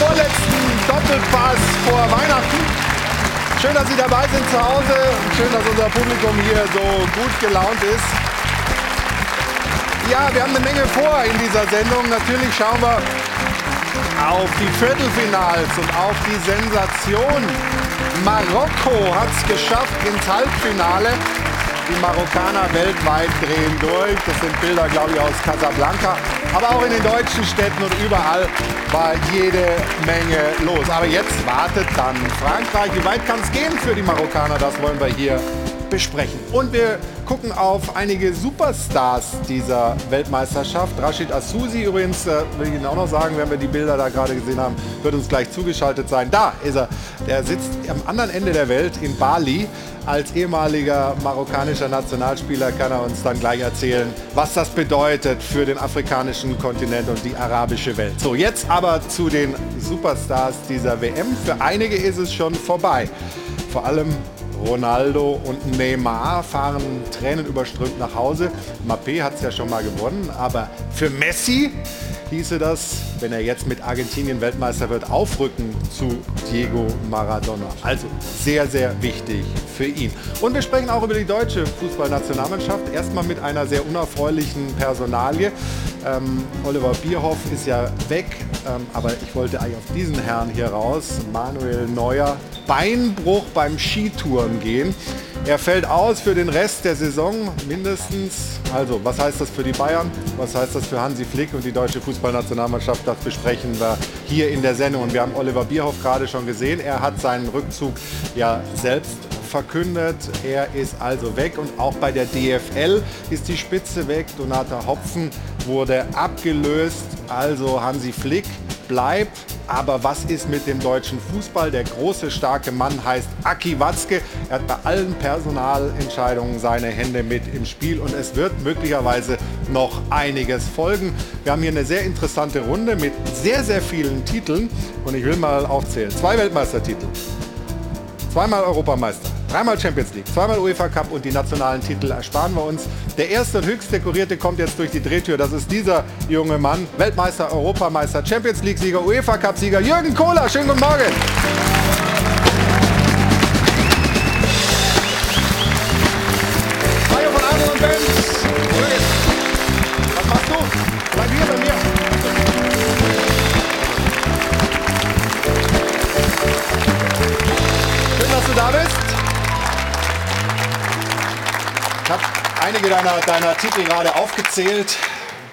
vorletzten Doppelpass vor Weihnachten. Schön, dass Sie dabei sind zu Hause. Schön, dass unser Publikum hier so gut gelaunt ist. Ja, wir haben eine Menge vor in dieser Sendung. Natürlich schauen wir auf die Viertelfinals und auf die Sensation. Marokko hat es geschafft ins Halbfinale. Die Marokkaner weltweit drehen durch. Das sind Bilder, glaube ich, aus Casablanca. Aber auch in den deutschen Städten und überall war jede Menge los. Aber jetzt wartet dann Frankreich. Wie weit kann es gehen für die Marokkaner? Das wollen wir hier besprechen. Und wir gucken auf einige Superstars dieser Weltmeisterschaft. Rashid Assouzi übrigens, äh, will ich Ihnen auch noch sagen, wenn wir die Bilder da gerade gesehen haben, wird uns gleich zugeschaltet sein. Da ist er. Der sitzt am anderen Ende der Welt in Bali. Als ehemaliger marokkanischer Nationalspieler kann er uns dann gleich erzählen, was das bedeutet für den afrikanischen Kontinent und die arabische Welt. So, jetzt aber zu den Superstars dieser WM. Für einige ist es schon vorbei. Vor allem Ronaldo und Neymar fahren tränenüberströmt nach Hause. Mappé hat es ja schon mal gewonnen, aber für Messi hieße das, wenn er jetzt mit Argentinien Weltmeister wird, aufrücken zu Diego Maradona. Also sehr, sehr wichtig für ihn. Und wir sprechen auch über die deutsche Fußballnationalmannschaft. Erstmal mit einer sehr unerfreulichen Personalie. Ähm, Oliver Bierhoff ist ja weg, ähm, aber ich wollte eigentlich auf diesen Herrn hier raus, Manuel Neuer, Beinbruch beim Skitouren gehen. Er fällt aus für den Rest der Saison mindestens. Also, was heißt das für die Bayern? Was heißt das für Hansi Flick und die deutsche Fußballnationalmannschaft? Das besprechen wir hier in der Sendung. Und wir haben Oliver Bierhoff gerade schon gesehen. Er hat seinen Rückzug ja selbst verkündet. Er ist also weg und auch bei der DFL ist die Spitze weg. Donata Hopfen wurde abgelöst. Also Hansi Flick bleibt. Aber was ist mit dem deutschen Fußball? Der große, starke Mann heißt Aki Watzke. Er hat bei allen Personalentscheidungen seine Hände mit im Spiel und es wird möglicherweise noch einiges folgen. Wir haben hier eine sehr interessante Runde mit sehr, sehr vielen Titeln und ich will mal aufzählen. Zwei Weltmeistertitel, zweimal Europameister, dreimal Champions League, zweimal UEFA Cup und die nationalen Titel ersparen wir uns. Der erste und höchst dekorierte kommt jetzt durch die Drehtür. Das ist dieser junge Mann, Weltmeister, Europameister, Champions League-Sieger, UEFA Cup-Sieger, Jürgen Kohler. Schönen guten Morgen. Einige deiner, deiner Titel gerade aufgezählt.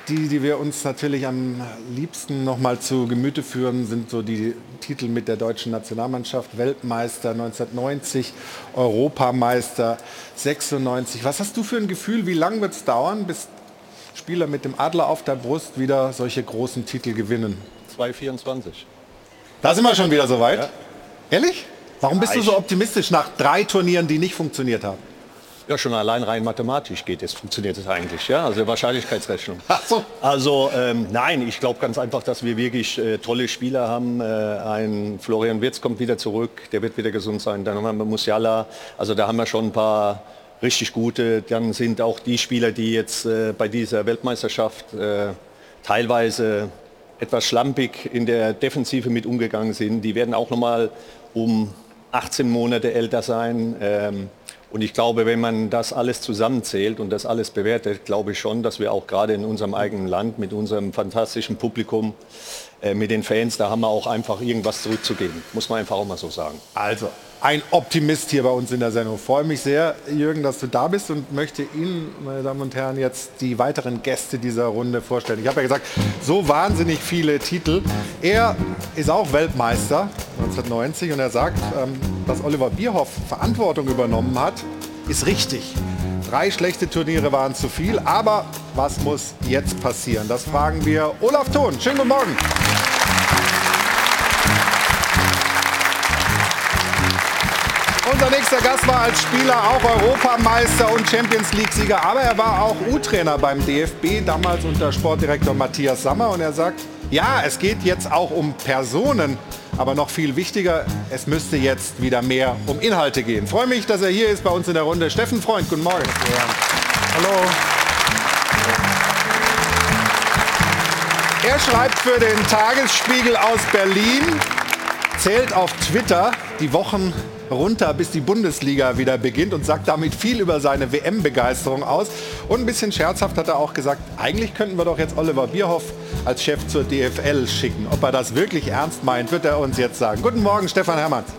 Die, die wir uns natürlich am liebsten noch mal zu Gemüte führen, sind so die Titel mit der deutschen Nationalmannschaft. Weltmeister 1990, Europameister 96. Was hast du für ein Gefühl, wie lange wird es dauern, bis Spieler mit dem Adler auf der Brust wieder solche großen Titel gewinnen? 224. Da sind wir schon wieder so weit. Ja. Ehrlich? Warum bist du so optimistisch nach drei Turnieren, die nicht funktioniert haben? Ja, schon allein rein mathematisch geht es, funktioniert es eigentlich. Ja, also Wahrscheinlichkeitsrechnung. So. Also ähm, nein, ich glaube ganz einfach, dass wir wirklich äh, tolle Spieler haben. Äh, ein Florian Wirtz kommt wieder zurück, der wird wieder gesund sein. Dann haben wir Musiala, also da haben wir schon ein paar richtig gute. Dann sind auch die Spieler, die jetzt äh, bei dieser Weltmeisterschaft äh, teilweise etwas schlampig in der Defensive mit umgegangen sind, die werden auch nochmal um 18 Monate älter sein. Ähm, und ich glaube, wenn man das alles zusammenzählt und das alles bewertet, glaube ich schon, dass wir auch gerade in unserem eigenen Land mit unserem fantastischen Publikum, mit den Fans, da haben wir auch einfach irgendwas zurückzugeben. Muss man einfach auch mal so sagen. Also, ein Optimist hier bei uns in der Sendung. Freue mich sehr, Jürgen, dass du da bist und möchte Ihnen, meine Damen und Herren, jetzt die weiteren Gäste dieser Runde vorstellen. Ich habe ja gesagt, so wahnsinnig viele Titel. Er ist auch Weltmeister 1990 und er sagt, ähm, dass Oliver Bierhoff Verantwortung übernommen hat, ist richtig. Drei schlechte Turniere waren zu viel, aber was muss jetzt passieren? Das fragen wir Olaf Thon. Schönen guten Morgen. Unser nächster Gast war als Spieler auch Europameister und Champions League-Sieger, aber er war auch U-Trainer beim DFB, damals unter Sportdirektor Matthias Sammer. Und er sagt, ja, es geht jetzt auch um Personen, aber noch viel wichtiger, es müsste jetzt wieder mehr um Inhalte gehen. Ich freue mich, dass er hier ist bei uns in der Runde. Steffen Freund, guten Morgen. Hallo. Er schreibt für den Tagesspiegel aus Berlin, zählt auf Twitter die Wochen runter, bis die Bundesliga wieder beginnt und sagt damit viel über seine WM-Begeisterung aus. Und ein bisschen scherzhaft hat er auch gesagt, eigentlich könnten wir doch jetzt Oliver Bierhoff als Chef zur DFL schicken. Ob er das wirklich ernst meint, wird er uns jetzt sagen. Guten Morgen, Stefan Hermanns.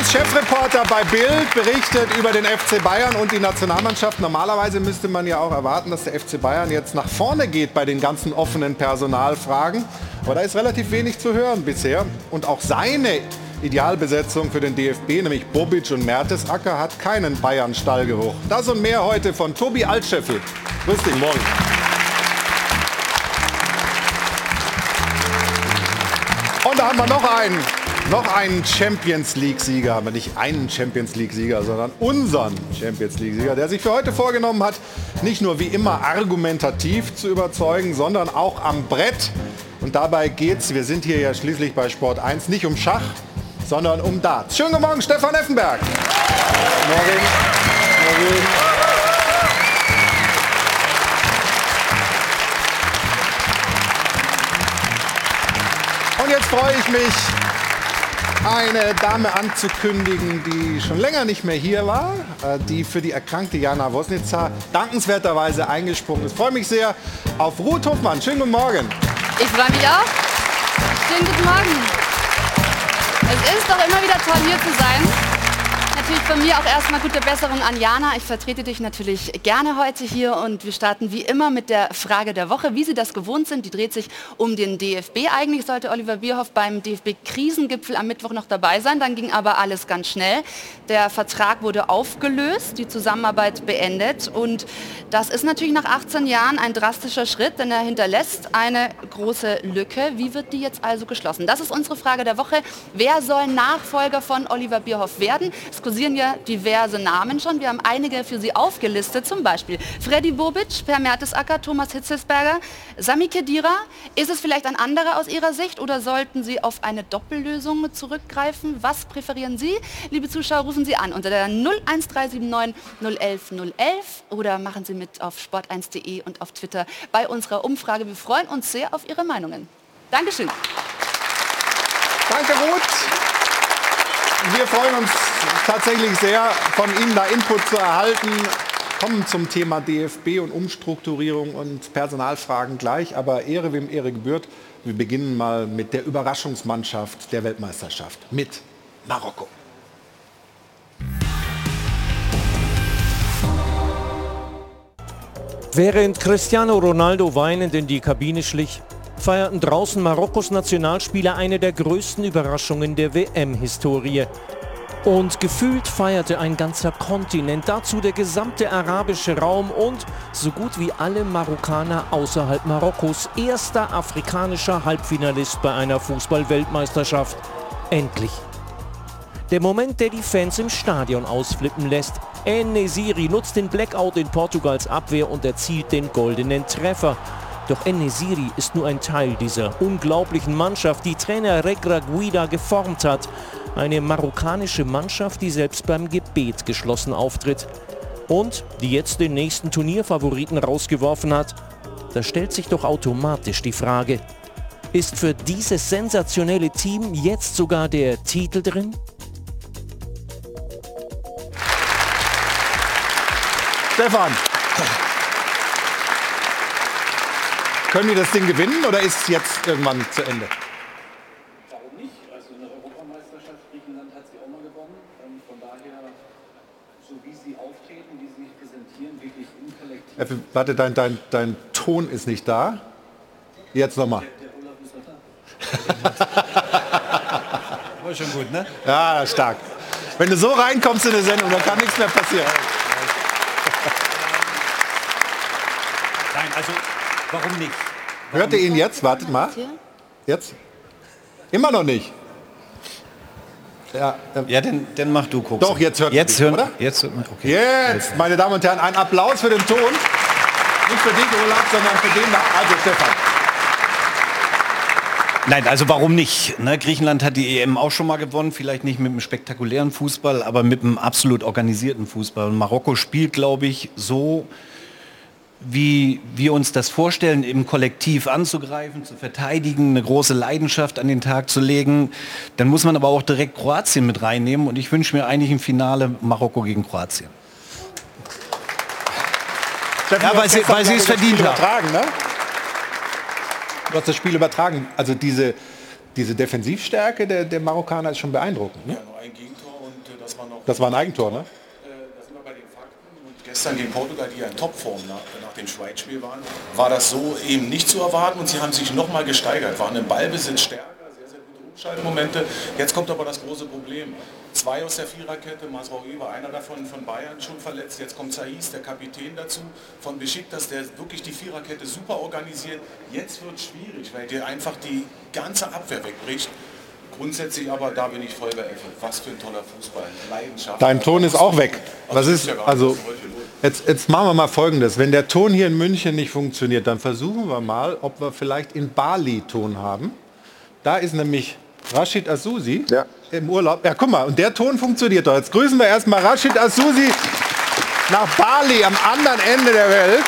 Ist Chefreporter bei Bild, berichtet über den FC Bayern und die Nationalmannschaft. Normalerweise müsste man ja auch erwarten, dass der FC Bayern jetzt nach vorne geht bei den ganzen offenen Personalfragen. Aber da ist relativ wenig zu hören bisher. Und auch seine Idealbesetzung für den DFB, nämlich Bobic und Mertesacker, hat keinen Bayern-Stallgeruch. Das und mehr heute von Tobi Altscheffel. Grüß dich. Morgen. Und da haben wir noch einen noch einen Champions League-Sieger, aber nicht einen Champions League-Sieger, sondern unseren Champions League-Sieger, der sich für heute vorgenommen hat, nicht nur wie immer argumentativ zu überzeugen, sondern auch am Brett. Und dabei geht's, wir sind hier ja schließlich bei Sport 1, nicht um Schach, sondern um Darts. Schönen guten Morgen, Stefan Effenberg. Morgen. Morgen. Und jetzt freue ich mich, eine Dame anzukündigen, die schon länger nicht mehr hier war, äh, die für die erkrankte Jana Wosnica dankenswerterweise eingesprungen ist. Ich freue mich sehr auf Ruth Hofmann. Schönen guten Morgen. Ich freue mich auch. Schönen guten Morgen. Es ist doch immer wieder toll, hier zu sein natürlich von mir auch erstmal gute Besserung an Jana. Ich vertrete dich natürlich gerne heute hier und wir starten wie immer mit der Frage der Woche, wie Sie das gewohnt sind. Die dreht sich um den DFB. Eigentlich sollte Oliver Bierhoff beim DFB-Krisengipfel am Mittwoch noch dabei sein. Dann ging aber alles ganz schnell. Der Vertrag wurde aufgelöst, die Zusammenarbeit beendet und das ist natürlich nach 18 Jahren ein drastischer Schritt, denn er hinterlässt eine große Lücke. Wie wird die jetzt also geschlossen? Das ist unsere Frage der Woche. Wer soll Nachfolger von Oliver Bierhoff werden? Es kursieren ja diverse Namen schon. Wir haben einige für Sie aufgelistet, zum Beispiel Freddy Bobic, Per Mertesacker, Thomas Hitzelsberger, Sami Kedira. Ist es vielleicht ein anderer aus Ihrer Sicht oder sollten Sie auf eine Doppellösung zurückgreifen? Was präferieren Sie? Liebe Zuschauer, rufen Sie an unter der 01379 011 011 oder machen Sie mit auf sport1.de und auf Twitter bei unserer Umfrage. Wir freuen uns sehr auf Ihre Meinungen. Dankeschön. Danke, Ruth. Wir freuen uns tatsächlich sehr, von Ihnen da Input zu erhalten. Kommen zum Thema DFB und Umstrukturierung und Personalfragen gleich, aber Ehre wem Ehre gebührt. Wir beginnen mal mit der Überraschungsmannschaft der Weltmeisterschaft, mit Marokko. Während Cristiano Ronaldo weinend in die Kabine schlich, feierten draußen Marokkos Nationalspieler eine der größten Überraschungen der WM-Historie. Und gefühlt feierte ein ganzer Kontinent, dazu der gesamte arabische Raum und so gut wie alle Marokkaner außerhalb Marokkos erster afrikanischer Halbfinalist bei einer Fußball-Weltmeisterschaft. Endlich. Der Moment, der die Fans im Stadion ausflippen lässt. En-Nesiri nutzt den Blackout in Portugals Abwehr und erzielt den goldenen Treffer. Doch Enesiri ist nur ein Teil dieser unglaublichen Mannschaft, die Trainer Regra Guida geformt hat. Eine marokkanische Mannschaft, die selbst beim Gebet geschlossen auftritt. Und die jetzt den nächsten Turnierfavoriten rausgeworfen hat. Da stellt sich doch automatisch die Frage, ist für dieses sensationelle Team jetzt sogar der Titel drin? Stefan, Können die das Ding gewinnen oder ist es jetzt irgendwann zu Ende? Warum nicht? Also eine Europameisterschaft, Griechenland hat sie auch mal gewonnen. Ähm, von daher, so wie sie auftreten, wie sie sich präsentieren, wirklich im Kollektiv. Äh, warte, dein, dein, dein Ton ist nicht da. Jetzt nochmal. Der Olaf ist noch da. War schon gut, ne? Ja, stark. Wenn du so reinkommst in eine Sendung, dann kann nichts mehr passieren. Nein, also Warum nicht? Warum Hört ihr ihn jetzt? Wartet mal. Jetzt? Immer noch nicht. Ja, ähm, ja dann, dann mach du, guck. Doch, jetzt hört jetzt hören, oder? Jetzt, okay. jetzt, meine Damen und Herren, ein Applaus für den Ton. Nicht für dich, Olaf, sondern für den da. Also, Stefan. Nein, also warum nicht? Ne? Griechenland hat die EM auch schon mal gewonnen, vielleicht nicht mit einem spektakulären Fußball, aber mit einem absolut organisierten Fußball. Und Marokko spielt, glaube ich, so, wie wir uns das vorstellen, im Kollektiv anzugreifen, zu verteidigen, eine große Leidenschaft an den Tag zu legen. Dann muss man aber auch direkt Kroatien mit reinnehmen und ich wünsche mir eigentlich ein Finale Marokko gegen Kroatien. ja, weil sie, weil sie es verdient haben. Ne? Du hast das Spiel übertragen. Also diese, diese Defensivstärke der, der Marokkaner ist schon beeindruckend. Ne? Ja, nur ein Gegentor und äh, das war noch... Das war ein Eigentor, ne? Äh, da sind wir bei den Fakten. Und gestern gegen Portugal, die ja in Topform dem Schweiz-Spiel waren, war das so eben nicht zu erwarten und sie haben sich noch mal gesteigert, waren im Ballbesitz stärker, sehr, sehr gute Umschaltmomente. Jetzt kommt aber das große Problem. Zwei aus der Viererkette, Masraoui war einer davon von Bayern schon verletzt. Jetzt kommt Saiz, der Kapitän dazu, von Besiktas, der wirklich die Viererkette super organisiert. Jetzt wird es schwierig, weil dir einfach die ganze Abwehr wegbricht. Grundsätzlich aber, da bin ich voll bei Effe. Was für ein toller Fußball, Leidenschaft. Dein Ton ist auch weg. Was ist, also, jetzt, jetzt machen wir mal Folgendes. Wenn der Ton hier in München nicht funktioniert, dann versuchen wir mal, ob wir vielleicht in Bali Ton haben. Da ist nämlich Rashid Asusi ja. im Urlaub. Ja, guck mal, und der Ton funktioniert doch. Jetzt grüßen wir erstmal Rashid Asusi nach Bali am anderen Ende der Welt.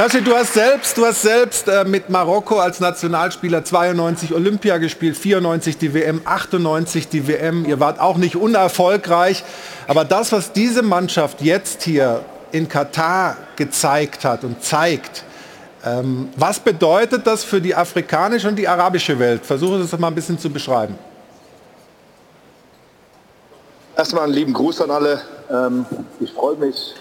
Rashid, du hast selbst, du hast selbst äh, mit Marokko als Nationalspieler 92 Olympia gespielt, 94 die WM, 98 die WM. Ihr wart auch nicht unerfolgreich. Aber das, was diese Mannschaft jetzt hier in Katar gezeigt hat und zeigt, ähm, was bedeutet das für die afrikanische und die arabische Welt? Versuche das mal ein bisschen zu beschreiben. Erstmal einen lieben Gruß an alle. Ähm, ich freue mich,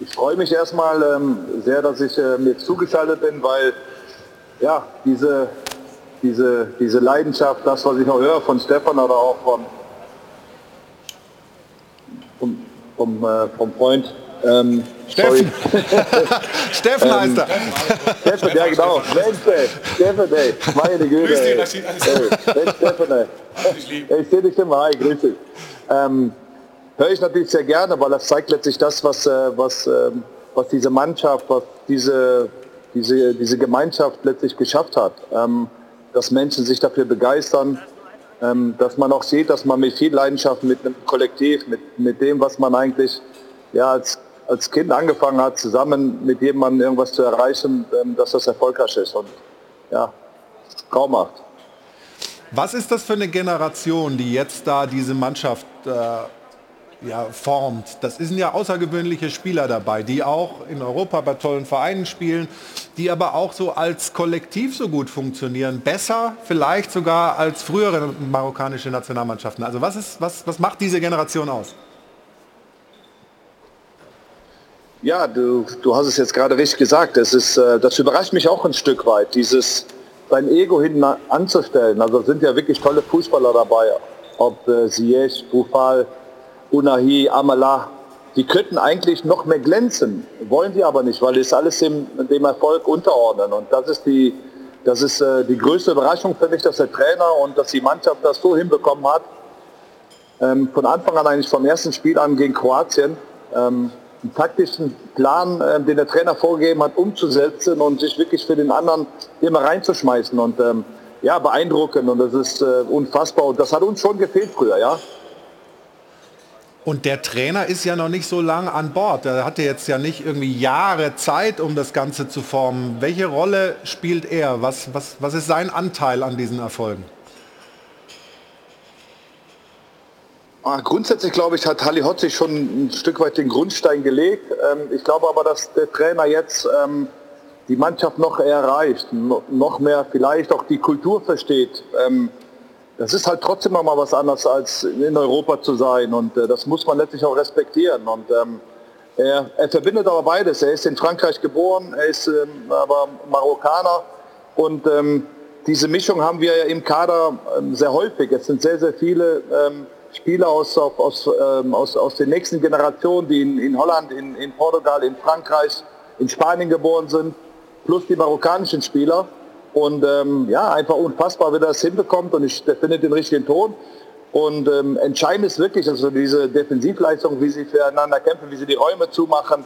ich freue mich erstmal ähm, sehr, dass ich äh, mir zugeschaltet bin, weil ja, diese, diese, diese Leidenschaft, das, was ich noch höre von Stefan oder auch von, vom, vom, äh, vom Freund ähm, Steffen. Steffen heißt ähm, er. Steffen, ja genau. Wednesday. Steffen, ey. Meine Güte. Gut. Steffen, ey. Ich sehe dich immer. Hi, grüß dich. Ähm, höre ich natürlich sehr gerne, weil das zeigt letztlich das, was, äh, was, ähm, was diese Mannschaft, was diese, diese, diese Gemeinschaft letztlich geschafft hat. Ähm, dass Menschen sich dafür begeistern, ähm, dass man auch sieht, dass man mit viel Leidenschaft, mit einem Kollektiv, mit, mit dem, was man eigentlich ja, als als Kind angefangen hat, zusammen mit jemandem irgendwas zu erreichen, dass das erfolgreich ist. Und ja, traumhaft. Was ist das für eine Generation, die jetzt da diese Mannschaft äh, ja, formt? Das sind ja außergewöhnliche Spieler dabei, die auch in Europa bei tollen Vereinen spielen, die aber auch so als Kollektiv so gut funktionieren. Besser vielleicht sogar als frühere marokkanische Nationalmannschaften. Also was, ist, was, was macht diese Generation aus? Ja, du, du hast es jetzt gerade richtig gesagt. Es ist, äh, das überrascht mich auch ein Stück weit, dieses sein Ego hinten anzustellen. Also sind ja wirklich tolle Fußballer dabei, ob äh, Ziyech, Bufal, Unahi, Amala. Die könnten eigentlich noch mehr glänzen, wollen sie aber nicht, weil es alles dem, dem Erfolg unterordnen. Und das ist die, das ist äh, die größte Überraschung für mich, dass der Trainer und dass die Mannschaft das so hinbekommen hat. Ähm, von Anfang an eigentlich vom ersten Spiel an gegen Kroatien. Ähm, einen taktischen Plan, äh, den der Trainer vorgegeben hat, umzusetzen und sich wirklich für den anderen immer reinzuschmeißen. Und ähm, ja, beeindruckend und das ist äh, unfassbar. Und das hat uns schon gefehlt früher, ja. Und der Trainer ist ja noch nicht so lange an Bord. Er hatte jetzt ja nicht irgendwie Jahre Zeit, um das Ganze zu formen. Welche Rolle spielt er? Was, was, was ist sein Anteil an diesen Erfolgen? Ah, grundsätzlich glaube ich, hat Halli Hotzig schon ein Stück weit den Grundstein gelegt. Ähm, ich glaube aber, dass der Trainer jetzt ähm, die Mannschaft noch erreicht, noch mehr vielleicht auch die Kultur versteht. Ähm, das ist halt trotzdem mal was anderes als in Europa zu sein und äh, das muss man letztlich auch respektieren. Und er, er, verbindet aber beides. Er ist in Frankreich geboren, er ist aber Marokkaner und diese Mischung haben wir im Kader sehr häufig. Es sind sehr, sehr viele Spieler aus, aus, ähm, aus, aus den nächsten Generationen, die in, in Holland, in, in Portugal, in Frankreich, in Spanien geboren sind, plus die marokkanischen Spieler. Und ähm, ja, einfach unfassbar, wie das hinbekommt und ich, der findet den richtigen Ton. Und ähm, entscheidend ist wirklich also diese Defensivleistung, wie sie füreinander kämpfen, wie sie die Räume zumachen.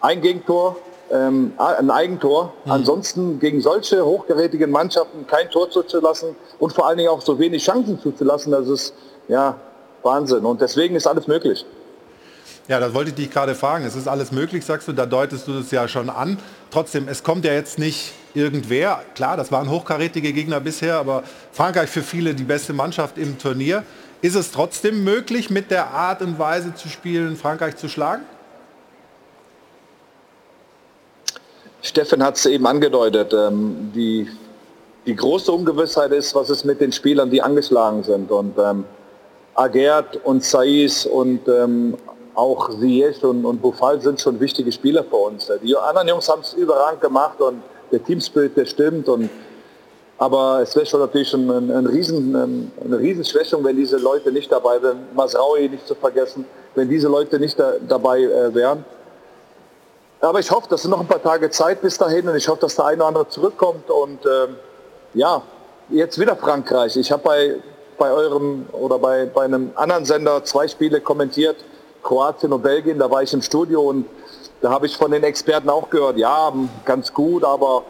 Ein Gegentor, ähm, ein Eigentor. Mhm. Ansonsten gegen solche hochgerätigen Mannschaften kein Tor zuzulassen und vor allen Dingen auch so wenig Chancen zuzulassen, das ist ja Wahnsinn. Und deswegen ist alles möglich. Ja, das wollte ich dich gerade fragen. Es ist alles möglich, sagst du, da deutest du es ja schon an. Trotzdem, es kommt ja jetzt nicht irgendwer. Klar, das waren hochkarätige Gegner bisher, aber Frankreich für viele die beste Mannschaft im Turnier. Ist es trotzdem möglich, mit der Art und Weise zu spielen, Frankreich zu schlagen? Steffen hat es eben angedeutet. Ähm, die, die große Ungewissheit ist, was ist mit den Spielern, die angeschlagen sind. Und ähm, Agert und Saiz und ähm, auch Ziyech und, und Buffal sind schon wichtige Spieler für uns. Die anderen Jungs haben es überragend gemacht und der Teamspirit, der stimmt. Und, aber es wäre schon natürlich schon ein, ein Riesen, eine Riesenschwächung, wenn diese Leute nicht dabei wären. Masraui nicht zu vergessen, wenn diese Leute nicht da, dabei äh, wären. Aber ich hoffe, das sind noch ein paar Tage Zeit bis dahin und ich hoffe, dass der eine oder andere zurückkommt. Und ähm, ja, jetzt wieder Frankreich. Ich habe bei, bei eurem oder bei, bei einem anderen Sender zwei Spiele kommentiert, Kroatien und Belgien. Da war ich im Studio und da habe ich von den Experten auch gehört, ja, ganz gut, aber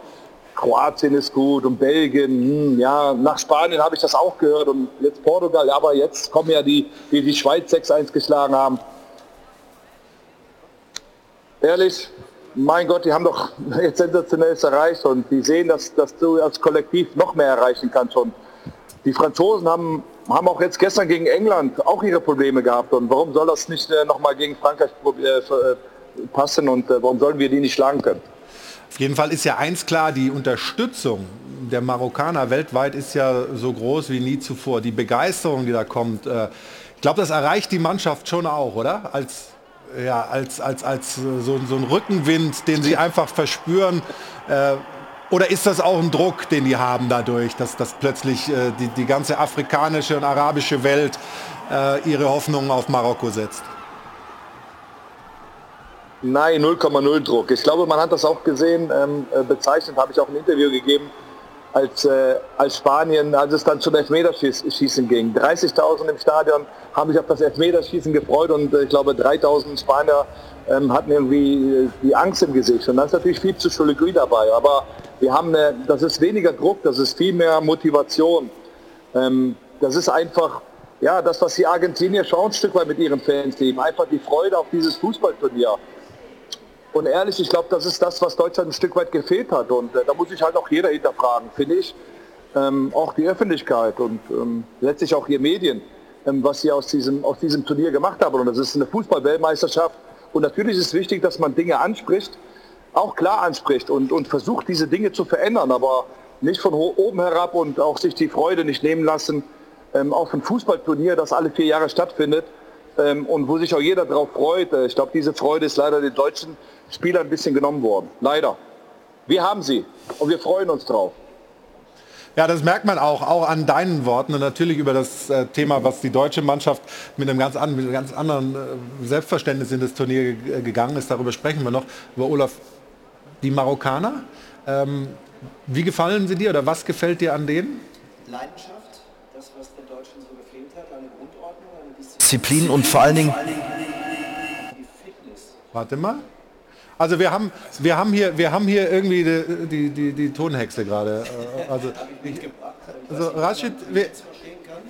Kroatien ist gut und Belgien, hm, ja, nach Spanien habe ich das auch gehört und jetzt Portugal, aber jetzt kommen ja die, die die Schweiz 6-1 geschlagen haben. Ehrlich, mein Gott, die haben doch jetzt sensationelles erreicht und die sehen, dass, dass du als Kollektiv noch mehr erreichen kannst. Und die Franzosen haben, haben auch jetzt gestern gegen England auch ihre Probleme gehabt. Und warum soll das nicht äh, nochmal gegen Frankreich äh, äh, passen und äh, warum sollen wir die nicht schlagen können? Auf jeden Fall ist ja eins klar, die Unterstützung der Marokkaner weltweit ist ja so groß wie nie zuvor. Die Begeisterung, die da kommt, äh, ich glaube, das erreicht die Mannschaft schon auch, oder? Als ja, als, als, als so, so ein Rückenwind, den sie einfach verspüren? Äh, oder ist das auch ein Druck, den die haben dadurch, dass, dass plötzlich äh, die, die ganze afrikanische und arabische Welt äh, ihre Hoffnungen auf Marokko setzt? Nein, 0,0 Druck. Ich glaube, man hat das auch gesehen, ähm, äh, bezeichnet, habe ich auch ein Interview gegeben als, äh, als Spanien, als es dann zum Elfmeterschießen ging. 30.000 im Stadion haben sich auf das Elfmeterschießen gefreut und äh, ich glaube 3.000 Spanier ähm, hatten irgendwie äh, die Angst im Gesicht. Und dann ist natürlich viel Psychologie dabei. Aber wir haben, eine, das ist weniger Druck, das ist viel mehr Motivation. Ähm, das ist einfach, ja, das, was die Argentinier schauen, ein Stück weit mit ihren Fans leben. Einfach die Freude auf dieses Fußballturnier. Und ehrlich, ich glaube, das ist das, was Deutschland ein Stück weit gefehlt hat. Und äh, da muss sich halt auch jeder hinterfragen, finde ich. Ähm, auch die Öffentlichkeit und ähm, letztlich auch hier Medien, ähm, was sie aus diesem, aus diesem Turnier gemacht haben. Und das ist eine Fußball-Weltmeisterschaft. Und natürlich ist es wichtig, dass man Dinge anspricht, auch klar anspricht und, und versucht, diese Dinge zu verändern, aber nicht von oben herab und auch sich die Freude nicht nehmen lassen ähm, auf ein Fußballturnier, das alle vier Jahre stattfindet ähm, und wo sich auch jeder darauf freut. Äh, ich glaube, diese Freude ist leider den Deutschen Spieler ein bisschen genommen worden. Leider. Wir haben sie und wir freuen uns drauf. Ja, das merkt man auch, auch an deinen Worten und natürlich über das äh, Thema, was die deutsche Mannschaft mit einem ganz, an, mit einem ganz anderen äh, Selbstverständnis in das Turnier äh, gegangen ist. Darüber sprechen wir noch. Über Olaf, die Marokkaner, ähm, wie gefallen sie dir oder was gefällt dir an denen? Leidenschaft, das, was den Deutschen so gefehlt hat, eine Grundordnung, eine Disziplin, Disziplin und vor allen Dingen die Fitness. Warte mal. Also wir haben, wir haben hier, wir haben hier irgendwie die, die, die, die Tonhexe gerade. Äh, also, also Rashid, wir,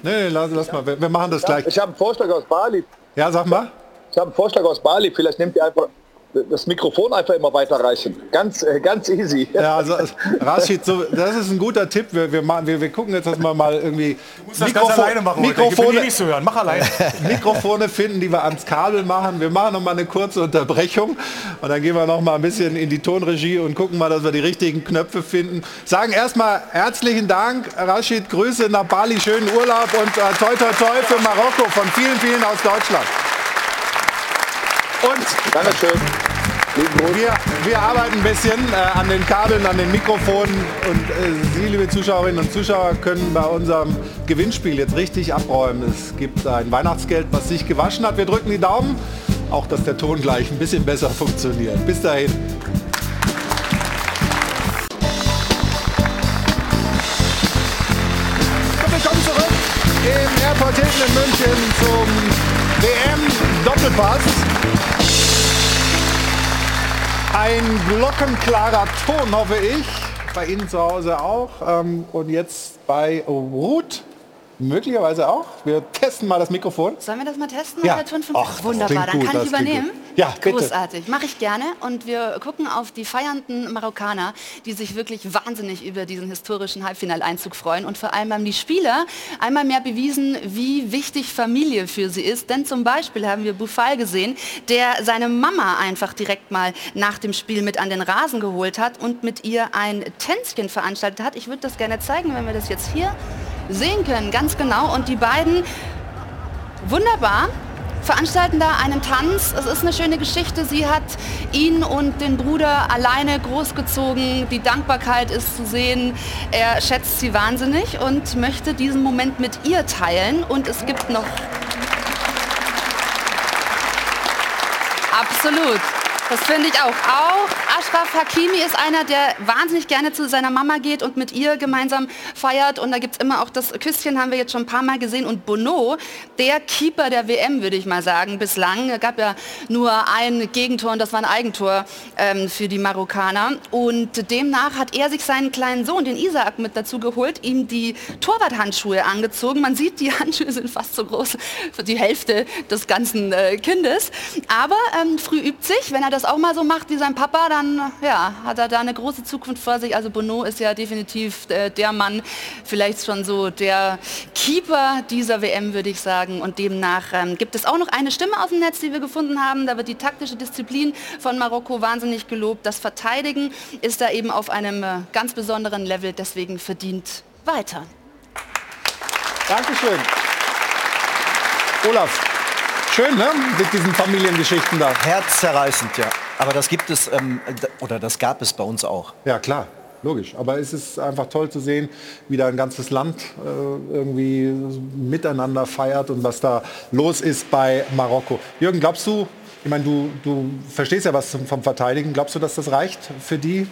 nee, nee, lass, lass mal, wir, wir machen das gleich. Ich habe einen Vorschlag aus Bali. Ja, sag mal. Ich habe einen Vorschlag aus Bali. Vielleicht nehmt ihr einfach das Mikrofon einfach immer weiterreichen. Ganz, äh, ganz easy. Ja, also Rashid, so, das ist ein guter Tipp. Wir, wir, wir, wir gucken jetzt, dass wir mal irgendwie du musst das Mikrofon, ganz alleine machen. Mikrofone, nicht so hören. Mach alleine. Mikrofone finden, die wir ans Kabel machen. Wir machen noch mal eine kurze Unterbrechung und dann gehen wir noch mal ein bisschen in die Tonregie und gucken mal, dass wir die richtigen Knöpfe finden. Sagen erstmal herzlichen Dank, Rashid. Grüße nach Bali, schönen Urlaub und äh, toi toi toi für Marokko von vielen, vielen aus Deutschland. Und Dankeschön. Wir, wir arbeiten ein bisschen äh, an den Kabeln, an den Mikrofonen und äh, Sie, liebe Zuschauerinnen und Zuschauer, können bei unserem Gewinnspiel jetzt richtig abräumen. Es gibt ein Weihnachtsgeld, was sich gewaschen hat. Wir drücken die Daumen, auch dass der Ton gleich ein bisschen besser funktioniert. Bis dahin. Willkommen zurück im Airport Hilton in München zum WM-Doppelpass. Ein glockenklarer Ton, hoffe ich. Bei Ihnen zu Hause auch. Ähm, und jetzt bei Ruth möglicherweise auch. Wir testen mal das Mikrofon. Sollen wir das mal testen? Ja. Mal der Ton von- Ach, das Wunderbar, dann gut, kann ich das klingt übernehmen. gut. Ja. Großartig, mache ich gerne. Und wir gucken auf die feiernden Marokkaner, die sich wirklich wahnsinnig über diesen historischen Halbfinaleinzug freuen. Und vor allem haben die Spieler einmal mehr bewiesen, wie wichtig Familie für sie ist. Denn zum Beispiel haben wir Boufal gesehen, der seine Mama einfach direkt mal nach dem Spiel mit an den Rasen geholt hat und mit ihr ein Tänzchen veranstaltet hat. Ich würde das gerne zeigen, wenn wir das jetzt hier sehen können, ganz genau. Und die beiden wunderbar veranstalten da einen Tanz. Es ist eine schöne Geschichte. Sie hat ihn und den Bruder alleine großgezogen. Die Dankbarkeit ist zu sehen. Er schätzt sie wahnsinnig und möchte diesen Moment mit ihr teilen. Und es gibt noch... Absolut. Das finde ich auch. Auch Ashraf Hakimi ist einer, der wahnsinnig gerne zu seiner Mama geht und mit ihr gemeinsam feiert. Und da gibt es immer auch das Küsschen, haben wir jetzt schon ein paar Mal gesehen. Und Bono, der Keeper der WM, würde ich mal sagen, bislang. Es gab ja nur ein Gegentor und das war ein Eigentor ähm, für die Marokkaner. Und demnach hat er sich seinen kleinen Sohn, den Isaac, mit dazu geholt, ihm die Torwarthandschuhe angezogen. Man sieht, die Handschuhe sind fast so groß für die Hälfte des ganzen äh, Kindes. Aber ähm, früh übt sich, wenn er das auch mal so macht wie sein Papa, dann ja, hat er da eine große Zukunft vor sich. Also Bono ist ja definitiv äh, der Mann, vielleicht schon so der Keeper dieser WM, würde ich sagen. Und demnach ähm, gibt es auch noch eine Stimme aus dem Netz, die wir gefunden haben. Da wird die taktische Disziplin von Marokko wahnsinnig gelobt. Das Verteidigen ist da eben auf einem äh, ganz besonderen Level, deswegen verdient weiter. Dankeschön. Olaf, schön, ne? Mit diesen Familiengeschichten da. Herzzerreißend, ja. Aber das gibt es, ähm, oder das gab es bei uns auch. Ja, klar. Logisch. Aber es ist einfach toll zu sehen, wie da ein ganzes Land äh, irgendwie miteinander feiert und was da los ist bei Marokko. Jürgen, glaubst du, ich meine, du, du verstehst ja was vom- Verteidigen, glaubst du, dass das reicht für die,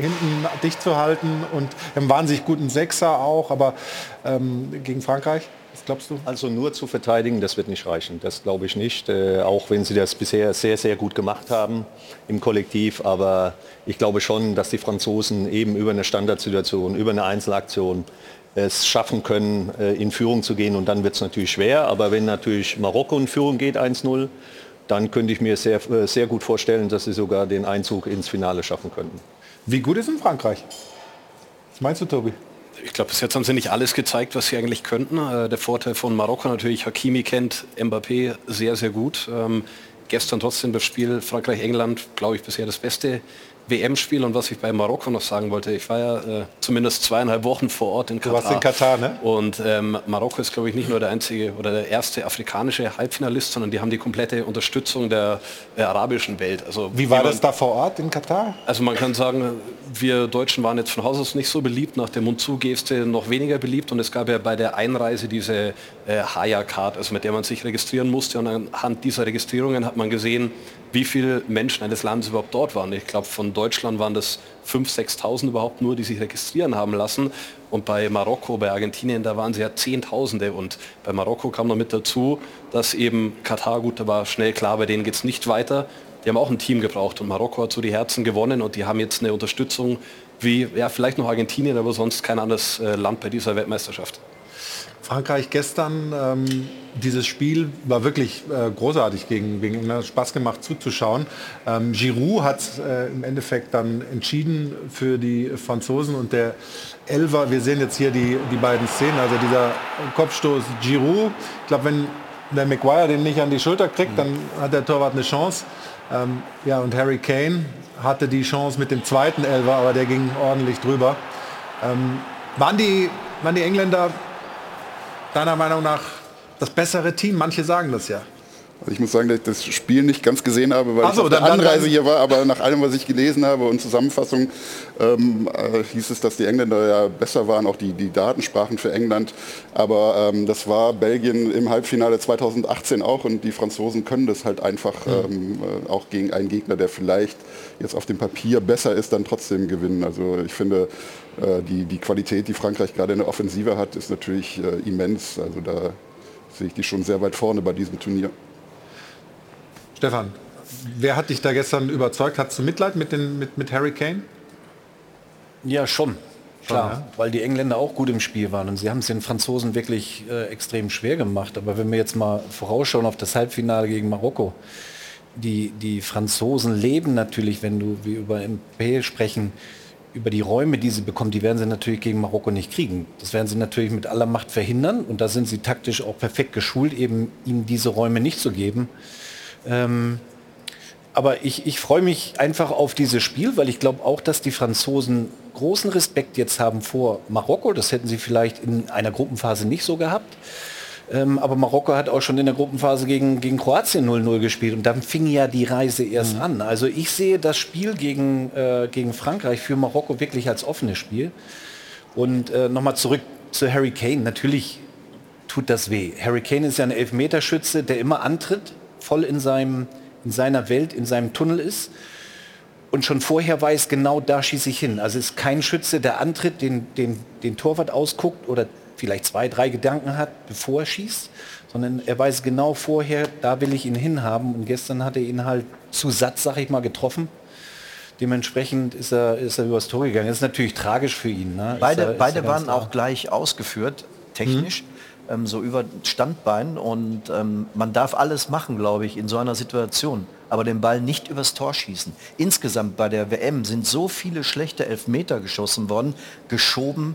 hinten dicht zu halten und einen wahnsinnig guten Sechser auch, aber ähm, gegen Frankreich? Glaubst du? Also nur zu verteidigen, das wird nicht reichen. Das glaube ich nicht. Äh, auch wenn sie das bisher sehr, sehr gut gemacht haben im Kollektiv. Aber ich glaube schon, dass die Franzosen eben über eine Standardsituation, über eine Einzelaktion es schaffen können, äh, in Führung zu gehen. Und dann wird es natürlich schwer. Aber wenn natürlich Marokko in Führung geht, 1-0, dann könnte ich mir sehr, äh, sehr gut vorstellen, dass sie sogar den Einzug ins Finale schaffen könnten. Wie gut ist in Frankreich? Was meinst du, Tobi? Ich glaube, bis jetzt haben sie nicht alles gezeigt, was sie eigentlich könnten. Äh, der Vorteil von Marokko natürlich, Hakimi kennt Mbappé sehr, sehr gut. Ähm, gestern trotzdem das Spiel Frankreich-England, glaube ich, bisher das beste WM-Spiel. Und was ich bei Marokko noch sagen wollte, ich war ja äh, zumindest zweieinhalb Wochen vor Ort in Du Katar. warst in Katar, ne? Und ähm, Marokko ist, glaube ich, nicht nur der einzige oder der erste afrikanische Halbfinalist, sondern die haben die komplette Unterstützung der, der arabischen Welt. Also Wie war man- das da vor Ort in Katar? also man kann sagen, wir Deutschen waren jetzt von Haus aus nicht so beliebt, nach der Mund-zu-Geste noch weniger beliebt und es gab ja bei der Einreise diese äh, Haya-Card, also mit der man sich registrieren musste und anhand dieser Registrierungen hat man gesehen, wie viele Menschen eines Landes überhaupt dort waren. Ich glaube, von Deutschland waren das 5.000, 6.000 überhaupt nur, die sich registrieren haben lassen. Und bei Marokko, bei Argentinien, da waren sie ja Zehntausende. Und bei Marokko kam noch mit dazu, dass eben Katar, gut, da war schnell klar, bei denen geht es nicht weiter. Die haben auch ein Team gebraucht und Marokko hat so die Herzen gewonnen und die haben jetzt eine Unterstützung wie, ja, vielleicht noch Argentinien, aber sonst kein anderes äh, Land bei dieser Weltmeisterschaft. Frankreich gestern, ähm, dieses Spiel war wirklich äh, großartig gegen, gegen England, Spaß gemacht zuzuschauen. Ähm, Giroud hat äh, im Endeffekt dann entschieden für die Franzosen und der Elfer, wir sehen jetzt hier die, die beiden Szenen, also dieser Kopfstoß Giroud, ich glaube, wenn der Maguire den nicht an die Schulter kriegt, dann hat der Torwart eine Chance. Ähm, ja, und Harry Kane hatte die Chance mit dem zweiten Elfer, aber der ging ordentlich drüber. Ähm, waren, die, waren die Engländer deiner Meinung nach das bessere Team? Manche sagen das ja. Also ich muss sagen, dass ich das Spiel nicht ganz gesehen habe, weil so, ich auf der Anreise hier war, aber nach allem, was ich gelesen habe und Zusammenfassung, ähm, äh, hieß es, dass die Engländer ja besser waren, auch die, die Daten sprachen für England. Aber ähm, das war Belgien im Halbfinale 2018 auch und die Franzosen können das halt einfach ähm, äh, auch gegen einen Gegner, der vielleicht jetzt auf dem Papier besser ist, dann trotzdem gewinnen. Also ich finde, die, die Qualität, die Frankreich gerade in der Offensive hat, ist natürlich äh, immens. Also da sehe ich die schon sehr weit vorne bei diesem Turnier. Stefan, Wer hat dich da gestern überzeugt? Hattest du Mitleid mit, den, mit, mit Harry Kane? Ja, schon. Klar, ja. weil die Engländer auch gut im Spiel waren und sie haben es den Franzosen wirklich äh, extrem schwer gemacht. Aber wenn wir jetzt mal vorausschauen auf das Halbfinale gegen Marokko, die, die Franzosen leben natürlich, wenn du wie über MP sprechen, über die Räume, die sie bekommen, die werden sie natürlich gegen Marokko nicht kriegen. Das werden sie natürlich mit aller Macht verhindern und da sind sie taktisch auch perfekt geschult, eben ihnen diese Räume nicht zu geben. Ähm, aber ich, ich freue mich einfach auf dieses Spiel, weil ich glaube auch, dass die Franzosen großen Respekt jetzt haben vor Marokko. Das hätten sie vielleicht in einer Gruppenphase nicht so gehabt. Ähm, aber Marokko hat auch schon in der Gruppenphase gegen, gegen Kroatien 0-0 gespielt und dann fing ja die Reise erst Mhm. an. Also ich sehe das Spiel gegen, äh, gegen Frankreich für Marokko wirklich als offenes Spiel. Und äh, nochmal zurück zu Harry Kane. Natürlich tut das weh. Harry Kane ist ja ein Elfmeterschütze, der immer antritt, voll in, seinem, in seiner Welt, in seinem Tunnel ist und schon vorher weiß, genau da schieße ich hin. Also es ist kein Schütze, der antritt, den, den, den Torwart ausguckt oder vielleicht zwei, drei Gedanken hat, bevor er schießt, sondern er weiß genau vorher, da will ich ihn hinhaben. Und gestern hat er ihn halt zu Satz, sag ich mal, getroffen. Dementsprechend ist er, ist er übers Tor gegangen. Das ist natürlich tragisch für ihn. Ne? Beide, er- beide waren klar. auch gleich ausgeführt, technisch, ähm, so über Standbein. Und ähm, man darf alles machen, glaube ich, in so einer Situation. Aber den Ball nicht übers Tor schießen. Insgesamt bei der WM sind so viele schlechte Elfmeter geschossen worden, geschoben,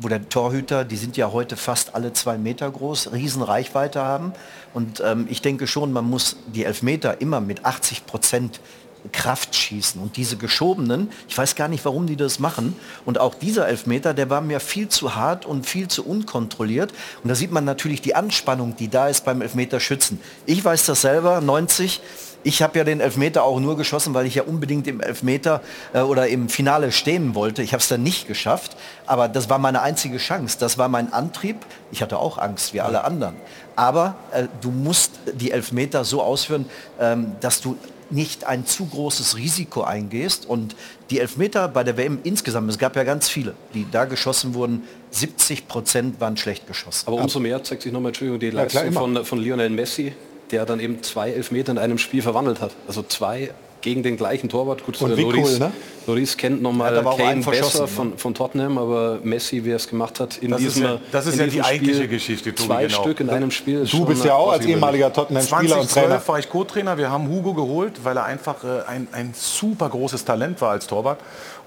wo der Torhüter, die sind ja heute fast alle zwei Meter groß, riesen Reichweite haben. Und ähm, ich denke schon, man muss die Elfmeter immer mit 80 Prozent Kraft schießen. Und diese geschobenen, ich weiß gar nicht, warum die das machen. Und auch dieser Elfmeter, der war mir viel zu hart und viel zu unkontrolliert. Und da sieht man natürlich die Anspannung, die da ist beim Elfmeterschützen. Ich weiß das selber, 90. Ich habe ja den Elfmeter auch nur geschossen, weil ich ja unbedingt im Elfmeter äh, oder im Finale stehen wollte. Ich habe es dann nicht geschafft, aber das war meine einzige Chance. Das war mein Antrieb. Ich hatte auch Angst, wie alle anderen. Aber äh, du musst die Elfmeter so ausführen, ähm, dass du nicht ein zu großes Risiko eingehst. Und die Elfmeter bei der WM insgesamt, es gab ja ganz viele, die da geschossen wurden, 70 Prozent waren schlecht geschossen. Aber umso mehr zeigt sich nochmal, Entschuldigung, die Ja, klar, Leistung von, von Lionel Messi, der dann eben zwei Elfmeter in einem Spiel verwandelt hat. Also zwei gegen den gleichen Torwart. Gut, Und äh, Loris, cool, ne? Loris kennt nochmal Kane besser ne? von, von Tottenham, aber Messi, wie er es gemacht hat, in Das ist diesem ja- das ist in ja die diesem eigentliche Spiel, Geschichte, Tobi, Zwei genau. Stück in einem Spiel. ist Du schon bist ja auch als ehemaliger Tottenham-Spieler und Trainer. 2012 war ich Co-Trainer. Wir haben Hugo geholt, weil er einfach äh, ein, ein super großes Talent war als Torwart.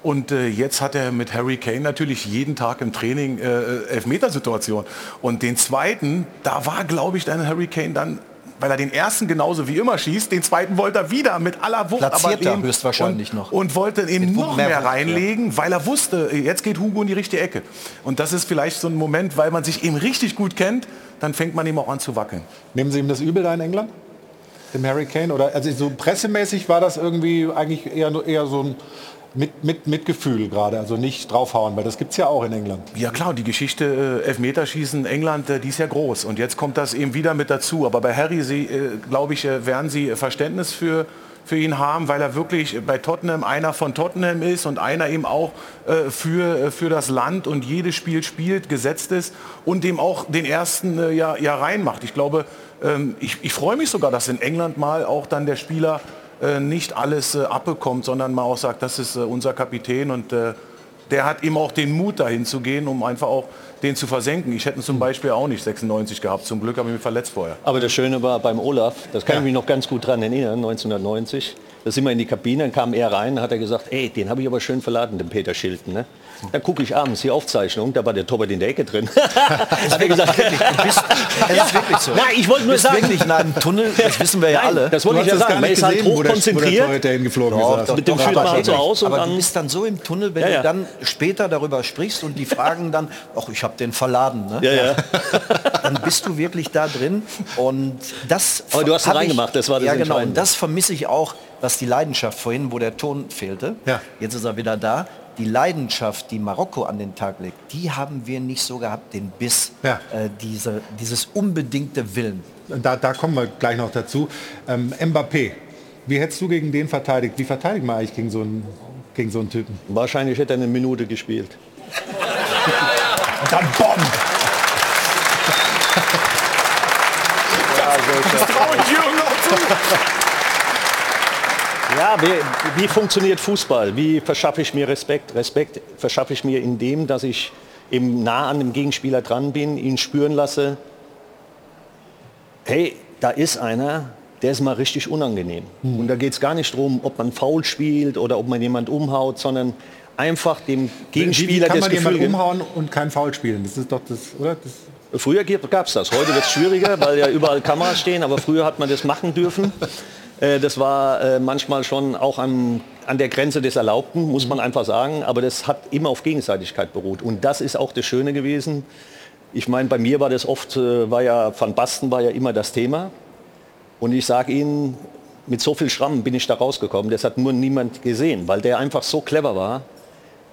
Und äh, jetzt hat er mit Harry Kane natürlich jeden Tag im Training äh, Elfmetersituation. Und den zweiten, da war, glaube ich, dann Harry Kane dann weil er den ersten genauso wie immer schießt, den zweiten wollte er wieder mit aller Wucht Platzierter eben- höchstwahrscheinlich und, noch. und wollte eben noch mehr mehr, Wucht, ja. reinlegen, weil er wusste, jetzt geht Hugo in die richtige Ecke. Und das ist vielleicht so ein Moment, weil man sich eben richtig gut kennt, dann fängt man ihm auch an zu wackeln. Nehmen Sie ihm das übel da in England? Dem Harry Kane? Oder also so pressemäßig war das irgendwie eigentlich eher, eher so ein mit, mit, Mitgefühl gerade, also nicht draufhauen, weil das gibt es ja auch in England. Ja klar, die Geschichte äh, Elfmeterschießen England, äh, die ist ja groß. Und jetzt kommt das eben wieder mit dazu. Aber bei Harry, äh, glaube ich, äh, werden sie Verständnis für, für ihn haben, weil er wirklich bei Tottenham einer von Tottenham ist und einer eben auch äh, für, äh, für das Land und jedes Spiel spielt, gesetzt ist und dem auch den ersten äh, ja, ja reinmacht. Ich glaube, ähm, ich, ich freue mich sogar, dass in England mal auch dann der Spieler äh, nicht alles äh, abbekommt, sondern mal auch sagt, das ist äh, unser Kapitän und äh, der hat eben auch den Mut dahin zu gehen, um einfach auch den zu versenken. Ich hätte zum Beispiel auch nicht 96 gehabt. Zum Glück habe ich mich verletzt vorher. Aber das Schöne war beim Olaf, das kann ich mich noch ganz gut dran erinnern, 1990. Da sind wir in die Kabine, dann kam er rein, hat er gesagt, ey, den habe ich aber schön verladen, den Peter Schilden. Ne? Dann gucke ich abends die Aufzeichnung, da war der Torwart in der Ecke drin. hat er gesagt, Es ist wirklich so. Nein, ich wollte nur Bist sagen- wirklich in einem Tunnel, das wissen wir ja Nein, alle. das wollte Du ich ja sagen. Man ist halt gesehen, wo der- wo der hingeflogen Doch, ist. doch, Mit dem doch, Fühlt man halt so aus und aber dann- du bist dann so im Tunnel, wenn Ja, ja. du dann später darüber sprichst und die fragen dann, ach, ich habe den verladen, ne? Ja, ja. dann bist du wirklich da drin und das Aber du hast reingemacht, das war das Ja, genau, und das vermisse ich auch, was die Leidenschaft vorhin, wo der Ton fehlte. Ja. Jetzt ist er wieder da. Die Leidenschaft, die Marokko an den Tag legt, die haben wir nicht so gehabt, den Biss, Ja. äh, diese, dieses unbedingte Willen. Da, da kommen wir gleich noch dazu. Ähm, Mbappé, wie hättest du gegen den verteidigt? Wie verteidigt man eigentlich gegen so einen, gegen so einen Typen? Wahrscheinlich hätte er eine Minute gespielt. Und dann Bomb! Ja, wie, wie funktioniert Fußball? Wie verschaffe ich mir Respekt? Respekt verschaffe ich mir indem, dass ich eben nah an dem Gegenspieler dran bin, ihn spüren lasse, hey, da ist einer, der ist mal richtig unangenehm. Hm. Und da geht es gar nicht darum, ob man faul spielt oder ob man jemand umhaut, sondern einfach dem Gegenspieler wie, wie kann das man Gefühl jemanden umhauen und kein Foul spielen? Das ist doch das, oder? Das Früher gab es das. Heute wird es schwieriger, weil ja überall Kameras stehen. Aber früher hat man das machen dürfen. Äh, Das war äh, manchmal schon auch an, an der Grenze des Erlaubten, muss man einfach sagen. Aber das hat immer auf Gegenseitigkeit beruht. Und das ist auch das Schöne gewesen. Ich meine, bei mir war das oft, äh, war ja, Van Basten war ja immer das Thema. Und ich sage Ihnen, mit so viel Schrammen bin ich da rausgekommen. Das hat nur niemand gesehen, weil der einfach so clever war.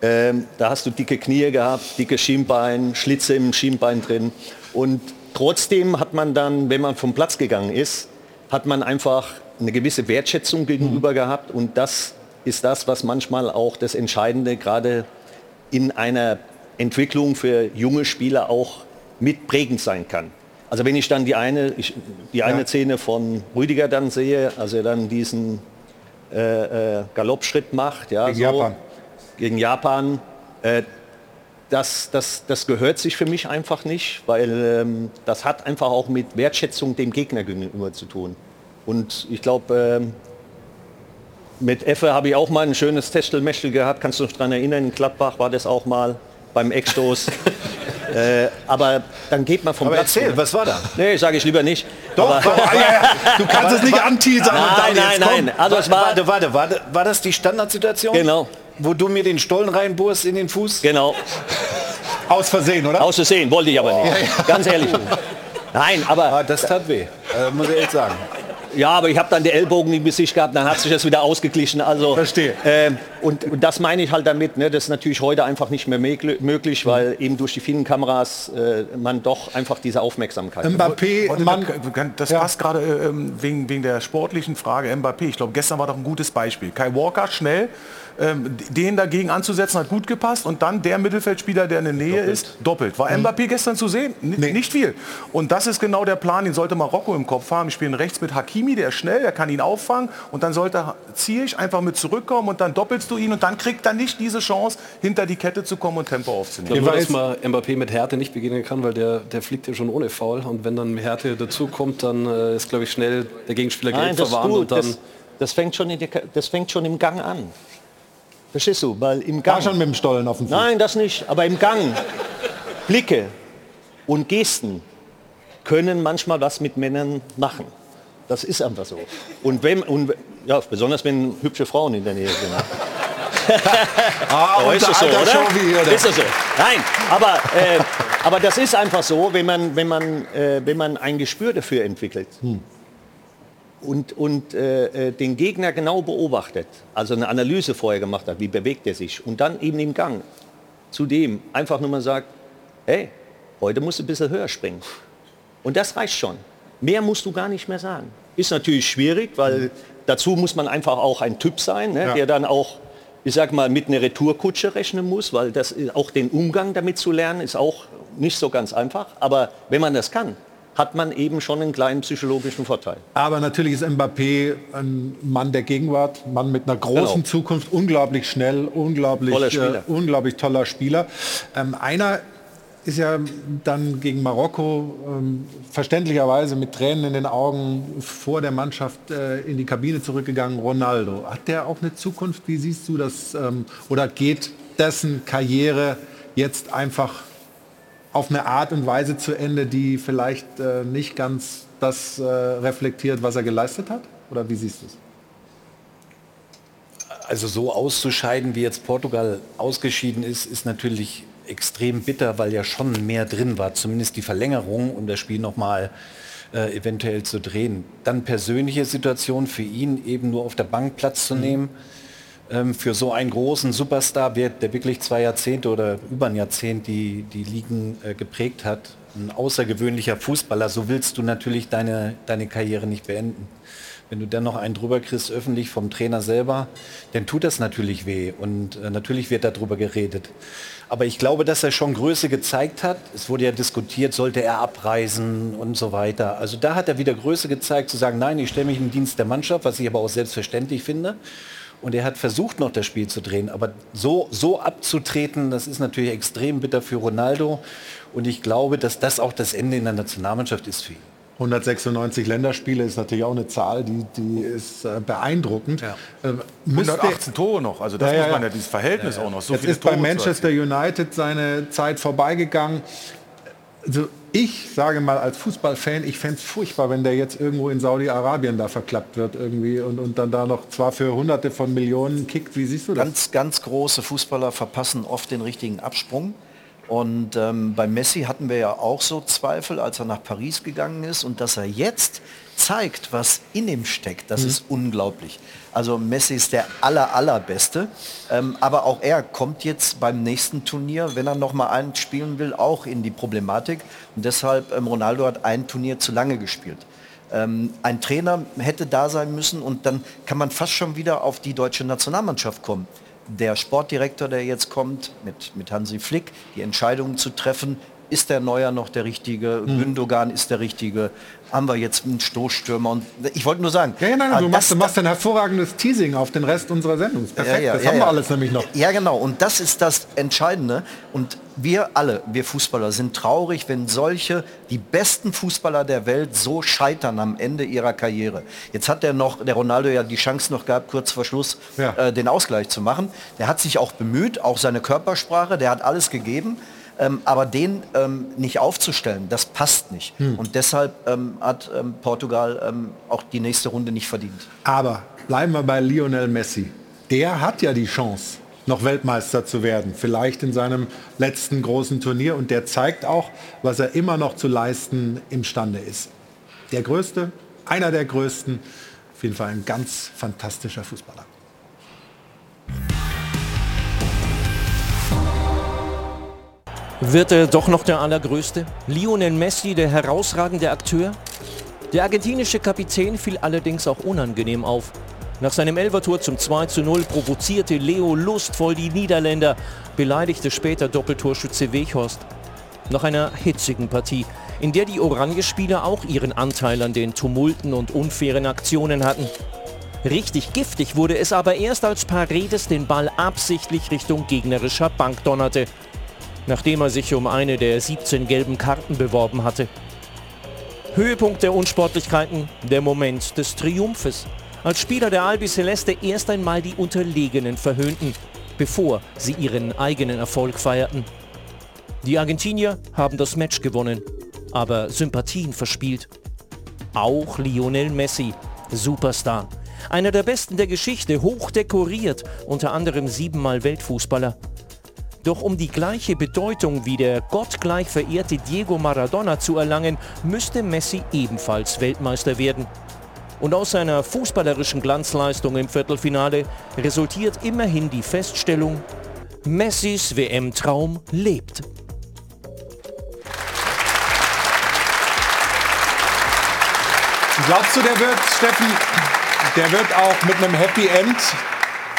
Ähm, da hast du dicke Knie gehabt, dicke Schienbein, Schlitze im Schienbein drin. Und trotzdem hat man dann, wenn man vom Platz gegangen ist, hat man einfach eine gewisse Wertschätzung gegenüber gehabt. Und das ist das, was manchmal auch das Entscheidende gerade in einer Entwicklung für junge Spieler auch mitprägend sein kann. Also wenn ich dann die eine, ich, die eine Ja. Szene von Rüdiger dann sehe, als er dann diesen äh, äh, Galoppschritt macht, ja, Gegen Japan. gegen Japan, äh, das, das, das gehört sich für mich einfach nicht, weil ähm, das hat einfach auch mit Wertschätzung dem Gegner gegenüber zu tun. Und ich glaube, ähm, mit Effe habe ich auch mal ein schönes Testelmechtel gehabt. Kannst du dich daran erinnern? In Gladbach war das auch mal beim Eckstoß. äh, aber dann geht man vom Aber Platz. erzähl, was war da? Nee, sage ich lieber nicht. Doch, aber, doch, ah, ja, ja. Du kannst es nicht anteasern und Nein, nein, nein. Also war, warte, warte, warte, war das die Standardsituation? Genau. Wo du mir den Stollen reinbohrst in den Fuß? Genau. Aus Versehen, oder? Aus Versehen, wollte ich aber nicht. Ganz ehrlich. Nein, aber... Ah, das tat weh, äh, muss ich ehrlich sagen. Ja, aber ich habe dann die Ellbogen im Gesicht gehabt, dann hat sich das wieder ausgeglichen. Also, Verstehe. Ähm, und, und das meine ich halt damit. Ne, das ist natürlich heute einfach nicht mehr möglich, weil eben durch die vielen Kameras äh, man doch einfach diese Aufmerksamkeit. Mbappé, Warte, Mann, das passt gerade äh, ähm, wegen, wegen der sportlichen Frage Mbappé. Ich glaube, gestern war doch ein gutes Beispiel. Kai Walker schnell, ähm, den dagegen anzusetzen, hat gut gepasst. Und dann der Mittelfeldspieler, der in der Nähe ist, doppelt. War Mbappé gestern zu sehen? N Nicht viel. Und das ist genau der Plan, den sollte Marokko im Kopf haben. Ich spiele rechts mit Hakimi, der ist schnell, der kann ihn auffangen. Und dann sollte Ziyech einfach mit zurückkommen und dann doppelst du ihn. Und dann kriegt er nicht diese Chance, hinter die Kette zu kommen und Tempo Ich aufzunehmen. glaube, dass man Mbappé mit Härte nicht begegnen kann, weil der, der fliegt ja schon ohne Foul. Und wenn dann Härte dazukommt, dann äh, ist, glaube ich, schnell der Gegenspieler gelb verwarnt. Und dann, das, das, fängt schon in der, das fängt schon im Gang an. Verstehst du? Weil im Gang. war schon mit dem Stollen auf dem Fuß. Nein, das nicht. Aber im Gang. Blicke und Gesten können manchmal was mit Männern machen. Das ist einfach so. Und wenn, und, ja, besonders wenn hübsche Frauen in der Nähe sind. Ah, Oh, ist das so, oder? Hier? Ist das so? Nein, aber, äh, aber das ist einfach so, wenn man, wenn man, äh, wenn man ein Gespür dafür entwickelt und, und äh, äh, den Gegner genau beobachtet, also eine Analyse vorher gemacht hat, wie bewegt er sich und dann eben im Gang zudem einfach nur mal sagt, hey, heute musst du ein bisschen höher springen. Und das reicht schon. Mehr musst du gar nicht mehr sagen. Ist natürlich schwierig, weil dazu muss man einfach auch ein Typ sein, ne, Ja. der dann auch, ich sag mal, mit einer Retourkutsche rechnen muss, weil das ist- auch den Umgang damit zu lernen ist auch nicht so ganz einfach. Aber wenn man das kann, hat man eben schon einen kleinen psychologischen Vorteil. Aber natürlich ist Mbappé ein Mann der Gegenwart, Mann mit einer großen Genau. Zukunft, unglaublich schnell, unglaublich Toller Spieler. Äh, unglaublich toller Spieler. Ähm, einer ist ja dann gegen Marokko ähm, verständlicherweise mit Tränen in den Augen vor der Mannschaft äh, in die Kabine zurückgegangen, Ronaldo. Hat der auch eine Zukunft? Wie siehst du das? Ähm, oder geht dessen Karriere jetzt einfach auf eine Art und Weise zu Ende, die vielleicht äh, nicht ganz das äh, reflektiert, was er geleistet hat? Oder wie siehst du es? Also so auszuscheiden, wie jetzt Portugal ausgeschieden ist, ist natürlich extrem bitter, weil ja schon mehr drin war, zumindest die Verlängerung, um das Spiel nochmal äh, eventuell zu drehen. Dann persönliche Situation für ihn, eben nur auf der Bank Platz zu nehmen. Ähm, für so einen großen Superstar, der, der wirklich zwei Jahrzehnte oder über ein Jahrzehnt die, die Ligen äh, geprägt hat, ein außergewöhnlicher Fußballer, so willst du natürlich deine, deine Karriere nicht beenden. Wenn du dann noch einen drüber kriegst, öffentlich vom Trainer selber, dann tut das natürlich weh und äh, natürlich wird darüber geredet. Aber ich glaube, dass er schon Größe gezeigt hat. Es wurde ja diskutiert, sollte er abreisen und so weiter. Also da hat er wieder Größe gezeigt, zu sagen, nein, ich stelle mich den Dienst der Mannschaft, was ich aber auch selbstverständlich finde. Und er hat versucht, noch das Spiel zu drehen. Aber so, so abzutreten, das ist natürlich extrem bitter für Ronaldo. Und ich glaube, dass das auch das Ende in der Nationalmannschaft ist für ihn. 196 Länderspiele ist natürlich auch eine Zahl, die, die ist äh, beeindruckend. Ja. Äh, 118 Tore noch, also das Ja, ja, muss man ja. ja, dieses Verhältnis auch noch. So Jetzt viele ist bei Tore zu Manchester United seine Zeit vorbeigegangen. Also ich sage mal als Fußballfan, ich fände es furchtbar, wenn der jetzt irgendwo in Saudi-Arabien da verklappt wird irgendwie und, und dann da noch zwar für hunderte von Millionen kickt. Wie siehst du das? Ganz, ganz große Fußballer verpassen oft den richtigen Absprung. Und ähm, bei Messi hatten wir ja auch so Zweifel, als er nach Paris gegangen ist. Und dass er jetzt zeigt, was in ihm steckt, das Mhm. ist unglaublich. Also Messi ist der aller, allerbeste. Ähm, aber auch er kommt jetzt beim nächsten Turnier, wenn er noch mal einen spielen will, auch in die Problematik. Und deshalb, ähm, Ronaldo hat ein Turnier zu lange gespielt. Ähm, ein Trainer hätte da sein müssen und dann kann man fast schon wieder auf die deutsche Nationalmannschaft kommen. Der Sportdirektor, der jetzt kommt, mit, mit Hansi Flick, die Entscheidungen zu treffen, ist der Neuer noch der Richtige, Mhm. Gündogan ist der Richtige, haben wir jetzt einen Stoßstürmer und ich wollte nur sagen, Ja, ja, nein, ah, du, machst, machst ein hervorragendes Teasing auf den Rest unserer Sendung. Perfekt, ja, ja, das haben wir alles nämlich noch. Ja, genau. Und das ist das Entscheidende. Und wir alle, wir Fußballer, sind traurig, wenn solche, die besten Fußballer der Welt so scheitern am Ende ihrer Karriere. Jetzt hat der noch, der Ronaldo ja die Chance noch gehabt, kurz vor Schluss äh, den Ausgleich zu machen. Der hat sich auch bemüht, auch seine Körpersprache, der hat alles gegeben. Ähm, aber den ähm, nicht aufzustellen, das passt nicht. Hm. Und deshalb ähm, hat ähm, Portugal ähm, auch die nächste Runde nicht verdient. Aber bleiben wir bei Lionel Messi. Der hat ja die Chance, noch Weltmeister zu werden. Vielleicht in seinem letzten großen Turnier. Und der zeigt auch, was er immer noch zu leisten imstande ist. Der Größte, einer der Größten. Auf jeden Fall ein ganz fantastischer Fußballer. Wird er doch noch der Allergrößte? Lionel Messi, der herausragende Akteur? Der argentinische Kapitän fiel allerdings auch unangenehm auf. Nach seinem Elvertor zum 2 zu 0 provozierte Leo lustvoll die Niederländer, beleidigte später Doppeltorschütze Weghorst. Nach einer hitzigen Partie, in der die Oranje-Spieler auch ihren Anteil an den Tumulten und unfairen Aktionen hatten. Richtig giftig wurde es aber erst, als Paredes den Ball absichtlich Richtung gegnerischer Bank donnerte, nachdem er sich um eine der 17 gelben Karten beworben hatte. Höhepunkt der Unsportlichkeiten, der Moment des Triumphes. Als Spieler der Albi Celeste erst einmal die Unterlegenen verhöhnten, bevor sie ihren eigenen Erfolg feierten. Die Argentinier haben das Match gewonnen, aber Sympathien verspielt. Auch Lionel Messi, Superstar. Einer der besten der Geschichte, hoch dekoriert, unter anderem siebenmal Weltfußballer. Doch um die gleiche Bedeutung wie der gottgleich verehrte Diego Maradona zu erlangen, müsste Messi ebenfalls Weltmeister werden. Und aus seiner fußballerischen Glanzleistung im Viertelfinale resultiert immerhin die Feststellung, Messis WM-Traum lebt. Glaubst du, der wird, Steffen, der wird auch mit einem Happy End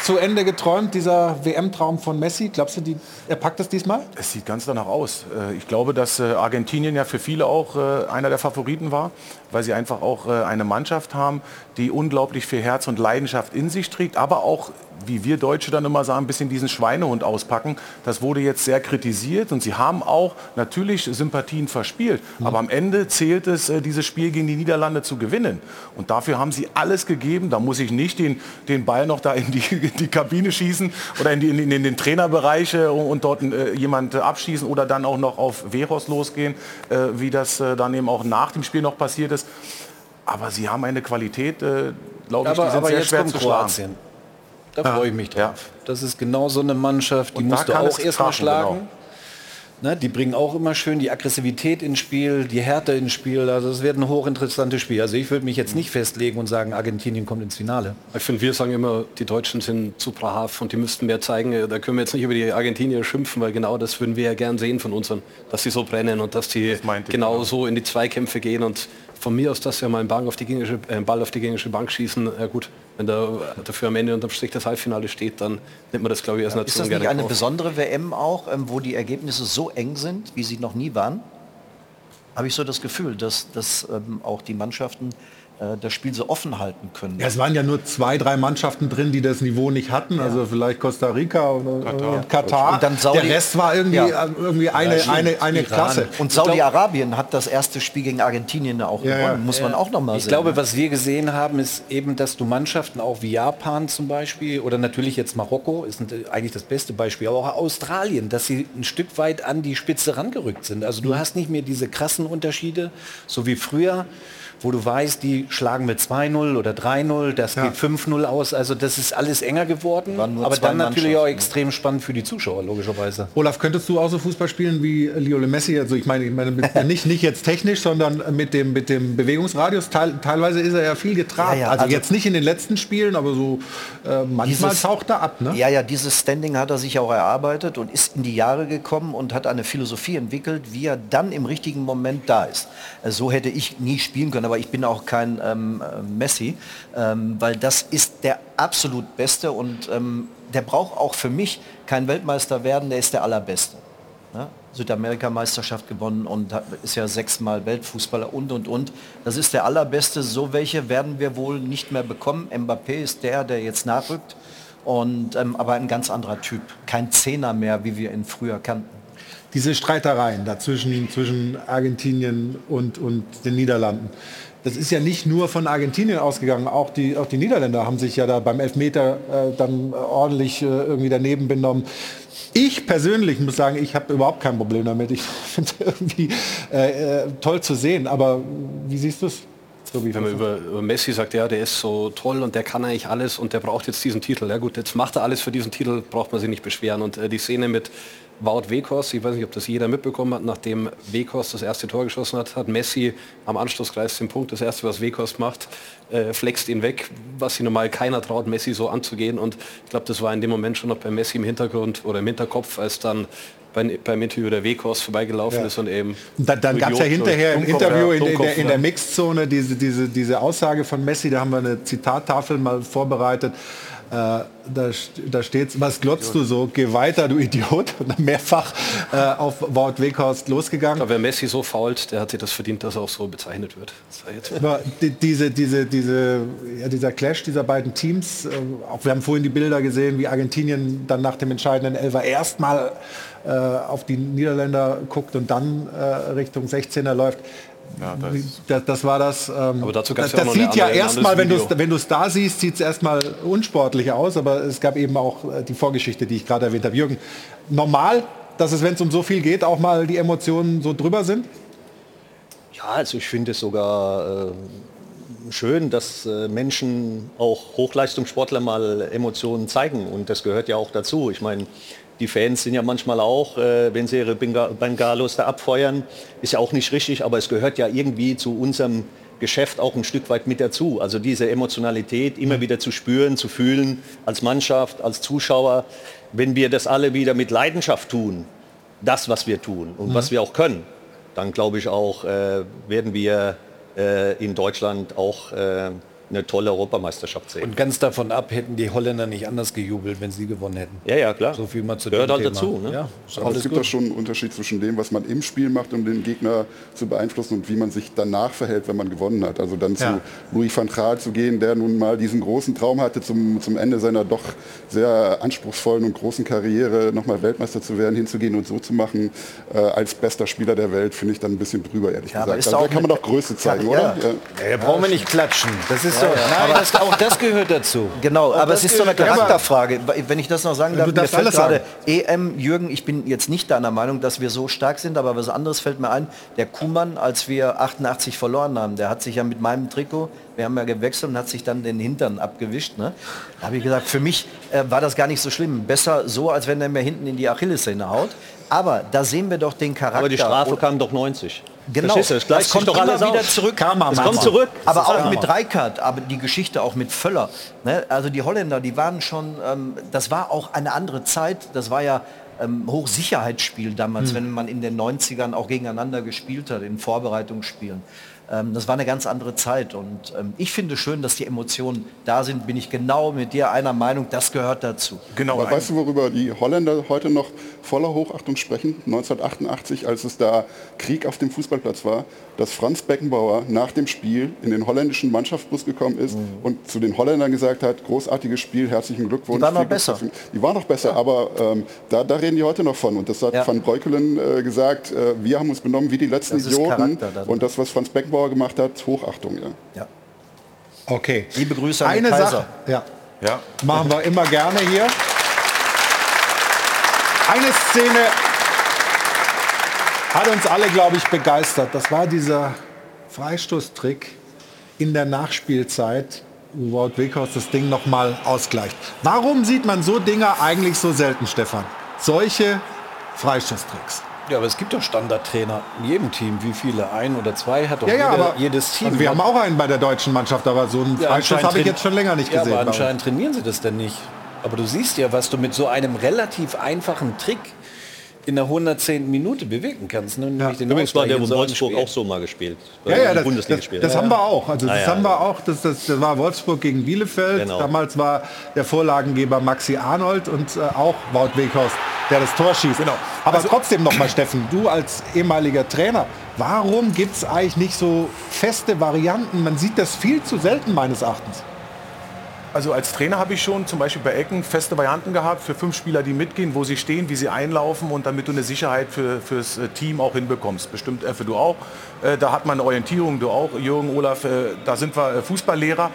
zu Ende geträumt, dieser WM-Traum von Messi? Glaubst du, die, er packt das diesmal? Es sieht ganz danach aus. Äh, Ich glaube, dass äh, Argentinien ja für viele auch äh, einer der Favoriten war, weil sie einfach auch äh, eine Mannschaft haben, die unglaublich viel Herz und Leidenschaft in sich trägt, aber auch, wie wir Deutsche dann immer sagen, ein bisschen diesen Schweinehund auspacken. Das wurde jetzt sehr kritisiert und sie haben auch natürlich Sympathien verspielt. Aber am Ende zählt es, äh, dieses Spiel gegen die Niederlande zu gewinnen. Und dafür haben sie alles gegeben. Da muss ich nicht den, den Ball noch da in die, in die Kabine schießen oder in, die, in, in den Trainerbereich äh, und dort äh, jemand abschießen oder dann auch noch auf Veros losgehen, äh, wie das äh, dann eben auch nach dem Spiel noch passiert ist. Aber sie haben eine Qualität, äh, glaube ich, Aber, die sind aber sehr jetzt schwer kommt zu schlagen. Kroatien. Da freue ich mich drauf. Das ist genau so eine Mannschaft, die musst du auch erstmal genau. schlagen. Ne, die bringen auch immer schön die Aggressivität ins Spiel, die Härte ins Spiel. Also es wird ein hochinteressantes Spiel. Also ich würde mich jetzt nicht festlegen und sagen, Argentinien kommt ins Finale. Ich finde, wir sagen immer, die Deutschen sind zu brav und die müssten mehr zeigen. Da können wir jetzt nicht über die Argentinier schimpfen, weil genau das würden wir ja gern sehen von unseren, dass sie so brennen und dass die genau, genau so in die Zweikämpfe gehen und von mir aus, dass wir mal einen Ball auf die gegnerische, äh, Ball auf die gegnerische Bank schießen, ja gut, wenn da dafür am Ende unterm Strich das Halbfinale steht, dann nimmt man das, glaube ich, als ja, Nation Ist das nicht eine auf. besondere WM auch, ähm, wo die Ergebnisse so eng sind, wie sie noch nie waren? Habe ich so das Gefühl, dass, dass ähm, auch die Mannschaften äh, das Spiel so offen halten können. Ja, es waren ja nur zwei, drei Mannschaften drin, die das Niveau nicht hatten. Ja. Also vielleicht Costa Rica oder Katar. Katar. Und dann Saudi Der Rest war irgendwie, ja. irgendwie eine, ja, eine, eine Klasse. Und Saudi-Arabien hat das erste Spiel gegen Argentinien auch gewonnen. Muss man auch noch mal ich sehen. Ich glaube, was wir gesehen haben, ist eben, dass du Mannschaften auch wie Japan zum Beispiel oder natürlich jetzt Marokko ist eigentlich das beste Beispiel, aber auch Australien, dass sie ein Stück weit an die Spitze rangerückt sind. Also du mhm. hast nicht mehr diese krassen Unterschiede, so wie früher wo du weißt, die schlagen mit 2-0 oder 3-0, das ja. geht 5-0 aus. Also das ist alles enger geworden, aber dann natürlich auch extrem spannend für die Zuschauer, logischerweise. Olaf, könntest du auch so Fußball spielen wie Lionel Messi? Also ich meine, ich meine nicht, nicht jetzt technisch, sondern mit dem, mit dem Bewegungsradius. Teil, teilweise ist er ja viel getragen. Ja, ja, also, also, jetzt nicht in den letzten Spielen, aber so äh, manchmal dieses, taucht er ab. Ne? Ja, ja, dieses Standing hat er sich auch erarbeitet und ist in die Jahre gekommen und hat eine Philosophie entwickelt, wie er dann im richtigen Moment da ist. Also so hätte ich nie spielen können aber ich bin auch kein ähm, äh, Messi, ähm, weil das ist der absolut Beste und ähm, der braucht auch für mich kein Weltmeister werden, der ist der Allerbeste. Ja? Südamerika-Meisterschaft gewonnen und ist ja sechsmal Weltfußballer und und und. Das ist der allerbeste. So welche werden wir wohl nicht mehr bekommen. Mbappé ist der, der jetzt nachrückt. Und, ähm, aber ein ganz anderer Typ. Kein Zehner mehr, wie wir ihn früher kannten diese Streitereien dazwischen zwischen Argentinien und, und den Niederlanden. Das ist ja nicht nur von Argentinien ausgegangen, auch die, auch die Niederländer haben sich ja da beim Elfmeter äh, dann ordentlich äh, irgendwie daneben benommen. Ich persönlich muss sagen, ich habe überhaupt kein Problem damit. Ich finde es irgendwie äh, äh, toll zu sehen. Aber wie siehst du es? So Wenn man über, über, Messi sagt, ja, der ist so toll und der kann eigentlich alles und der braucht jetzt diesen Titel. Ja gut, jetzt macht er alles für diesen Titel, braucht man sich nicht beschweren. Und äh, die Szene mit Wout Weghorst, ich weiß nicht, ob das jeder mitbekommen hat, nachdem Weghorst das erste Tor geschossen hat, hat Messi am Anschlusskreis den Punkt, das erste, was Weghorst macht, äh, flext ihn weg, was sich normal keiner traut, Messi so anzugehen. Und ich glaube, das war in dem Moment schon noch bei Messi im Hintergrund oder im Hinterkopf, als dann beim, beim Interview der Weghorst vorbeigelaufen ja. ist und eben. Da, dann gab es ja hinterher im Interview in, in, der, in der Mixzone diese, diese, diese Aussage von Messi, da haben wir eine Zitattafel mal vorbereitet. Äh, da, da steht, was glotzt du so? Geh weiter, du Idiot. Und dann mehrfach äh, auf Wort Weghorst losgegangen. Aber wer Messi so fault, der hat sich das verdient, dass er auch so bezeichnet wird. Aber die, diese, diese, diese, ja, dieser Clash dieser beiden Teams, äh, auch wir haben vorhin die Bilder gesehen, wie Argentinien dann nach dem entscheidenden Elfer erstmal äh, auf die Niederländer guckt und dann äh, Richtung 16er läuft. Ja, das, das, das, war das. Ähm, aber dazu das, das sieht ja erstmal, wenn du es wenn da siehst, sieht es erstmal unsportlich aus, aber es gab eben auch äh, die Vorgeschichte, die ich gerade erwähnt habe. Jürgen, normal, dass es, wenn es um so viel geht, auch mal die Emotionen so drüber sind? Ja, also ich finde es sogar äh, schön, dass äh, Menschen, auch Hochleistungssportler mal Emotionen zeigen und das gehört ja auch dazu. Ich meine, die Fans sind ja manchmal auch, äh, wenn sie ihre Bengalos da abfeuern, ist ja auch nicht richtig, aber es gehört ja irgendwie zu unserem Geschäft auch ein Stück weit mit dazu. Also diese Emotionalität immer wieder zu spüren, zu fühlen, als Mannschaft, als Zuschauer, wenn wir das alle wieder mit Leidenschaft tun, das, was wir tun und mhm. was wir auch können, dann glaube ich auch, äh, werden wir äh, in Deutschland auch äh, eine tolle Europameisterschaft sehen. Und ganz davon ab hätten die Holländer nicht anders gejubelt, wenn sie gewonnen hätten. Ja, ja, klar. So viel mal zu Gehört halt dazu. Ne? Ja, Aber es gibt doch schon einen Unterschied zwischen dem, was man im Spiel macht, um den Gegner zu beeinflussen und wie man sich danach verhält, wenn man gewonnen hat. Also dann ja. zu Louis van Gaal zu gehen, der nun mal diesen großen Traum hatte, zum, zum Ende seiner doch sehr anspruchsvollen und großen Karriere nochmal Weltmeister zu werden, hinzugehen und so zu machen, äh, als bester Spieler der Welt, finde ich dann ein bisschen drüber, ehrlich ja, gesagt. Also da kann man doch Größe zeigen, ja, oder? Ja. ja. brauchen wir nicht klatschen. Das ist so. Nein, das, auch das gehört dazu. Genau, aber es ist so eine Charakterfrage. Wenn ich das noch sagen darf, mir fällt gerade EM, Jürgen, ich bin jetzt nicht deiner Meinung, dass wir so stark sind, aber was anderes fällt mir ein. Der Kuhmann, als wir 88 verloren haben, der hat sich ja mit meinem Trikot, wir haben ja gewechselt und hat sich dann den Hintern abgewischt. Ne? Da habe ich gesagt, für mich äh, war das gar nicht so schlimm. Besser so, als wenn er mir hinten in die Achillessehne haut. Aber da sehen wir doch den Charakter. Aber die Strafe kam doch 90. Genau? Das sich kommt doch immer alles wieder aus. zurück. Karma, Es kommt zurück. Aber Das auch Karma. mit Reikert, aber die Geschichte auch mit Völler. Ne? Also die Holländer, die waren schon, ähm, das war auch eine andere Zeit. Das war ja ähm, Hochsicherheitsspiel damals, Hm. wenn man in den 90ern auch gegeneinander gespielt hat, in Vorbereitungsspielen. Ähm, das war eine ganz andere Zeit und ähm, ich finde schön, dass die Emotionen da sind. Bin ich genau mit dir einer Meinung, das gehört dazu. Genau. Aber weißt du, worüber die Holländer heute noch voller Hochachtung sprechen? 1988, als es da Krieg auf dem Fußballplatz war, dass Franz Beckenbauer nach dem Spiel in den holländischen Mannschaftsbus gekommen ist und zu den Holländern gesagt hat, großartiges Spiel, herzlichen Glückwunsch. Die waren noch besser. Die waren noch besser, aber ähm, da, da reden die heute noch von. Und das hat Van Breukelen äh, gesagt, äh, wir haben uns benommen wie die letzten Das Idioten. Und das, was Franz Beckenbauer gemacht hat, Hochachtung. Ja. Okay. Liebe Grüße an Eine den Kaiser. Sache. Ja. Ja. Machen wir immer gerne hier. Eine Szene hat uns alle, glaube ich, begeistert. Das war dieser Freistoßtrick in der Nachspielzeit, wo Wout Weghorst das Ding nochmal ausgleicht. Warum sieht man so Dinge eigentlich so selten, Stefan? Solche Freistoßtricks. Ja, aber es gibt doch Standardtrainer in jedem Team. Wie viele? Ein oder zwei hat doch Ja, ja, jeder, aber jedes Team. also wir haben auch einen bei der deutschen Mannschaft, aber so einen Ja, Freistoß habe ich jetzt schon länger nicht ja, gesehen. Aber anscheinend trainieren sie das denn nicht. Aber du siehst ja, was du mit so einem relativ einfachen Trick in der 110. Minute bewegen kannst. Ne? Den Übrigens war der einem Wolfsburg auch so mal gespielt. Ja, ja, das, Bundesliga das, gespielt. das haben wir auch. Also Ah, das ja. haben wir auch. Das, das, das war Wolfsburg gegen Bielefeld. Genau. Damals war der Vorlagengeber Maxi Arnold und äh, auch Wout Weghorst, der das Tor schießt. Genau. Aber trotzdem noch mal, Steffen, du als ehemaliger Trainer, warum gibt es eigentlich nicht so feste Varianten? Man sieht das viel zu selten meines Erachtens. Also als Trainer habe ich schon zum Beispiel bei Ecken feste Varianten gehabt für fünf Spieler, die mitgehen, wo sie stehen, wie sie einlaufen und damit du eine Sicherheit für, fürs äh, Team auch hinbekommst. Bestimmt äh, für du auch. Äh, Da hat man eine Orientierung, du auch, Jürgen, Olaf, da sind wir Fußballlehrer.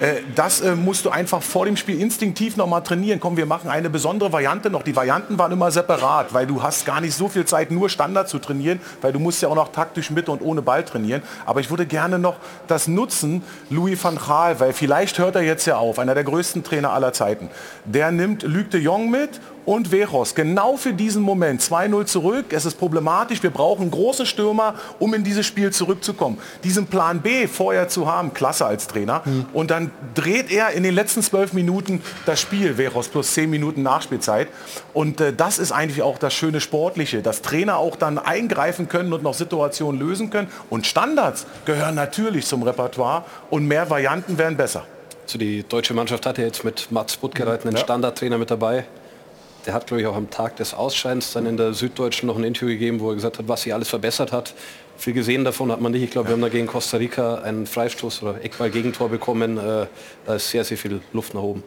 Äh, Das äh, musst du einfach vor dem Spiel instinktiv noch mal trainieren. Komm, wir machen eine besondere Variante noch. Die Varianten waren immer separat, weil du hast gar nicht so viel Zeit, nur Standard zu trainieren, weil du musst ja auch noch taktisch mit und ohne Ball trainieren. Aber ich würde gerne noch das nutzen, Louis van Gaal, weil vielleicht hört er jetzt ja auf, einer der größten Trainer aller Zeiten. Der nimmt Luc de Jong mit und Veros. Genau für diesen Moment. 2-0 zurück. Es ist problematisch. Wir brauchen große Stürmer, um in dieses Spiel zurückzukommen. Diesen Plan B vorher zu haben, klasse als Trainer. Und dann dreht er in den letzten zwölf Minuten das Spiel. Veros plus zehn Minuten Nachspielzeit. Und äh, das ist eigentlich auch das schöne Sportliche, dass Trainer auch dann eingreifen können und noch Situationen lösen können. Und Standards gehören natürlich zum Repertoire und mehr Varianten wären besser. Also die deutsche Mannschaft hatte jetzt mit Mats Buttgereit einen Ja. Standardtrainer mit dabei. Der hat, glaube ich, auch am Tag des Ausscheidens dann in der Süddeutschen noch ein Interview gegeben, wo er gesagt hat, was sie alles verbessert hat. Viel gesehen davon hat man nicht. Ich glaube, wir haben da gegen Costa Rica einen Freistoß oder Eckball-Gegentor bekommen. Äh, Da ist sehr, sehr viel Luft nach oben.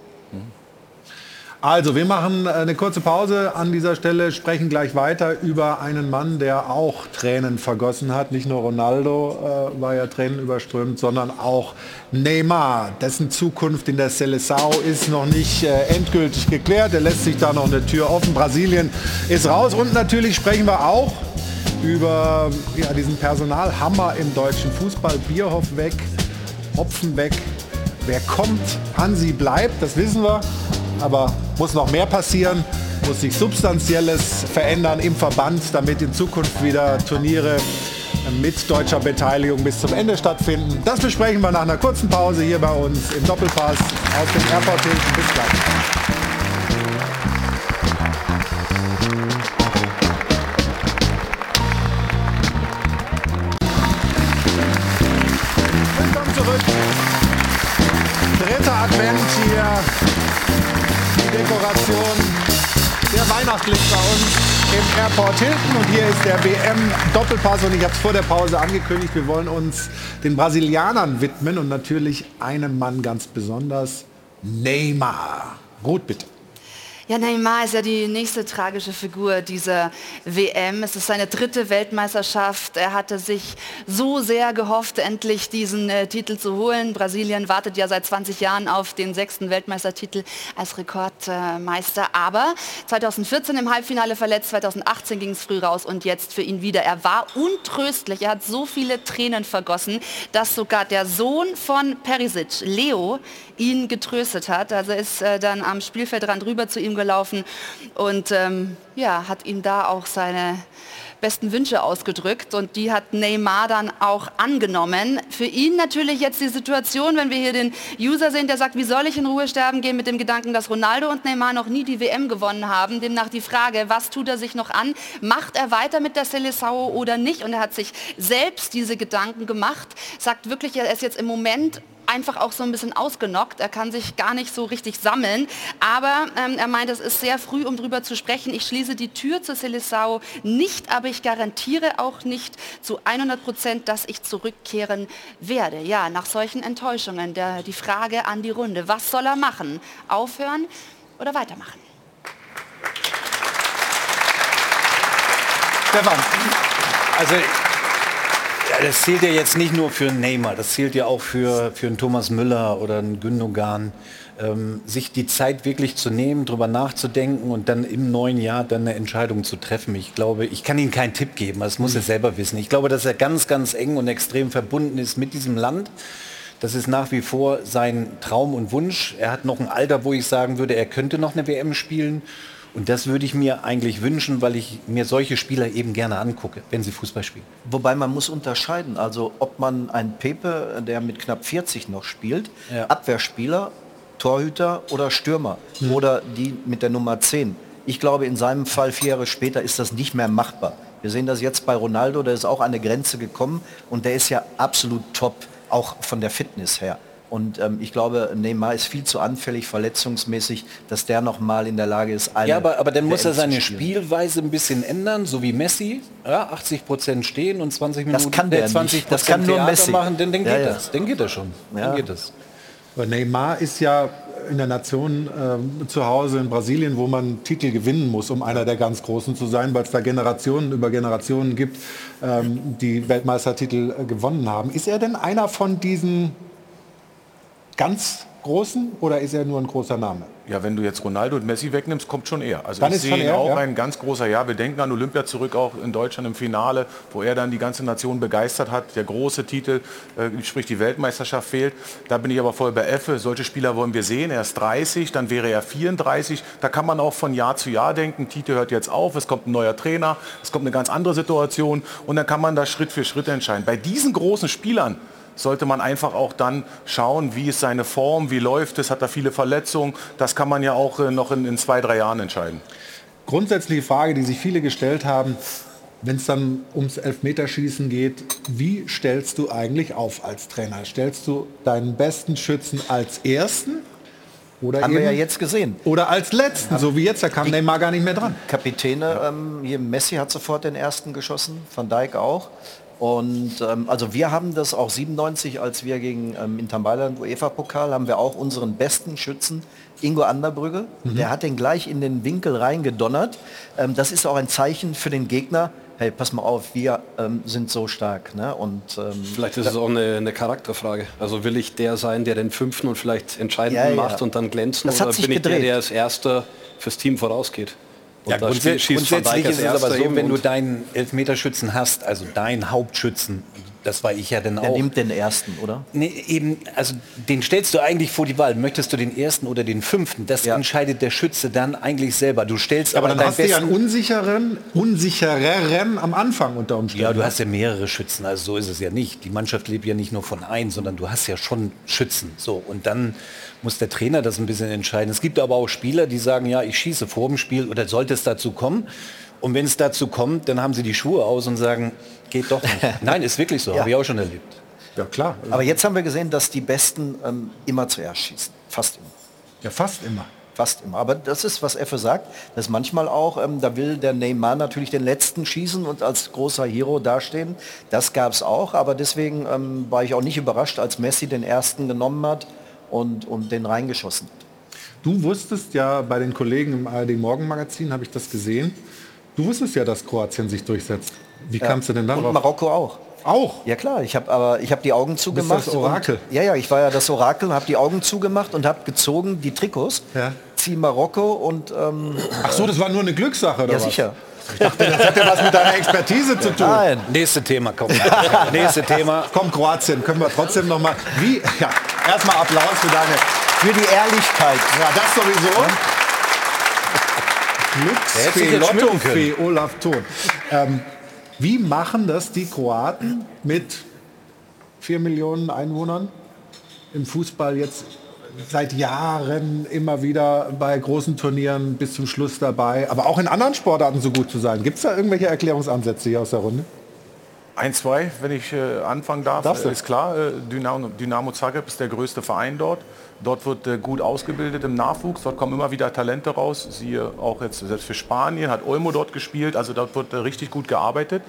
Also, wir machen äh, eine kurze Pause an dieser Stelle, sprechen gleich weiter über einen Mann, der auch Tränen vergossen hat. Nicht nur Ronaldo äh, war ja Tränen überströmt, sondern auch Neymar. Dessen Zukunft in der Seleção ist noch nicht äh, endgültig geklärt. Er lässt sich da noch eine Tür offen. Brasilien ist raus. Und natürlich sprechen wir auch über ja, diesen Personalhammer im deutschen Fußball. Bierhoff weg, Hopfen weg. Wer kommt, Hansi bleibt, das wissen wir. Aber muss noch mehr passieren, muss sich Substanzielles verändern im Verband, damit in Zukunft wieder Turniere mit deutscher Beteiligung bis zum Ende stattfinden. Das besprechen wir nach einer kurzen Pause hier bei uns im Doppelpass aus dem Airport Hilton. Bis gleich. Willkommen zurück. Dritter Advent hier. Dekoration. Der Weihnachtslicht bei uns im Airport Hilton. Und hier ist der WM-Doppelpass. Und ich habe es vor der Pause angekündigt, wir wollen uns den Brasilianern widmen. Und natürlich einem Mann ganz besonders, Neymar. Ruth, bitte. Ja, Neymar ist ja die nächste tragische Figur dieser WM. Es ist seine dritte Weltmeisterschaft. Er hatte sich so sehr gehofft, endlich diesen äh, Titel zu holen. Brasilien wartet ja seit 20 Jahren auf den sechsten Weltmeistertitel als Rekordmeister. Aber 2014 im Halbfinale verletzt, 2018 ging es früh raus und jetzt für ihn wieder. Er war untröstlich. Er hat so viele Tränen vergossen, dass sogar der Sohn von Perisic, Leo, ihn getröstet hat. Also ist äh, dann am Spielfeldrand rüber zu ihm ihm gelaufen und ähm, ja, hat ihm da auch seine besten Wünsche ausgedrückt und die hat Neymar dann auch angenommen. Für ihn natürlich jetzt die Situation, wenn wir hier den User sehen, der sagt, wie soll ich in Ruhe sterben gehen mit dem Gedanken, dass Ronaldo und Neymar noch nie die WM gewonnen haben. Demnach die Frage, was tut er sich noch an? Macht er weiter mit der Seleção oder nicht? Und er hat sich selbst diese Gedanken gemacht, sagt wirklich, er ist jetzt im Moment einfach auch so ein bisschen ausgenockt. Er kann sich gar nicht so richtig sammeln. Aber ähm, er meint, es ist sehr früh, um darüber zu sprechen. Ich schließe die Tür zur Seleção nicht, aber ich garantiere auch nicht zu 100 Prozent, dass ich zurückkehren werde. Ja, nach solchen Enttäuschungen der, die Frage an die Runde. Was soll er machen? Aufhören oder weitermachen? Stefan, also das zählt ja jetzt nicht nur für Neymar, das zählt ja auch für, für einen Thomas Müller oder einen Gündogan. Ähm, sich die Zeit wirklich zu nehmen, darüber nachzudenken und dann im neuen Jahr dann eine Entscheidung zu treffen. Ich glaube, ich kann Ihnen keinen Tipp geben, das muss er Mhm. selber wissen. Ich glaube, dass er ganz, ganz eng und extrem verbunden ist mit diesem Land. Das ist nach wie vor sein Traum und Wunsch. Er hat noch ein Alter, wo ich sagen würde, er könnte noch eine WM spielen. Und das würde ich mir eigentlich wünschen, weil ich mir solche Spieler eben gerne angucke, wenn sie Fußball spielen. Wobei man muss unterscheiden, also ob man einen Pepe, der mit knapp 40 noch spielt, Abwehrspieler, Torhüter oder Stürmer oder die mit der Nummer 10. Ich glaube, in seinem Fall vier Jahre später ist das nicht mehr machbar. Wir sehen das jetzt bei Ronaldo, der ist auch an eine Grenze gekommen und der ist ja absolut top, auch von der Fitness her. Und ähm, ich glaube, Neymar ist viel zu anfällig verletzungsmäßig, dass der noch mal in der Lage ist, eine Ja, aber, aber dann muss er seine. Spielweise ein bisschen ändern, so wie Messi. Ja, 80 Prozent stehen und 20 Das Minuten kann der äh, 20 nicht. Das kann nur Theater Messi. machen, dann, dann Ja, geht ja. das. Dann geht das schon. Ja. Dann geht das. Aber Neymar ist ja in der Nation ähm, zu Hause in Brasilien, wo man Titel gewinnen muss, um einer der ganz Großen zu sein, weil es da Generationen über Generationen gibt, ähm, die Weltmeistertitel äh, gewonnen haben. Ist er denn einer von diesen ganz Großen oder ist er nur ein großer Name? Ja, wenn du jetzt Ronaldo und Messi wegnimmst, kommt schon er. Also Dann ich ist sehe ihn er, auch ja. ein ganz großer Jahr. Wir denken an Olympia zurück, auch in Deutschland im Finale, wo er dann die ganze Nation begeistert hat. Der große Titel, äh, sprich die Weltmeisterschaft fehlt. Da bin ich aber voll bei Effe. Solche Spieler wollen wir sehen. Er ist 30, dann wäre er 34. Da kann man auch von Jahr zu Jahr denken. Tite hört jetzt auf, es kommt ein neuer Trainer, es kommt eine ganz andere Situation und dann kann man da Schritt für Schritt entscheiden. Bei diesen großen Spielern sollte man einfach auch dann schauen, wie ist seine Form, wie läuft es, hat er viele Verletzungen. Das kann man ja auch äh, noch in, in zwei, drei Jahren entscheiden. Grundsätzliche Frage, die sich viele gestellt haben, wenn es dann ums Elfmeterschießen geht, wie stellst du eigentlich auf als Trainer? Stellst du deinen besten Schützen als ersten? Oder Haben wir eben- ja jetzt gesehen. Oder als letzten, so wie jetzt, da kam Neymar gar nicht mehr dran. Kapitäne, ähm, hier Messi hat sofort den ersten geschossen, Van Dijk auch. Und ähm, also wir haben das auch 97, als wir gegen ähm, Inter Mailand UEFA-Pokal, haben wir auch unseren besten Schützen, Ingo Anderbrügge, Mhm. der hat den gleich in den Winkel reingedonnert. Ähm, das ist auch ein Zeichen für den Gegner, hey, pass mal auf, wir ähm, sind so stark. Ne? Und, ähm, Vielleicht ist es auch eine, eine Charakterfrage. Also will ich der sein, der den fünften und vielleicht entscheidenden Ja, ja. macht und dann glänzen? Das oder bin ich der, gedreht. der als erster fürs Team vorausgeht? Und Ja, grundsä grundsätzlich ist es aber so, wenn du deinen Elfmeterschützen hast, also deinen Hauptschützen, das war ich ja dann der auch. nimmt den ersten, oder? Nee, eben, also den stellst du eigentlich vor die Wahl. Möchtest du den ersten oder den fünften? Das entscheidet der Schütze dann eigentlich selber. Du stellst Aber aber, dann hast du ja einen unsicheren, unsichereren am Anfang unter Umständen. Ja, du hast ja mehrere Schützen, also so ist es ja nicht. Die Mannschaft lebt ja nicht nur von einem, sondern du hast ja schon Schützen. So, und dann muss der Trainer das ein bisschen entscheiden. Es gibt aber auch Spieler, die sagen, ja, ich schieße vor dem Spiel oder sollte es dazu kommen. Und wenn es dazu kommt, dann haben sie die Schuhe aus und sagen, geht doch nicht. Nein, ist wirklich so, Ja. habe ich auch schon erlebt. Ja, klar. Aber jetzt haben wir gesehen, dass die Besten ähm, immer zuerst schießen. Fast immer. Ja, fast immer. Fast immer. Aber das ist, was Effe sagt, das ist manchmal auch, ähm, da will der Neymar natürlich den letzten schießen und als großer Hero dastehen. Das gab es auch, aber deswegen ähm, war ich auch nicht überrascht, als Messi den ersten genommen hat und, und den reingeschossen hat. Du wusstest ja bei den Kollegen im ARD Morgenmagazin, habe ich das gesehen, du wusstest ja, dass Kroatien sich durchsetzt. Wie Ja. kamst du denn dann Und Marokko auch. Auch? Ja klar, ich habe aber ich habe die Augen zugemacht. das Orakel? Und, ja, ja, ich war ja das Orakel, habe die Augen zugemacht und habe gezogen die Trikots. Ja. Zieh Marokko und ähm, Ach so, das war nur eine Glückssache, oder ja was? sicher. Das hätte was mit deiner Expertise zu tun. Nein. Nächste Thema, komm. Nächste Thema. Komm, Kroatien, können wir trotzdem noch mal. Wie? Ja, erstmal Applaus für deine. Für die Ehrlichkeit. Ja, das sowieso. Glücksfee, Lottofee, Olaf Thon. Ähm, wie machen das die Kroaten mit 4 Millionen Einwohnern im Fußball jetzt seit Jahren immer wieder bei großen Turnieren bis zum Schluss dabei, aber auch in anderen Sportarten so gut zu sein? Gibt es da irgendwelche Erklärungsansätze hier aus der Runde? Ein, zwei, wenn ich äh, anfangen darf, Darfst du? ist klar. Äh, Dynamo, Dynamo Zagreb ist der größte Verein dort. Dort wird äh, gut ausgebildet im Nachwuchs. Dort kommen immer wieder Talente raus. Siehe auch jetzt selbst für Spanien hat Olmo dort gespielt. Also dort wird äh, richtig gut gearbeitet.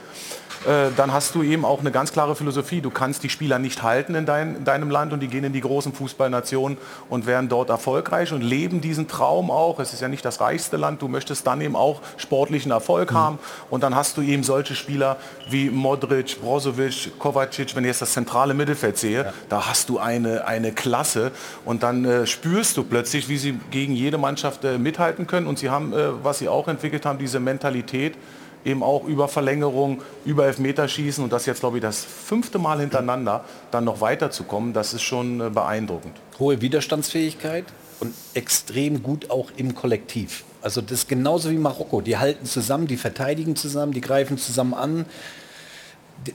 Äh, dann hast du eben auch eine ganz klare Philosophie. Du kannst die Spieler nicht halten in, dein, in deinem Land und die gehen in die großen Fußballnationen und werden dort erfolgreich und leben diesen Traum auch. Es ist ja nicht das reichste Land. Du möchtest dann eben auch sportlichen Erfolg haben. Und dann hast du eben solche Spieler wie Modric, Brozovic, Kovacic. Wenn ich jetzt das zentrale Mittelfeld sehe, da hast du eine, eine Klasse. Und dann äh, spürst du plötzlich, wie sie gegen jede Mannschaft äh, mithalten können. Und sie haben, äh, was sie auch entwickelt haben, diese Mentalität, eben auch über Verlängerung, über Elfmeterschießen und das jetzt, glaube ich, das fünfte Mal hintereinander dann noch weiterzukommen, das ist schon äh, beeindruckend. Hohe Widerstandsfähigkeit und extrem gut auch im Kollektiv. Also das ist genauso wie Marokko. Die halten zusammen, die verteidigen zusammen, die greifen zusammen an.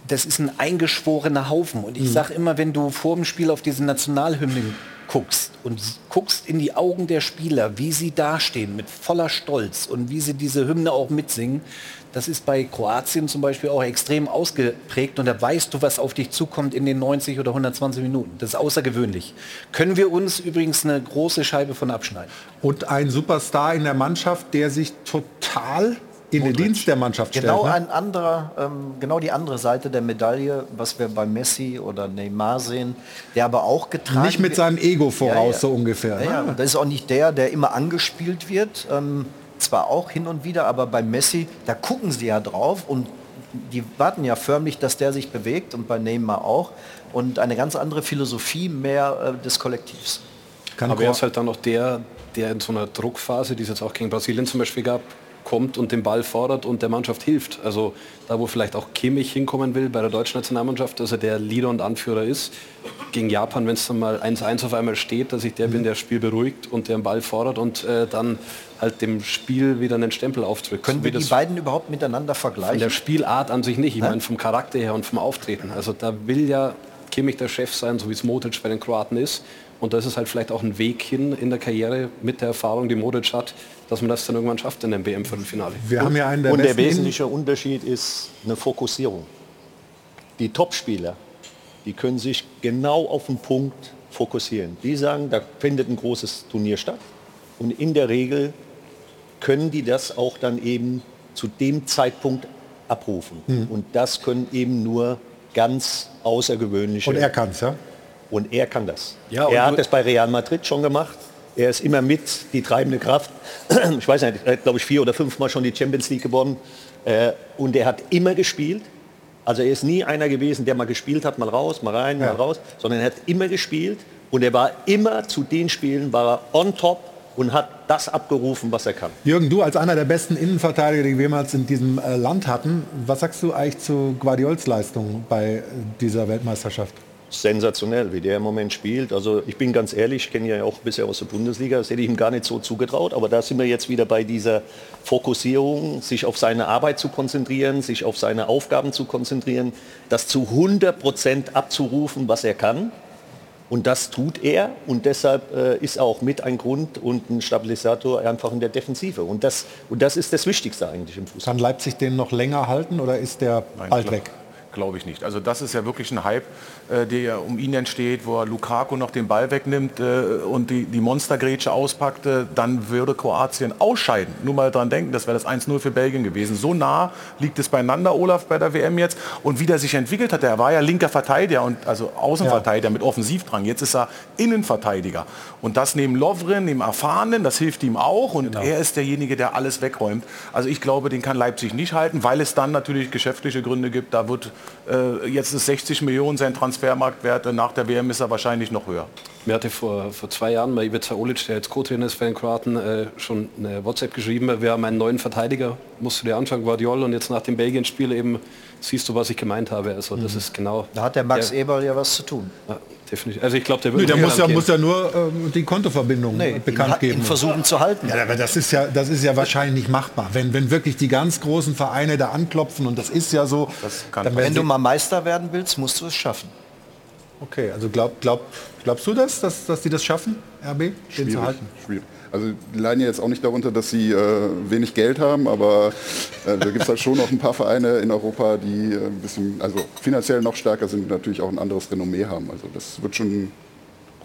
Das ist ein eingeschworener Haufen. Und ich Mhm. sage immer, wenn du vor dem Spiel auf diese Nationalhymnen guckst und guckst in die Augen der Spieler, wie sie dastehen mit voller Stolz und wie sie diese Hymne auch mitsingen, das ist bei Kroatien zum Beispiel auch extrem ausgeprägt und da weißt du, was auf dich zukommt in den 90 oder 120 Minuten. Das ist außergewöhnlich. Können wir uns übrigens eine große Scheibe von abschneiden. Und ein Superstar in der Mannschaft, der sich total in den Dienst der Mannschaft Genau stellt. ne? ein anderer, ähm, genau die andere Seite der Medaille, was wir bei Messi oder Neymar sehen, der aber auch getragen Nicht mit wird- seinem Ego voraus, Ja, ja. so ungefähr. Ja, ja. ne? Das ist auch nicht der, der immer angespielt wird. Ähm, zwar auch hin und wieder, aber bei Messi, da gucken sie ja drauf und die warten ja förmlich, dass der sich bewegt und bei Neymar auch. Und eine ganz andere Philosophie mehr äh, des Kollektivs. Aber er ist halt dann noch der, der in so einer Druckphase, die es jetzt auch gegen Brasilien zum Beispiel gab, kommt und den Ball fordert und der Mannschaft hilft. Also da, wo vielleicht auch Kimmich hinkommen will bei der deutschen Nationalmannschaft, dass er der Leader und Anführer ist. Gegen Japan, wenn es dann mal 1-1 auf einmal steht, dass ich der bin, der das Spiel beruhigt und der den Ball fordert und äh, dann halt dem Spiel wieder einen Stempel aufdrückt. Können wir die das beiden überhaupt miteinander von vergleichen? der Spielart an sich nicht. Ich meine vom Charakter her und vom Auftreten. Also da will ja Kimmich der Chef sein, so wie es Modric bei den Kroaten ist. Und das ist halt vielleicht auch ein Weg hin in der Karriere mit der Erfahrung, die Modric hat, dass man das dann irgendwann schafft in dem WM-Viertelfinale. Wir haben ja einen der Und der wesentliche Unterschied ist eine Fokussierung. Die Topspieler, die können sich genau auf den Punkt fokussieren. Die sagen, da findet ein großes Turnier statt. Und in der Regel können die das auch dann eben zu dem Zeitpunkt abrufen. Mhm. Und das können eben nur ganz außergewöhnliche. Und er kann es, ja? Und er kann das. Ja, er hat das bei Real Madrid schon gemacht. Er ist immer mit die treibende Kraft. Ich weiß nicht, er hat, glaube ich, vier oder fünfmal schon die Champions League gewonnen. Äh, Und er hat immer gespielt. Also er ist nie einer gewesen, der mal gespielt hat, mal raus, mal rein, Ja. mal raus, sondern er hat immer gespielt. Und er war immer zu den Spielen, war er on top und hat das abgerufen, was er kann. Jürgen, du als einer der besten Innenverteidiger, die wir jemals in diesem äh, Land hatten, was sagst du eigentlich zu Guardiols Leistung bei dieser Weltmeisterschaft? Sensationell, wie der im Moment spielt. Also ich bin ganz ehrlich, ich kenne ja auch bisher aus der Bundesliga, das hätte ich ihm gar nicht so zugetraut. Aber da sind wir jetzt wieder bei dieser Fokussierung, sich auf seine Arbeit zu konzentrieren, sich auf seine Aufgaben zu konzentrieren, das zu 100 Prozent abzurufen, was er kann. Und das tut er und deshalb äh, ist auch mit ein Grund und ein Stabilisator einfach in der Defensive. Und das, und das ist das Wichtigste eigentlich im Fußball. Kann Leipzig den noch länger halten oder ist der bald glaub- weg? Glaube ich nicht. Also das ist ja wirklich ein Hype, äh, der ja um ihn entsteht, wo er Lukaku noch den Ball wegnimmt äh, und die, die Monstergrätsche auspackt, äh, dann würde Kroatien ausscheiden. Nur mal dran denken, das wäre das 1-0 für Belgien gewesen. So nah liegt es beieinander, Olaf, bei der WM jetzt. Und wie der sich entwickelt hat, er war ja linker Verteidiger und also Außenverteidiger mit Offensivdrang. Jetzt ist er Innenverteidiger. Und das neben Lovren, dem Erfahrenen, das hilft ihm auch. Und er ist derjenige, der alles wegräumt. Also ich glaube, den kann Leipzig nicht halten, weil es dann natürlich geschäftliche Gründe gibt. Da wird jetzt ist 60 Millionen sein Transfermarktwert. äh, Nach der WM ist er wahrscheinlich noch höher. Mir hatte vor, vor zwei Jahren mal Ivica Olic, der jetzt Co-Trainer ist bei den Kroaten, äh, schon eine WhatsApp geschrieben, wir haben einen neuen Verteidiger, musst du dir anschauen, Guardiol, und jetzt nach dem Belgien-Spiel eben siehst du, was ich gemeint habe. Also das ist genau... Da hat der Max der, Eberl ja was zu tun. Definitiv. Also ich glaube, der wird der muss ja, muss ja nur ähm, die Kontoverbindung Nee, bekannt ihn, geben. ihn versuchen zu halten. Ja, aber das ist ja, das ist ja wahrscheinlich nicht machbar. Wenn, wenn wirklich die ganz großen Vereine da anklopfen und das ist ja so, Wenn du mal Meister werden willst, musst du es schaffen. Okay, also glaub, glaub, glaubst du das, dass, dass die das schaffen, RB, den zu Schwierig, halten? schwierig. Also die leiden ja jetzt auch nicht darunter, dass sie äh, wenig Geld haben, aber äh, da gibt es halt schon noch ein paar Vereine in Europa, die äh, ein bisschen, also finanziell noch stärker sind und natürlich auch ein anderes Renommee haben. Also das wird schon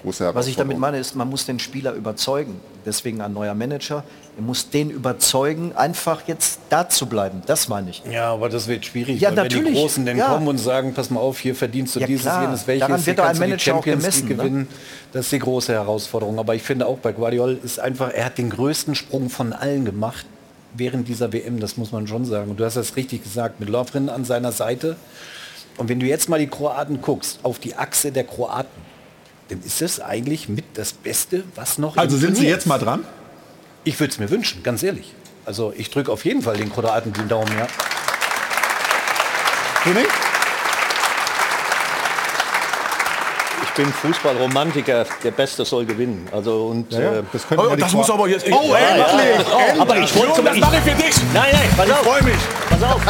große Was ich damit Herausforderung. meine, ist, man muss den Spieler überzeugen. Deswegen ein neuer Manager. Er muss den überzeugen, einfach jetzt da zu bleiben. Das meine ich. Ja, aber das wird schwierig, Ja, weil wenn die natürlich. Großen dann Ja. kommen und sagen, pass mal auf, hier verdienst du Ja, dieses, klar. jenes, welches, Daran hier wird doch ein kannst du die Manager auch Champions gemessen, League ne? gewinnen. Das ist die große Herausforderung. Aber ich finde auch bei Guardiol ist einfach, er hat den größten Sprung von allen gemacht während dieser WM, das muss man schon sagen. Und du hast das richtig gesagt, mit Lovren an seiner Seite. Und wenn du jetzt mal die Kroaten guckst, auf die Achse der Kroaten, dann ist das eigentlich mit das Beste, was noch Also sind Sie jetzt mal dran? Ich würde es mir wünschen, ganz ehrlich. Also ich drücke auf jeden Fall den Kroaten den Daumen, ja. René? Ich bin Fußballromantiker, der Beste soll gewinnen. Also und Ja, ja, äh, das ja die das muss aber jetzt... Oh, endlich! Oh, aber ich wollte das mache ich für dich. Nein, nein, pass auf. freue mich. Pass auf.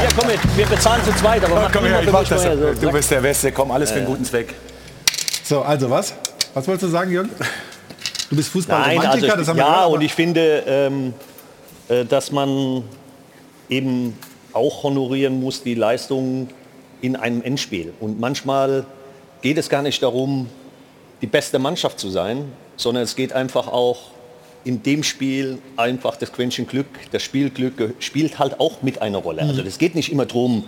Hier, komm mit. Wir bezahlen zu zweit, aber Ja, mach komm du her, mal ich für mach mich das. mal so. Du bist der Beste, komm, alles für einen guten Zweck. So, also was? Was wolltest du sagen, Jürgen? Du bist Fußballromantiker, also das haben wir ja, und ich finde, ähm, äh, dass man eben auch honorieren muss die Leistung in einem Endspiel. Und manchmal geht es gar nicht darum, die beste Mannschaft zu sein, sondern es geht einfach auch in dem Spiel einfach das Quäntchen Glück, das Spielglück spielt halt auch mit einer Rolle. Also es geht nicht immer darum,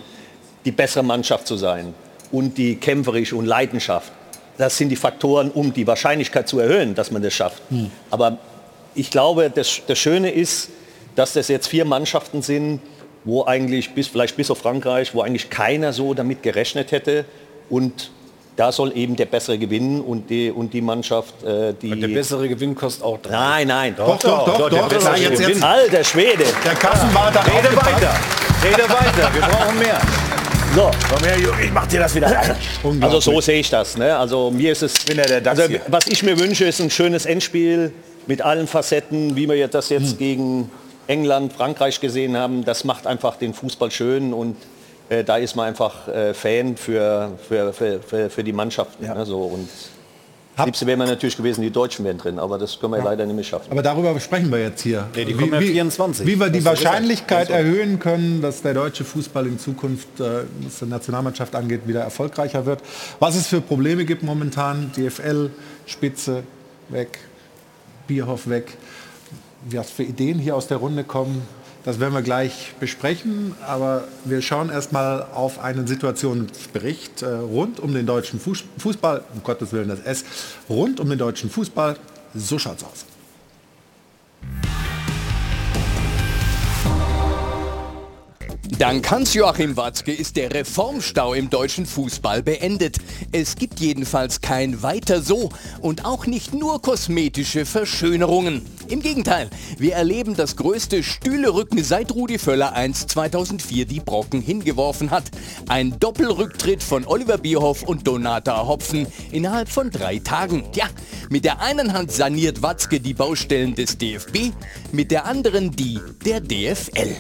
die bessere Mannschaft zu sein und die kämpferische und Leidenschaft. Das sind die Faktoren, um die Wahrscheinlichkeit zu erhöhen, dass man das schafft. Aber ich glaube, das, das Schöne ist, dass das jetzt vier Mannschaften sind, wo eigentlich bis vielleicht bis auf Frankreich, wo eigentlich keiner so damit gerechnet hätte und da soll eben der bessere gewinnen und die und die Mannschaft, äh, die Und der bessere Gewinn kostet auch drei. Nein, nein. Doch, doch, doch, der doch, bessere klar, jetzt- jetzt- Alter Schwede. Der Kassenwart hat Rede weiter. Rede weiter. Wir brauchen mehr. So, Komm her, ich mach dir das wieder rein. also so sehe ich das. Ne? Also mir ist es, bin ja der Dachs also, hier. was ich mir wünsche, ist ein schönes Endspiel mit allen Facetten, wie wir das jetzt gegen England, Frankreich gesehen haben. Das macht einfach den Fußball schön und äh, da ist man einfach äh, Fan für, für, für, für, für die Mannschaften. Ne? So, und das Liebste wäre mir natürlich gewesen, die Deutschen wären drin, aber das können wir leider nicht mehr schaffen. Aber darüber sprechen wir jetzt hier. Nee, die kommen ja 24. Wie wir die ja Wahrscheinlichkeit erhöhen können, dass der deutsche Fußball in Zukunft, äh, was die Nationalmannschaft angeht, wieder erfolgreicher wird. Was es für Probleme gibt momentan, DFL, Spitze weg, Bierhoff weg. Was für Ideen hier aus der Runde kommen, das werden wir gleich besprechen. Aber wir schauen erstmal auf einen Situationsbericht äh, rund um den deutschen Fuß- Fußball, um Gottes Willen das S, rund um den deutschen Fußball. So schaut's aus. Dank Hans-Joachim Watzke ist der Reformstau im deutschen Fußball beendet. Es gibt jedenfalls kein Weiter so und auch nicht nur kosmetische Verschönerungen. Im Gegenteil, wir erleben das größte Stühlerücken seit Rudi Völler einst 2004 die Brocken hingeworfen hat. Ein Doppelrücktritt von Oliver Bierhoff und Donata Hopfen innerhalb von drei Tagen. Ja, mit der einen Hand saniert Watzke die Baustellen des DFB, mit der anderen die der DFL.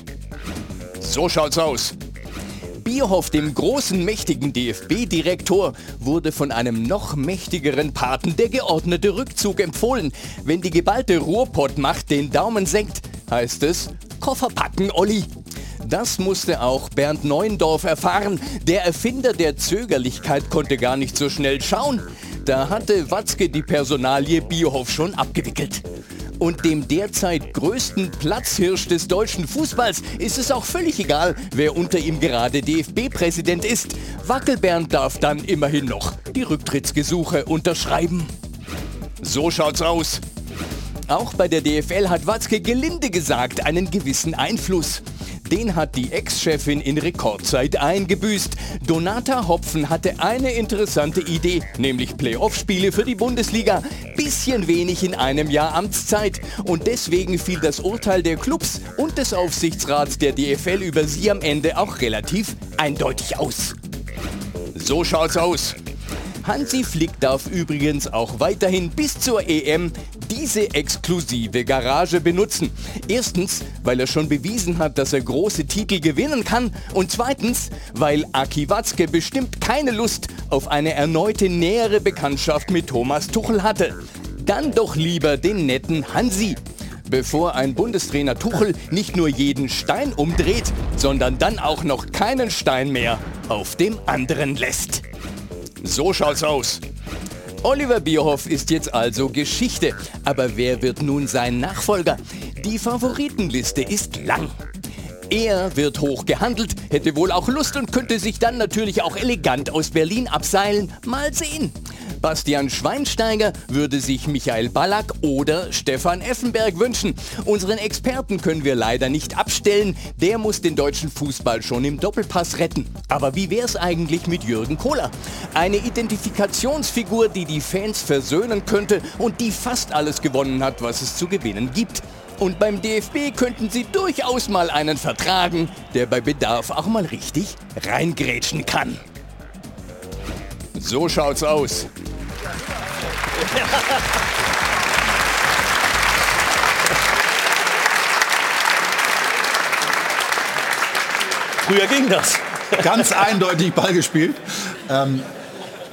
So schaut's aus. Bierhoff, dem großen, mächtigen DFB-Direktor, wurde von einem noch mächtigeren Paten der geordnete Rückzug empfohlen. Wenn die geballte Ruhrpottmacht den Daumen senkt, heißt es Koffer packen, Olli. Das musste auch Bernd Neuendorf erfahren. Der Erfinder der Zögerlichkeit konnte gar nicht so schnell schauen. Da hatte Watzke die Personalie Bierhoff schon abgewickelt. Und dem derzeit größten Platzhirsch des deutschen Fußballs ist es auch völlig egal, wer unter ihm gerade DFB-Präsident ist. Wackelbernd darf dann immerhin noch die Rücktrittsgesuche unterschreiben. So schaut's aus. Auch bei der DFL hat Watzke gelinde gesagt einen gewissen Einfluss. Den hat die Ex-Chefin in Rekordzeit eingebüßt. Donata Hopfen hatte eine interessante Idee, nämlich Playoff-Spiele für die Bundesliga. Bisschen wenig in einem Jahr Amtszeit. Und deswegen fiel das Urteil der Clubs und des Aufsichtsrats der DFL über sie am Ende auch relativ eindeutig aus. So schaut's aus. Hansi Flick darf übrigens auch weiterhin bis zur EM diese exklusive Garage benutzen. Erstens, weil er schon bewiesen hat, dass er große Titel gewinnen kann und zweitens, weil Aki Watzke bestimmt keine Lust auf eine erneute nähere Bekanntschaft mit Thomas Tuchel hatte. Dann doch lieber den netten Hansi bevor ein Bundestrainer Tuchel nicht nur jeden Stein umdreht, sondern dann auch noch keinen Stein mehr auf dem anderen lässt. So schaut's aus. Oliver Bierhoff ist jetzt also Geschichte. Aber wer wird nun sein Nachfolger? Die Favoritenliste ist lang. Er wird hoch gehandelt, hätte wohl auch Lust und könnte sich dann natürlich auch elegant aus Berlin abseilen. Mal sehen. Bastian Schweinsteiger würde sich Michael Ballack oder Stefan Effenberg wünschen. Unseren Experten können wir leider nicht abstellen. Der muss den deutschen Fußball schon im Doppelpass retten. Aber wie wär's eigentlich mit Jürgen Kohler? Eine Identifikationsfigur, die die Fans versöhnen könnte und die fast alles gewonnen hat, was es zu gewinnen gibt. Und beim DFB könnten sie durchaus mal einen vertragen, der bei Bedarf auch mal richtig reingrätschen kann. So schaut's aus. Früher ging das. Ganz eindeutig Ball gespielt. Ähm,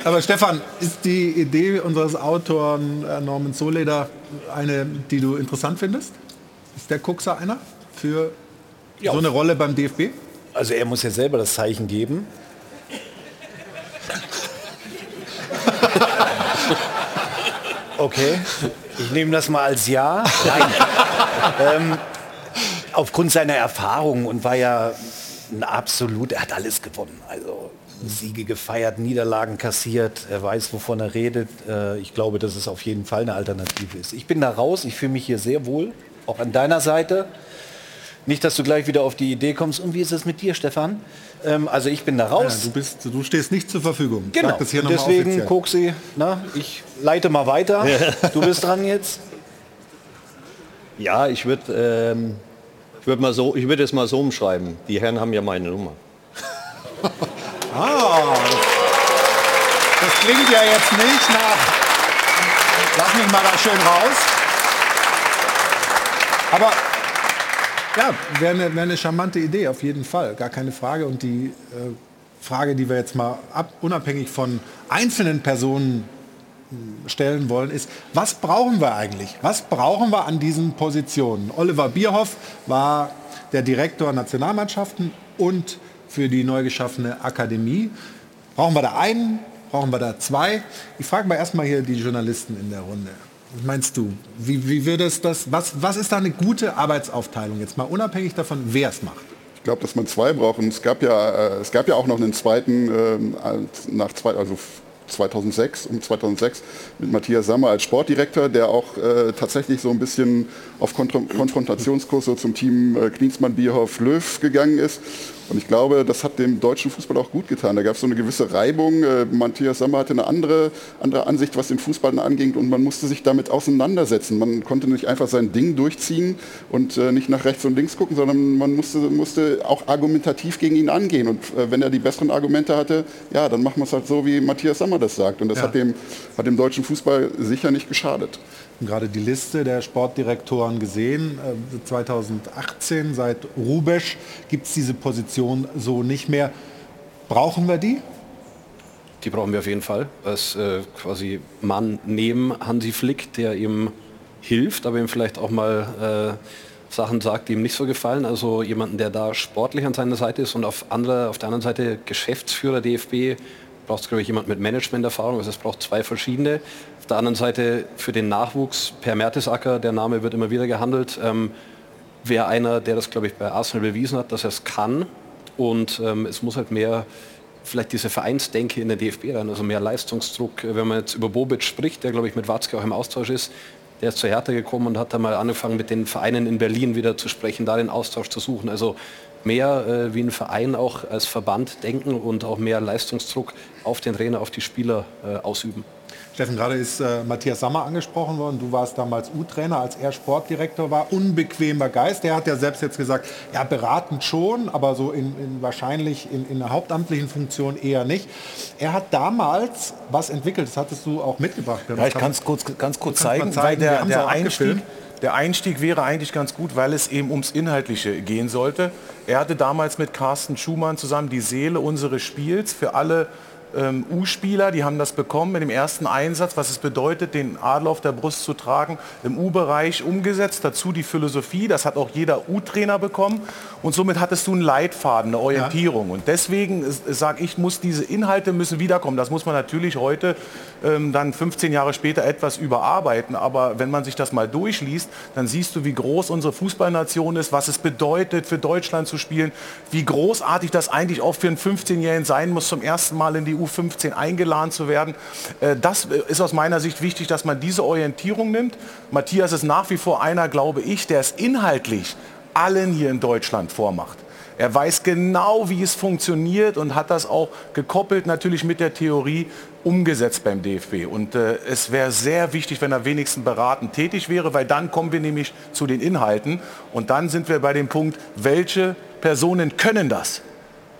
aber Stefan, ist die Idee unseres Autoren äh, Norman Soleder eine, die du interessant findest? Ist der Kuxer einer für so eine Rolle beim DFB? Also er muss ja selber das Zeichen geben. Okay, ich nehme das mal als Ja. Nein. ähm, aufgrund seiner Erfahrung und war ja ein absolut, er hat alles gewonnen. Also Siege gefeiert, Niederlagen kassiert, er weiß, wovon er redet. Äh, ich glaube, dass es auf jeden Fall eine Alternative ist. Ich bin da raus, ich fühle mich hier sehr wohl, auch an deiner Seite. Nicht, dass du gleich wieder auf die Idee kommst, und wie ist es mit dir, Stefan? Ähm, also ich bin da raus. Ja, du, bist, du stehst nicht zur Verfügung. Genau. Deswegen. Koksi, na, ich leite mal weiter. Du bist dran jetzt. Ja, ich würde ähm, ich würd mal so, ich würde es mal so umschreiben. Die Herren haben ja meine Nummer. Ah, das klingt ja jetzt nicht nach. Lass mich mal da schön raus. Aber ja, wäre eine, wär eine charmante Idee, auf jeden Fall, gar keine Frage. Und die äh, Frage, die wir jetzt mal ab, unabhängig von einzelnen Personen mh, stellen wollen, ist, was brauchen wir eigentlich? Was brauchen wir an diesen Positionen? Oliver Bierhoff war der Direktor Nationalmannschaften und für die neu geschaffene Akademie. Brauchen wir da einen? Brauchen wir da zwei? Ich frage mal erstmal hier die Journalisten in der Runde. Meinst du? Wie, wie wird es das? Was, was ist da eine gute Arbeitsaufteilung? Jetzt mal unabhängig davon, wer es macht. Ich glaube, dass man zwei braucht. Und es gab ja, äh, es gab ja auch noch einen zweiten ähm, als- nach zwei, also 2006 um 2006 mit Matthias Sammer als Sportdirektor, der auch äh, tatsächlich so ein bisschen auf Kontro Konfrontationskurs zum Team äh, Klinsmann, Bierhoff, Löw gegangen ist. Und ich glaube, das hat dem deutschen Fußball auch gut getan. Da gab es so eine gewisse Reibung. Äh, Matthias Sammer hatte eine andere, andere Ansicht, was den Fußball anging und man musste sich damit auseinandersetzen. Man konnte nicht einfach sein Ding durchziehen und äh, nicht nach rechts und links gucken, sondern man musste, musste auch argumentativ gegen ihn angehen. Und äh, wenn er die besseren Argumente hatte, ja, dann machen wir es halt so, wie Matthias Sammer das sagt. Und das Ja. hat, dem, hat dem deutschen Fußball sicher nicht geschadet. Haben gerade die Liste der Sportdirektoren gesehen. Äh, 2018, seit Rubesch, gibt es diese Position so nicht mehr. Brauchen wir die? Die brauchen wir auf jeden Fall als äh, quasi Mann neben Hansi Flick, der ihm hilft, aber ihm vielleicht auch mal äh, Sachen sagt, die ihm nicht so gefallen. Also jemanden, der da sportlich an seiner Seite ist und auf, andere, auf der anderen Seite Geschäftsführer DFB braucht es, glaube ich, jemand mit Managementerfahrung. Also es braucht zwei verschiedene. Auf der anderen Seite für den Nachwuchs Per Mertesacker, der Name wird immer wieder gehandelt, ähm, wäre einer, der das, glaube ich, bei Arsenal bewiesen hat, dass er es kann. Und ähm, es muss halt mehr vielleicht diese Vereinsdenke in den DFB rein, also mehr Leistungsdruck. Wenn man jetzt über Bobic spricht, der glaube ich mit Watzke auch im Austausch ist, der ist zur Hertha gekommen und hat dann mal angefangen mit den Vereinen in Berlin wieder zu sprechen, da den Austausch zu suchen. Also mehr äh, wie ein Verein auch als Verband denken und auch mehr Leistungsdruck auf den Trainer, auf die Spieler äh, ausüben. Steffen, gerade ist äh, Matthias Sammer angesprochen worden. Du warst damals U-Trainer, als er Sportdirektor war. Unbequemer Geist. Der hat ja selbst jetzt gesagt, ja, beratend schon, aber so in, in wahrscheinlich in, in einer hauptamtlichen Funktion eher nicht. Er hat damals was entwickelt, das hattest du auch mitgebracht. Ja, ich kann es kurz, ganz kurz zeigen, zeigen, weil der, der Einstieg, der Einstieg wäre eigentlich ganz gut, weil es eben ums Inhaltliche gehen sollte. Er hatte damals mit Carsten Schumann zusammen die Seele unseres Spiels für alle ähm, U-Spieler, die haben das bekommen mit dem ersten Einsatz, was es bedeutet, den Adler auf der Brust zu tragen, im U-Bereich umgesetzt. Dazu die Philosophie, das hat auch jeder U-Trainer bekommen. Und somit hattest du einen Leitfaden, eine Orientierung. Ja. Und deswegen sage ich, muss diese Inhalte müssen wiederkommen. Das muss man natürlich heute ähm, dann 15 Jahre später etwas überarbeiten. Aber wenn man sich das mal durchliest, dann siehst du, wie groß unsere Fußballnation ist, was es bedeutet, für Deutschland zu spielen, wie großartig das eigentlich auch für einen 15-Jährigen sein muss, zum ersten Mal in die U15 eingeladen zu werden. Äh, das ist aus meiner Sicht wichtig, dass man diese Orientierung nimmt. Matthias ist nach wie vor einer, glaube ich, der es inhaltlich allen hier in Deutschland vormacht. Er weiß genau, wie es funktioniert und hat das auch gekoppelt natürlich mit der Theorie umgesetzt beim DFB. Und äh, es wäre sehr wichtig, wenn er wenigstens beratend tätig wäre, weil dann kommen wir nämlich zu den Inhalten und dann sind wir bei dem Punkt, welche Personen können das?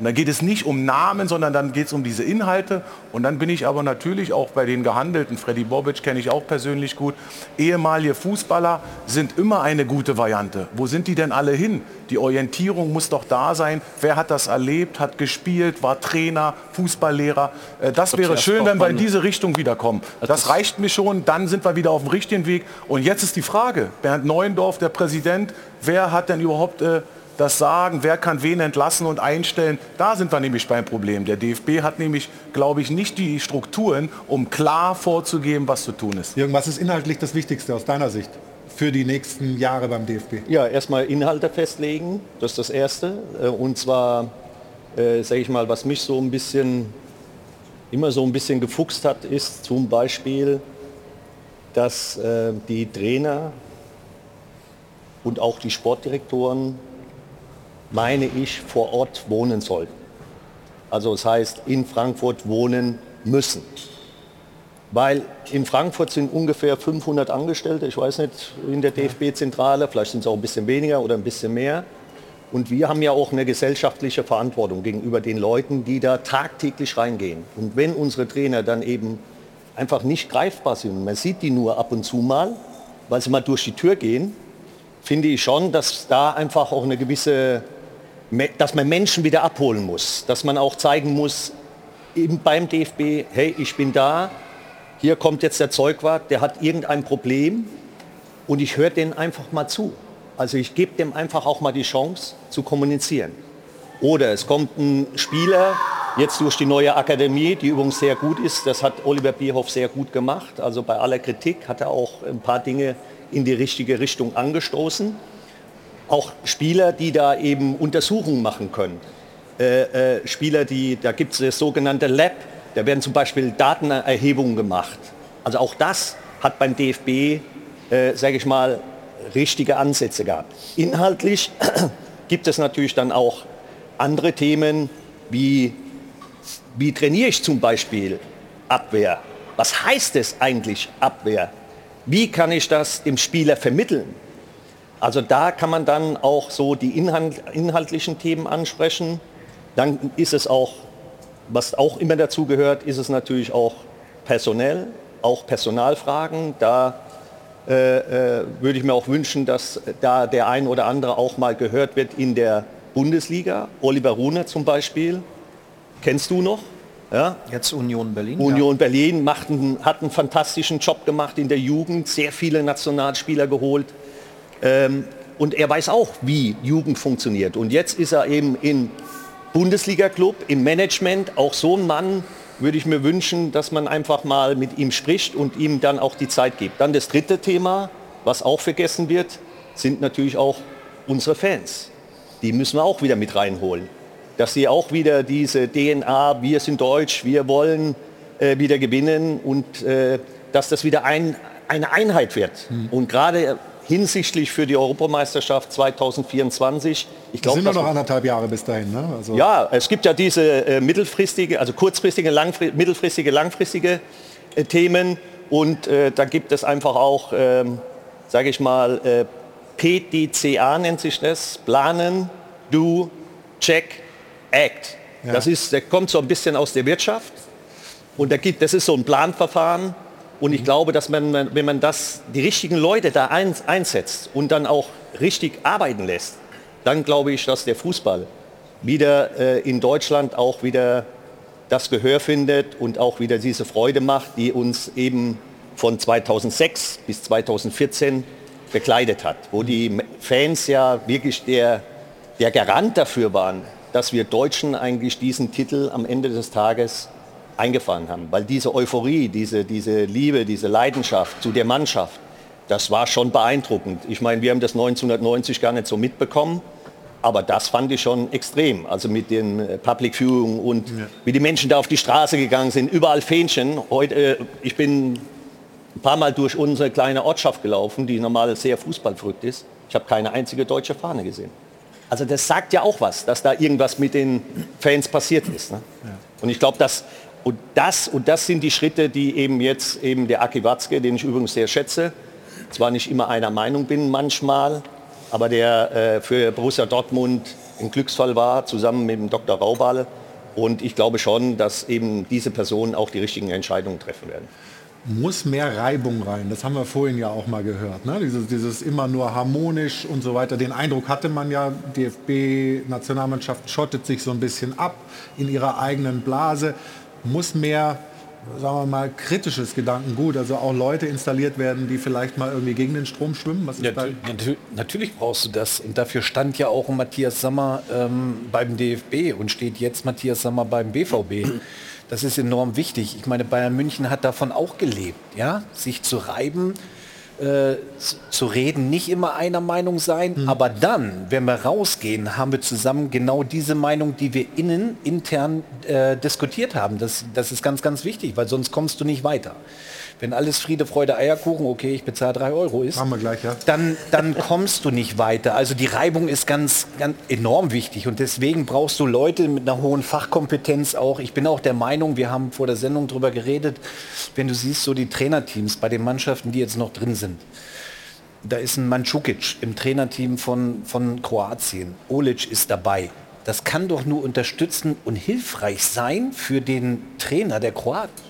Und dann geht es nicht um Namen, sondern dann geht es um diese Inhalte. Und dann bin ich aber natürlich auch bei den Gehandelten, Freddy Bobic kenne ich auch persönlich gut, ehemalige Fußballer sind immer eine gute Variante. Wo sind die denn alle hin? Die Orientierung muss doch da sein. Wer hat das erlebt, hat gespielt, war Trainer, Fußballlehrer? Äh, das wäre schön, wenn wir in diese Richtung wiederkommen. Das reicht mir schon, dann sind wir wieder auf dem richtigen Weg. Und jetzt ist die Frage, Bernd Neuendorf, der Präsident, wer hat denn überhaupt... Äh, das Sagen, wer kann wen entlassen und einstellen, da sind wir nämlich beim Problem. Der DFB hat nämlich, glaube ich, nicht die Strukturen, um klar vorzugeben, was zu tun ist. Jürgen, was ist inhaltlich das Wichtigste aus deiner Sicht? für die nächsten Jahre beim DFB? Ja, erstmal Inhalte festlegen, das ist das Erste. Äh, und zwar, äh, sage ich mal, was mich so ein bisschen, immer so ein bisschen gefuchst hat, ist zum Beispiel, dass äh, die Trainer und auch die Sportdirektoren meine ich, vor Ort wohnen sollten. Also das heißt, in Frankfurt wohnen müssen. Weil in Frankfurt sind ungefähr 500 Angestellte, ich weiß nicht, in der DFB-Zentrale, vielleicht sind es auch ein bisschen weniger oder ein bisschen mehr. Und wir haben ja auch eine gesellschaftliche Verantwortung gegenüber den Leuten, die da tagtäglich reingehen. Und wenn unsere Trainer dann eben einfach nicht greifbar sind, man sieht die nur ab und zu mal, weil sie mal durch die Tür gehen, finde ich schon, dass da einfach auch eine gewisse dass man Menschen wieder abholen muss, dass man auch zeigen muss beim DFB, hey, ich bin da, hier kommt jetzt der Zeugwart, der hat irgendein Problem und ich höre den einfach mal zu. Also ich gebe dem einfach auch mal die Chance zu kommunizieren. Oder es kommt ein Spieler, jetzt durch die neue Akademie, die übrigens sehr gut ist, das hat Oliver Bierhoff sehr gut gemacht. Also bei aller Kritik hat er auch ein paar Dinge in die richtige Richtung angestoßen auch Spieler, die da eben Untersuchungen machen können. Äh, äh, Spieler, die, da gibt es das sogenannte Lab, da werden zum Beispiel Datenerhebungen gemacht. Also auch das hat beim DFB, äh, sage ich mal, richtige Ansätze gehabt. Inhaltlich gibt es natürlich dann auch andere Themen, wie, wie trainiere ich zum Beispiel Abwehr? Was heißt es eigentlich Abwehr? Wie kann ich das dem Spieler vermitteln? Also da kann man dann auch so die inhaltlichen Themen ansprechen. Dann ist es auch, was auch immer dazu gehört, ist es natürlich auch personell, auch Personalfragen. Da äh, äh, würde ich mir auch wünschen, dass da der ein oder andere auch mal gehört wird in der Bundesliga. Oliver Rune zum Beispiel, kennst du noch? Ja? Jetzt Union Berlin. Union ja. Berlin einen, hat einen fantastischen Job gemacht in der Jugend, sehr viele Nationalspieler geholt. Ähm, und er weiß auch, wie Jugend funktioniert. Und jetzt ist er eben im Bundesliga-Club, im Management, auch so ein Mann, würde ich mir wünschen, dass man einfach mal mit ihm spricht und ihm dann auch die Zeit gibt. Dann das dritte Thema, was auch vergessen wird, sind natürlich auch unsere Fans. Die müssen wir auch wieder mit reinholen. Dass sie auch wieder diese DNA, wir sind deutsch, wir wollen äh, wieder gewinnen und äh, dass das wieder ein, eine Einheit wird. Mhm. Und gerade hinsichtlich für die Europameisterschaft 2024. Ich glaube, sind nur noch anderthalb Jahre bis dahin. Ne? Also ja, es gibt ja diese äh, mittelfristige, also kurzfristige, langfri mittelfristige, langfristige äh, Themen und äh, da gibt es einfach auch, ähm, sage ich mal, äh, PDCA nennt sich das, planen, do, check, act. Ja. Das, ist, der kommt so ein bisschen aus der Wirtschaft und da gibt, das ist so ein Planverfahren und ich glaube, dass man, wenn man das, die richtigen Leute da ein, einsetzt und dann auch richtig arbeiten lässt, dann glaube ich, dass der Fußball wieder äh, in Deutschland auch wieder das Gehör findet und auch wieder diese Freude macht, die uns eben von 2006 bis 2014 bekleidet hat, wo die Fans ja wirklich der, der Garant dafür waren, dass wir Deutschen eigentlich diesen Titel am Ende des Tages eingefahren haben. Weil diese Euphorie, diese, diese Liebe, diese Leidenschaft zu der Mannschaft, das war schon beeindruckend. Ich meine, wir haben das 1990 gar nicht so mitbekommen, aber das fand ich schon extrem. Also mit den äh, Public Viewing und ja. wie die Menschen da auf die Straße gegangen sind, überall Fähnchen. Heute, äh, ich bin ein paar Mal durch unsere kleine Ortschaft gelaufen, die normal sehr fußballverrückt ist. Ich habe keine einzige deutsche Fahne gesehen. Also das sagt ja auch was, dass da irgendwas mit den Fans passiert ist. Ne? Ja. Und ich glaube, dass und das, und das sind die Schritte, die eben jetzt eben der Aki Watzke, den ich übrigens sehr schätze, zwar nicht immer einer Meinung bin manchmal, aber der äh, für Borussia Dortmund ein Glücksfall war, zusammen mit dem Dr. Raubal. Und ich glaube schon, dass eben diese Personen auch die richtigen Entscheidungen treffen werden muss mehr Reibung rein. Das haben wir vorhin ja auch mal gehört. Ne? Dieses, dieses immer nur harmonisch und so weiter. Den Eindruck hatte man ja, DFB-Nationalmannschaft schottet sich so ein bisschen ab in ihrer eigenen Blase. Muss mehr, sagen wir mal, kritisches Gedankengut, also auch Leute installiert werden, die vielleicht mal irgendwie gegen den Strom schwimmen. Was ja, natür natürlich brauchst du das. Und dafür stand ja auch Matthias Sammer ähm, beim DFB und steht jetzt Matthias Sammer beim BVB. Das ist enorm wichtig. Ich meine, Bayern München hat davon auch gelebt, ja, sich zu reiben, äh, zu reden, nicht immer einer Meinung sein, mhm. aber dann, wenn wir rausgehen, haben wir zusammen genau diese Meinung, die wir innen intern äh, diskutiert haben. Das, das ist ganz, ganz wichtig, weil sonst kommst du nicht weiter. Wenn alles Friede, Freude, Eierkuchen, okay, ich bezahle drei Euro ist, wir gleich, ja. dann, dann kommst du nicht weiter. Also die Reibung ist ganz, ganz enorm wichtig und deswegen brauchst du Leute mit einer hohen Fachkompetenz auch. Ich bin auch der Meinung, wir haben vor der Sendung darüber geredet, wenn du siehst, so die Trainerteams bei den Mannschaften, die jetzt noch drin sind. Da ist ein Mandzukic im Trainerteam von, von Kroatien. Olic ist dabei. Das kann doch nur unterstützen und hilfreich sein für den Trainer der Kroaten.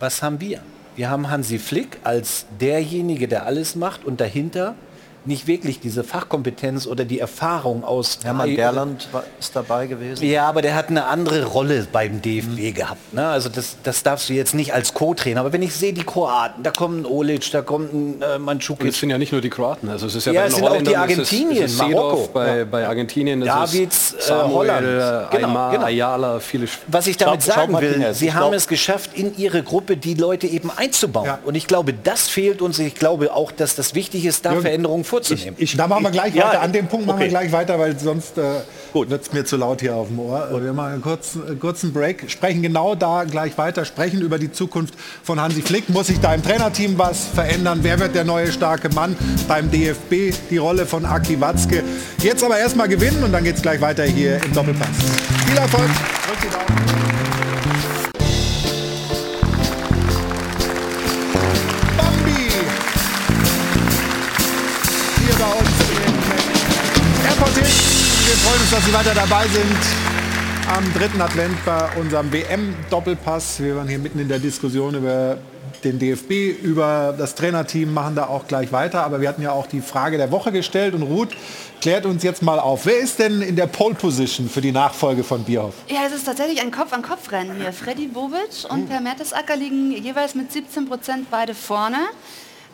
Was haben wir? Wir haben Hansi Flick als derjenige, der alles macht und dahinter nicht wirklich diese Fachkompetenz oder die Erfahrung aus Hermann Gerland ist dabei gewesen. Ja, aber der hat eine andere Rolle beim DFB mhm. gehabt. Ne? Also das, das darfst du jetzt nicht als Co-Trainer. Aber wenn ich sehe die Kroaten, da kommt ein Olic, da kommt ein äh, Mandzukic. Es sind ja nicht nur die Kroaten. Also es ist ja, ja bei es sind auch die Argentinien, es ist, es ist Marokko. Bei, ja. bei Argentinien ist Davids, es Samuel, Holland. Äh, Genau, Aymar, genau. Ayala, viele Sp Was ich damit Schau- schau sagen mal, will, Martinez, sie ich haben es geschafft, in ihre Gruppe die Leute eben einzubauen. Und ich glaube, das fehlt uns. Ich glaube auch, dass das wichtig ist, da Jürgen, Veränderungen vorzunehmen. da machen wir gleich Ja, weiter. An dem Punkt machen wir okay. gleich weiter, weil sonst äh, wird es mir zu laut hier auf dem Ohr. Wir machen einen kurzen, äh, kurzen Break, sprechen genau da gleich weiter, sprechen über die Zukunft von Hansi Flick. Muss sich da im Trainerteam was verändern? Wer wird der neue starke Mann beim DFB? Die Rolle von Aki Watzke. Jetzt aber erstmal gewinnen und dann geht es gleich weiter hier im Doppelpass. Viel Erfolg. Uns, dass Sie weiter dabei sind am dritten Advent bei unserem WM-Doppelpass. Wir waren hier mitten in der Diskussion über den DFB, über das Trainerteam, machen da auch gleich weiter. Aber wir hatten ja auch die Frage der Woche gestellt und Ruth klärt uns jetzt mal auf. Wer ist denn in der Pole Position für die Nachfolge von Bierhoff? Ja, es ist tatsächlich ein Kopf-an-Kopf-Rennen hier. Freddy Bobic und Per Mertesacker liegen jeweils mit 17 Prozent beide vorne.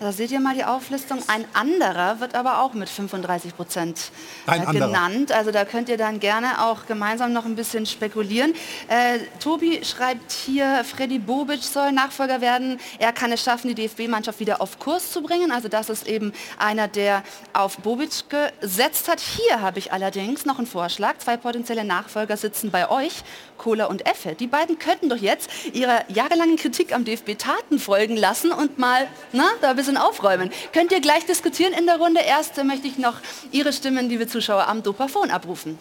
Da seht ihr mal die Auflistung. Ein anderer wird aber auch mit 35 Prozent äh, genannt. Also da könnt ihr dann gerne auch gemeinsam noch ein bisschen spekulieren. Äh, Tobi schreibt hier, Freddy Bobic soll Nachfolger werden. Er kann es schaffen, die DFB-Mannschaft wieder auf Kurs zu bringen. Also das ist eben einer, der auf Bobic gesetzt hat. Hier habe ich allerdings noch einen Vorschlag. Zwei potenzielle Nachfolger sitzen bei euch, Kohler und Effe. Die beiden könnten doch jetzt ihrer jahrelangen Kritik am DFB Taten folgen lassen und mal na, da ein bisschen aufräumen. Könnt ihr gleich diskutieren in der Runde. Erst möchte ich noch Ihre Stimmen, liebe Zuschauer, am Dopafon abrufen.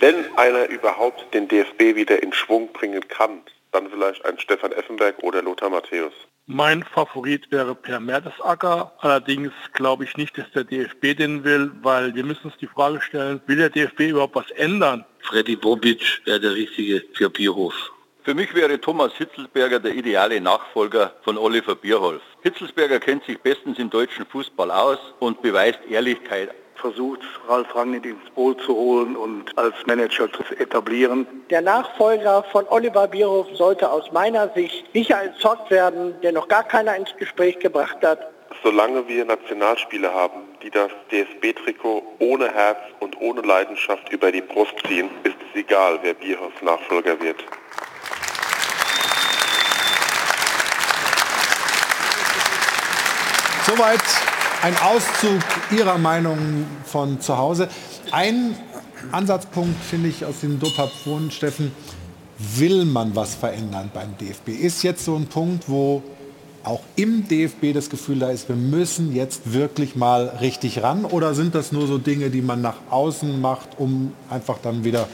wenn einer überhaupt den DFB wieder in Schwung bringen kann, dann vielleicht ein Stefan Effenberg oder Lothar Matthäus. Mein Favorit wäre Per Mertesacker. Allerdings glaube ich nicht, dass der DFB den will, weil wir müssen uns die Frage stellen, will der DFB überhaupt was ändern? Freddy Bobic wäre der Richtige für Bierhof. Für mich wäre Thomas Hitzelsberger der ideale Nachfolger von Oliver Bierhoff. Hitzelsberger kennt sich bestens im deutschen Fußball aus und beweist Ehrlichkeit versucht, Ralf Rangnick ins Boot zu holen und als Manager zu etablieren. Der Nachfolger von Oliver Bierhoff sollte aus meiner Sicht Michael Zott werden, der noch gar keiner ins Gespräch gebracht hat. Solange wir Nationalspieler haben, die das DSB-Trikot ohne Herz und ohne Leidenschaft über die Brust ziehen, ist es egal, wer Bierhoffs Nachfolger wird. Soweit ein Auszug Ihrer Meinung von zu Hause. Ein Ansatzpunkt finde ich aus dem Dopap von Steffen, will man was verändern beim DFB? Ist jetzt so ein Punkt, wo auch im DFB das Gefühl da ist, wir müssen jetzt wirklich mal richtig ran? Oder sind das nur so Dinge, die man nach außen macht, um einfach dann wieder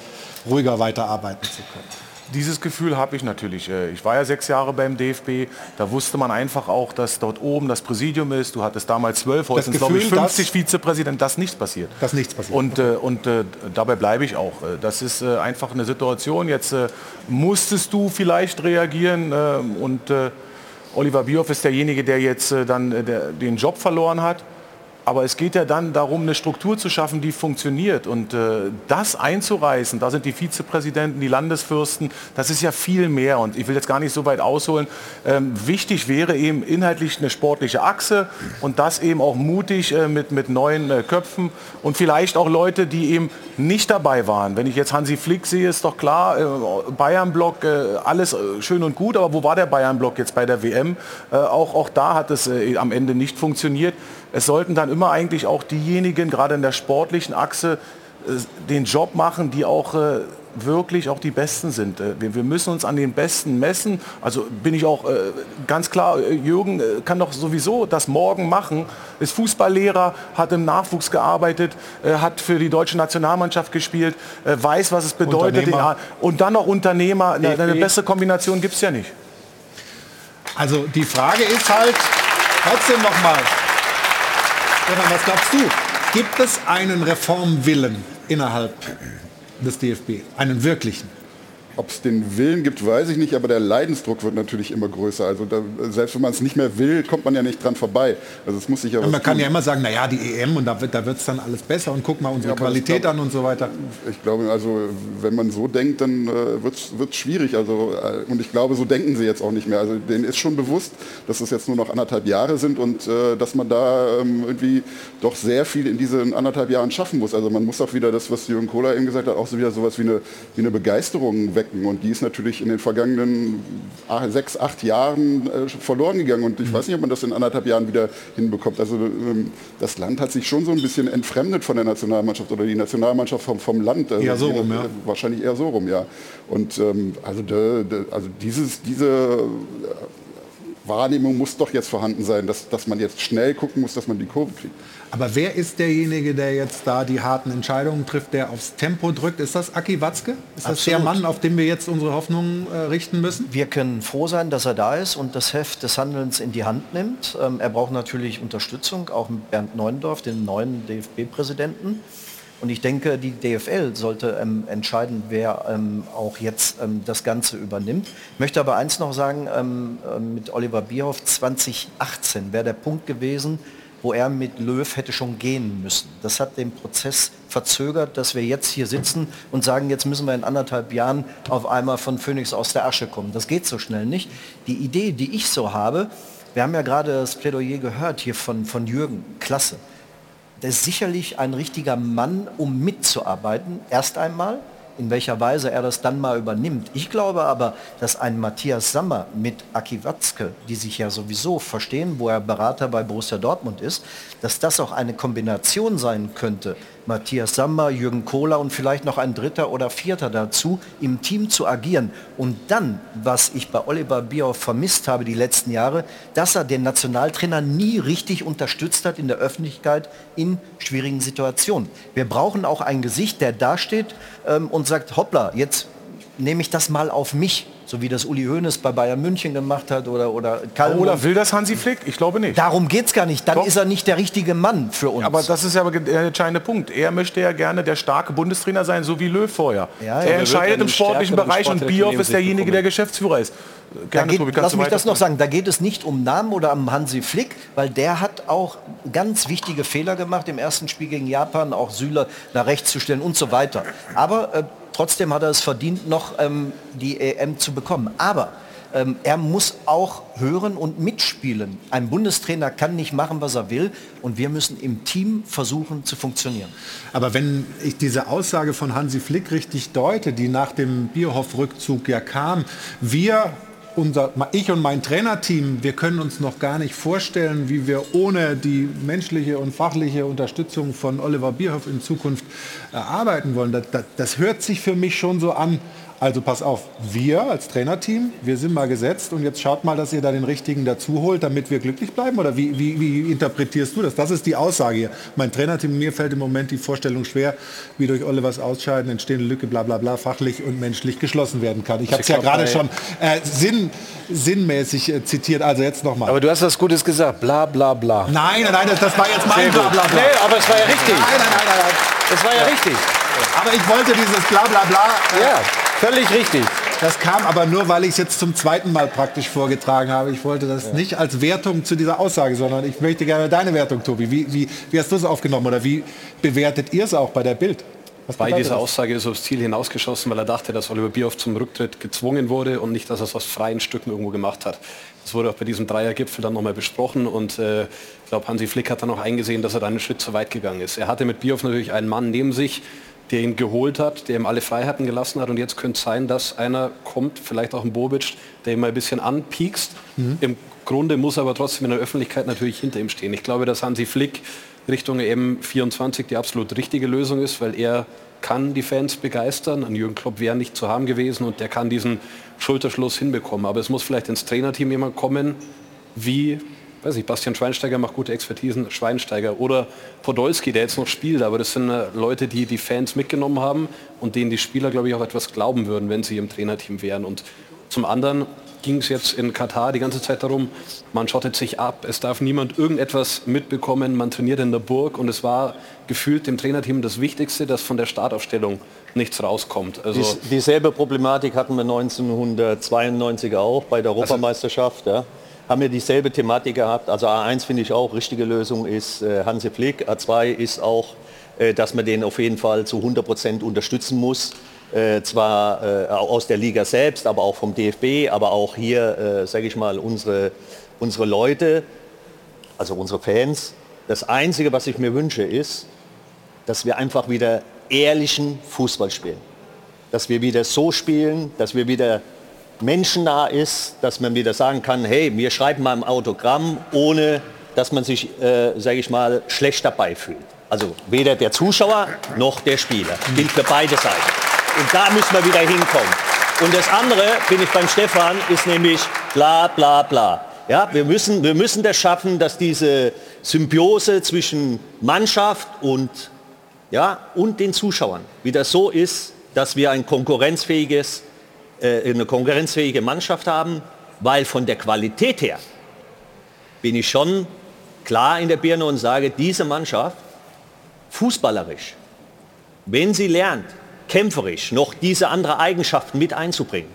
ruhiger weiterarbeiten zu können? Dieses Gefühl habe ich natürlich. Äh, ich war ja sechs Jahre beim DFB. Da wusste man einfach auch, dass dort oben das Präsidium ist. Du hattest damals zwölf, heute sind glaube ich 50 Vizepräsidenten. dass nichts passiert. Dass nichts passiert. Und, äh, und äh, dabei bleibe ich auch. Äh, das ist äh, einfach eine Situation. Jetzt äh, musstest du vielleicht reagieren. und Oliver Bierhoff ist derjenige, der jetzt dann der, den Job verloren hat. Aber es geht ja dann darum, eine Struktur zu schaffen, die funktioniert. Und äh, das einzureißen, da sind die Vizepräsidenten, die Landesfürsten, das ist ja viel mehr. Und ich will jetzt gar nicht so weit ausholen. Ähm, wichtig wäre eben inhaltlich eine sportliche Achse und das eben auch mutig äh, mit, mit neuen äh, Köpfen und vielleicht auch Leute, die eben nicht dabei waren. Wenn ich jetzt Hansi Flick sehe, ist doch klar, äh, Bayern-Block, äh, alles äh, schön und gut, aber wo war der Bayern-Block jetzt bei der WM? auch, auch da hat es am Ende nicht funktioniert es sollten dann immer eigentlich auch diejenigen, gerade in der sportlichen Achse, äh, den Job machen, die auch äh, wirklich auch die Besten sind. Äh, wir, müssen uns an den Besten messen. Also bin ich auch ganz klar, Jürgen kann doch sowieso das morgen machen. Ist Fußballlehrer, hat im Nachwuchs gearbeitet, hat für die deutsche Nationalmannschaft gespielt, weiß, was es bedeutet. Und dann noch Unternehmer. Eine, eine bessere Kombination gibt es ja nicht. Also die Frage ist halt, trotzdem noch mal, Stefan, was glaubst du? Gibt es einen Reformwillen innerhalb des DFB? Einen wirklichen? Ob es den Willen gibt, weiß ich nicht, aber der Leidensdruck wird natürlich immer größer. Also da, selbst wenn man es nicht mehr will, kommt man ja nicht dran vorbei. Also es muss sich ja Man kann tun. ja immer sagen, naja, die EM und da wird da es dann alles besser und guck mal unsere ja, Qualität glaub, an und so weiter. Ich glaube, also wenn man so denkt, dann äh, wird es schwierig. Also, äh, und ich glaube, so denken sie jetzt auch nicht mehr. Also denen ist schon bewusst, dass es jetzt nur noch anderthalb Jahre sind und äh, dass man da ähm, irgendwie doch sehr viel in diesen anderthalb Jahren schaffen muss. Also man muss auch wieder das, was Jürgen Kohler eben gesagt hat, auch so wieder sowas wie eine, wie eine Begeisterung weg stecken. Und die ist natürlich in den vergangenen sechs, acht Jahren äh, verloren gegangen. Und ich mhm. weiß nicht, ob man das in anderthalb Jahren wieder hinbekommt. Also ähm, das Land hat sich schon so ein bisschen entfremdet von der Nationalmannschaft oder die Nationalmannschaft vom, vom Land. Also eher so rum, ja. Wahrscheinlich eher so rum, ja. Und ähm, also, de, de, also dieses, diese Wahrnehmung muss doch jetzt vorhanden sein, dass, dass man jetzt schnell gucken muss, dass man die Kurve kriegt. Aber wer ist derjenige, der jetzt da die harten Entscheidungen trifft, der aufs Tempo drückt? Ist das Aki Watzke? Ist Absolut. das der Mann, auf den wir jetzt unsere Hoffnungen äh, richten müssen? Wir können froh sein, dass er da ist und das Heft des Handelns in die Hand nimmt. Ähm, er braucht natürlich Unterstützung, auch mit Bernd Neuendorf, dem neuen DFB-Präsidenten. Und ich denke, die DFL sollte ähm, entscheiden, wer ähm, auch jetzt ähm, das Ganze übernimmt. Ich möchte aber eins noch sagen, ähm, äh, mit Oliver Bierhoff 2018 wäre der Punkt gewesen, wo er mit Löw hätte schon gehen müssen. Das hat den Prozess verzögert, dass wir jetzt hier sitzen und sagen, jetzt müssen wir in anderthalb Jahren auf einmal von Phoenix aus der Asche kommen. Das geht so schnell nicht. Die Idee, die ich so habe, wir haben ja gerade das Plädoyer gehört hier von, von Jürgen, klasse. Der ist sicherlich ein richtiger Mann, um mitzuarbeiten, erst einmal in welcher Weise er das dann mal übernimmt. Ich glaube aber, dass ein Matthias Sammer mit Aki Watzke, die sich ja sowieso verstehen, wo er Berater bei Borussia Dortmund ist, dass das auch eine Kombination sein könnte, Matthias Sammer, Jürgen Kohler und vielleicht noch ein dritter oder vierter dazu, im Team zu agieren. Und dann, was ich bei Oliver Bierhoff vermisst habe die letzten Jahre, dass er den Nationaltrainer nie richtig unterstützt hat in der Öffentlichkeit in schwierigen Situationen. Wir brauchen auch ein Gesicht, der dasteht ähm, und sagt, hoppla, jetzt nehme ich das mal auf mich so wie das Uli Hoeneß bei Bayern München gemacht hat oder oder Kalm Oder will das Hansi Flick? Ich glaube nicht. Darum geht's gar nicht. Dann Doch. ist er nicht der richtige Mann für uns. Aber das ist ja der entscheidende Punkt. Er möchte ja gerne der starke Bundestrainer sein, so wie Löw vorher. Ja, er entscheidet im sportlichen Bereich und Bioff ist derjenige, bekommen. der Geschäftsführer ist. Gerne, geht, Tobi, lass mich das noch sagen, da geht es nicht um Namen oder um Hansi Flick, weil der hat auch ganz wichtige Fehler gemacht im ersten Spiel gegen Japan, auch Süle nach rechts zu stellen und so weiter. Aber äh, trotzdem hat er es verdient, noch ähm, die EM zu bekommen. Aber ähm, er muss auch hören und mitspielen. Ein Bundestrainer kann nicht machen, was er will und wir müssen im Team versuchen zu funktionieren. Aber wenn ich diese Aussage von Hansi Flick richtig deute, die nach dem Bierhoff-Rückzug ja kam, wir unser, ich und mein Trainerteam, wir können uns noch gar nicht vorstellen, wie wir ohne die menschliche und fachliche Unterstützung von Oliver Bierhoff in Zukunft äh, arbeiten wollen. Das, das, das hört sich für mich schon so an. Also pass auf, wir als Trainerteam, wir sind mal gesetzt und jetzt schaut mal, dass ihr da den richtigen dazu holt, damit wir glücklich bleiben? Oder wie, wie, wie interpretierst du das? Das ist die Aussage hier. Mein Trainerteam, mir fällt im Moment die Vorstellung schwer, wie durch Olivers Ausscheiden entstehende Lücke bla bla bla fachlich und menschlich geschlossen werden kann. Ich habe es ja Also gerade schon äh, sinn, sinnmäßig äh, zitiert, also jetzt nochmal. Aber du hast was Gutes gesagt, bla bla bla. Nein, nein, nein, das, das war jetzt mein bla bla bla. Nee, aber es war ja richtig. Nein, nein, nein, nein, nein. Es war ja richtig. Aber ich wollte dieses bla bla bla. äh, Ja, völlig richtig. Das kam aber nur, weil ich es jetzt zum zweiten Mal praktisch vorgetragen habe. Ich wollte das nicht als Wertung zu dieser Aussage, sondern ich möchte gerne deine Wertung, Tobi. Wie, wie, wie hast du es aufgenommen oder wie bewertet ihr es auch bei der Bild? Was Bei dieser das? Aussage ist er aufs Ziel hinausgeschossen, weil er dachte, dass Oliver Bierhoff zum Rücktritt gezwungen wurde und nicht, dass er es aus freien Stücken irgendwo gemacht hat. Das wurde auch bei diesem Dreiergipfel dann nochmal besprochen und äh, ich glaube, Hansi Flick hat dann auch eingesehen, dass er da einen Schritt zu weit gegangen ist. Er hatte mit Bierhoff natürlich einen Mann neben sich, der ihn geholt hat, der ihm alle Freiheiten gelassen hat und jetzt könnte es sein, dass einer kommt, vielleicht auch ein Bobic, der ihn mal ein bisschen anpiekst. Mhm. Im Grunde muss er aber trotzdem in der Öffentlichkeit natürlich hinter ihm stehen. Ich glaube, dass Hansi Flick Richtung EM24 die absolut richtige Lösung ist, weil er kann die Fans begeistern. An Jürgen Klopp wäre nicht zu haben gewesen und der kann diesen Schulterschluss hinbekommen. Aber es muss vielleicht ins Trainerteam jemand kommen, wie, weiß ich, Bastian Schweinsteiger macht gute Expertisen, Schweinsteiger oder Podolski, der jetzt noch spielt. Aber das sind äh, Leute, die die Fans mitgenommen haben und denen die Spieler, glaube ich, auch etwas glauben würden, wenn sie im Trainerteam wären. Und zum anderen ging es jetzt in Katar die ganze Zeit darum, man schottet sich ab, es darf niemand irgendetwas mitbekommen, man trainiert in der Burg und es war gefühlt dem Trainerteam das Wichtigste, dass von der Startaufstellung nichts rauskommt. Also Dies, dieselbe Problematik hatten wir 1992 auch bei der Europameisterschaft. ja. Haben wir dieselbe Thematik gehabt. Also A1 finde ich auch, richtige Lösung ist äh, Hansi Flick. A2 ist auch, äh, dass man den auf jeden Fall zu 100 Prozent unterstützen muss. Äh, zwar äh, aus der Liga selbst, aber auch vom DFB, aber auch hier, äh, sage ich mal, unsere, unsere Leute, also unsere Fans. Das Einzige, was ich mir wünsche, ist, dass wir einfach wieder ehrlichen Fußball spielen. Dass wir wieder so spielen, dass wir wieder menschennah ist, dass man wieder sagen kann, hey, wir schreiben mal ein Autogramm, ohne dass man sich, äh, sage ich mal, schlecht dabei fühlt. Also weder der Zuschauer noch der Spieler. Gilt für beide Seiten. Und da müssen wir wieder hinkommen. Und das andere, bin ich beim Stefan, ist nämlich bla bla bla. Ja, wir, müssen, wir müssen das schaffen, dass diese Symbiose zwischen Mannschaft und, ja, und den Zuschauern wieder so ist, dass wir ein konkurrenzfähiges, äh, eine konkurrenzfähige Mannschaft haben, weil von der Qualität her bin ich schon klar in der Birne und sage, diese Mannschaft, fußballerisch, wenn sie lernt, kämpferisch noch diese andere Eigenschaften mit einzubringen,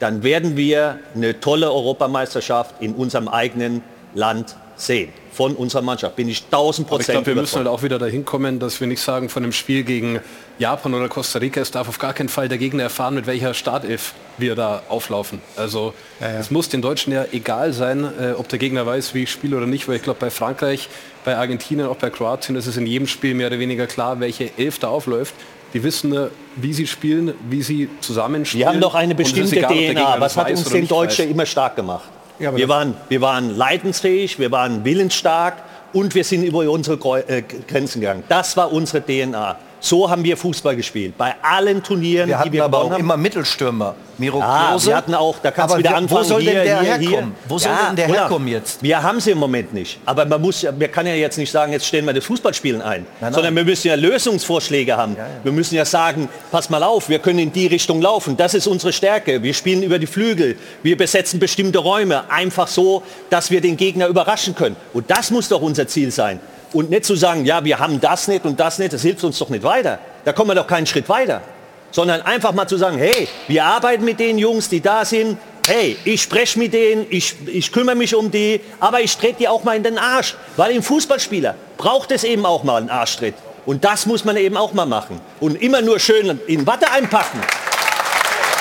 dann werden wir eine tolle Europameisterschaft in unserem eigenen Land sehen. Von unserer Mannschaft bin ich 1000 Aber ich Prozent glaube, wir müssen halt auch wieder dahin kommen, dass wir nicht sagen, von einem Spiel gegen Japan oder Costa Rica, es darf auf gar keinen Fall der Gegner erfahren, mit welcher Startelf wir da auflaufen. Also es muss den Deutschen ja egal sein, äh, ob der Gegner weiß, wie ich spiele oder nicht, weil ich glaube, bei Frankreich, bei Argentinien, auch bei Kroatien ist es in jedem Spiel mehr oder weniger klar, welche Elf da aufläuft. Die wissen, äh, wie sie spielen, wie sie zusammenspielen. Wir haben doch eine ist bestimmte egal, DNA. Was das hat uns den Deutschen weiß. immer stark gemacht? aber wir, das- waren, wir waren leidensfähig, wir waren willensstark und wir sind über unsere äh, Grenzen gegangen. Das war unsere DNA. So haben wir Fußball gespielt. Bei allen Turnieren, Wir die hatten wir aber auch haben. immer Mittelstürmer. Miro Ah, Klose. wir hatten auch, da kannst du wieder wer- anfangen. Wo soll hier, denn der hier, herkommen? Hier. Wo soll denn der herkommen jetzt? Wir haben sie im Moment nicht. Aber man muss, ja- wir kann ja jetzt nicht sagen, jetzt stellen wir das Fußballspielen ein. nein. Sondern wir müssen ja Lösungsvorschläge haben. Wir müssen ja sagen, pass mal auf, wir können in die Richtung laufen. Das ist unsere Stärke. Wir spielen über die Flügel. Wir besetzen bestimmte Räume. Einfach so, dass wir den Gegner überraschen können. Und das muss doch unser Ziel sein. Und nicht zu sagen, ja, wir haben das nicht und das nicht, das hilft uns doch nicht weiter. Da kommen wir doch keinen Schritt weiter. Sondern einfach mal zu sagen, hey, wir arbeiten mit den Jungs, die da sind. Hey, ich spreche mit denen, ich, ich kümmere mich um die, aber ich trete die auch mal in den Arsch. Weil im Fußballspieler braucht es eben auch mal einen Arschtritt. Und das muss man eben auch mal machen. Und immer nur schön in Watte einpacken.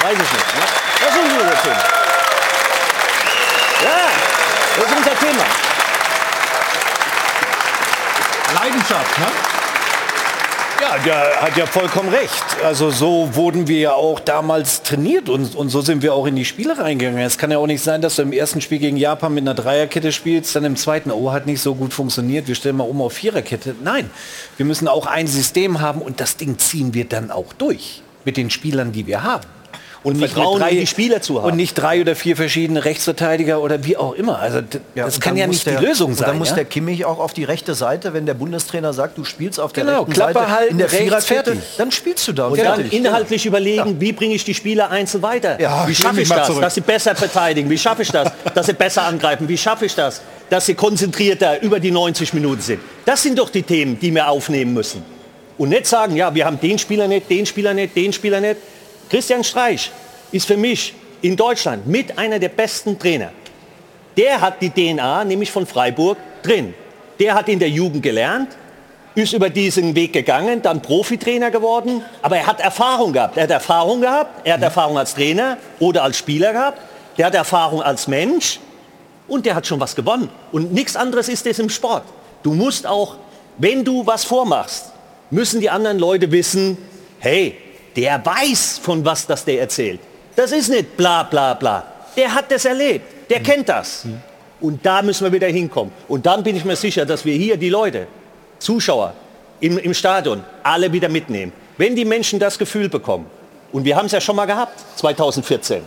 Weiß ich nicht. Ne? Das ist unser Thema. Ja, das ist unser Thema. Leidenschaft, ne? Ja, der hat ja vollkommen recht. Also so wurden wir ja auch damals trainiert und, und so sind wir auch in die Spiele reingegangen. Es kann ja auch nicht sein, dass du im ersten Spiel gegen Japan mit einer Dreierkette spielst, dann im zweiten, oh, hat nicht so gut funktioniert, wir stellen mal um auf Viererkette. Nein, wir müssen auch ein System haben und das Ding ziehen wir dann auch durch mit den Spielern, die wir haben. Und nicht Vertrauen in die Spieler zu haben. Und nicht drei oder vier verschiedene Rechtsverteidiger oder wie auch immer. Also das und kann ja nicht der, die Lösung und sein. Dann muss ja? der Kimmich auch auf die rechte Seite, wenn der Bundestrainer sagt, du spielst auf der Genau, rechten Klappe Seite halten, in der Viererkette, dann spielst du da. Und dann inhaltlich überlegen, wie bringe ich die Spieler einzeln weiter? Ja, wie schaffe ich das, zurück. dass sie besser verteidigen? Wie schaffe ich das, dass sie besser angreifen? Wie schaffe ich das, dass sie konzentrierter über die 90 Minuten sind? Das sind doch die Themen, die wir aufnehmen müssen. Und nicht sagen, ja, wir haben den Spieler nicht, den Spieler nicht, den Spieler nicht. Christian Streich ist für mich in Deutschland mit einer der besten Trainer. Der hat die DNA, nämlich von Freiburg, drin. Der hat in der Jugend gelernt, ist über diesen Weg gegangen, dann Profitrainer geworden, aber er hat Erfahrung gehabt. Er hat Erfahrung gehabt, er hat Erfahrung als Trainer oder als Spieler gehabt, der hat Erfahrung als Mensch und der hat schon was gewonnen. Und nichts anderes ist es im Sport. Du musst auch, wenn du was vormachst, müssen die anderen Leute wissen, hey, der weiß, von was das der erzählt. Das ist nicht bla bla bla. Der hat das erlebt, der kennt das. Und da müssen wir wieder hinkommen. Und dann bin ich mir sicher, dass wir hier die Leute, Zuschauer im, im Stadion, alle wieder mitnehmen. Wenn die Menschen das Gefühl bekommen, und wir haben es ja schon mal gehabt, 2014,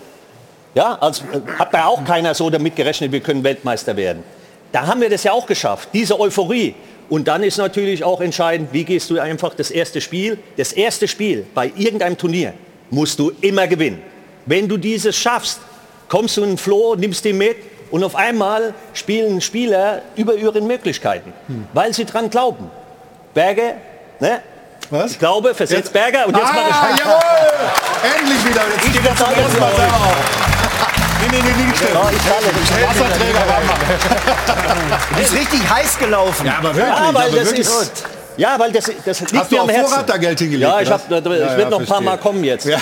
ja, als äh, hat da auch keiner so damit gerechnet, wir können Weltmeister werden. Da haben wir das ja auch geschafft, diese Euphorie. Und dann ist natürlich auch entscheidend, wie gehst du einfach das erste Spiel. Das erste Spiel bei irgendeinem Turnier musst du immer gewinnen. Wenn du dieses schaffst, kommst du in den Floh, nimmst den mit und auf einmal spielen Spieler über ihren Möglichkeiten, weil sie dran glauben. Berge, ne? Was? Ich glaube, versetzt Berger und jetzt ah, mache ich jawohl! Endlich wieder. Jetzt geht zum ersten Mal selber auf. Nee, nee, nicht Ja, ich falle. Wasserträger ranmachen. Du bist richtig heiß gelaufen. Ja, aber wirklich. Ja, weil aber das wirklich. ist, ja, weil das, das liegt Hast mir am Herzen. Vorrat da Geld hingelegt, Ja, ich, hab, Ja, ich werde ja, noch ein paar. Mal kommen jetzt. Ja.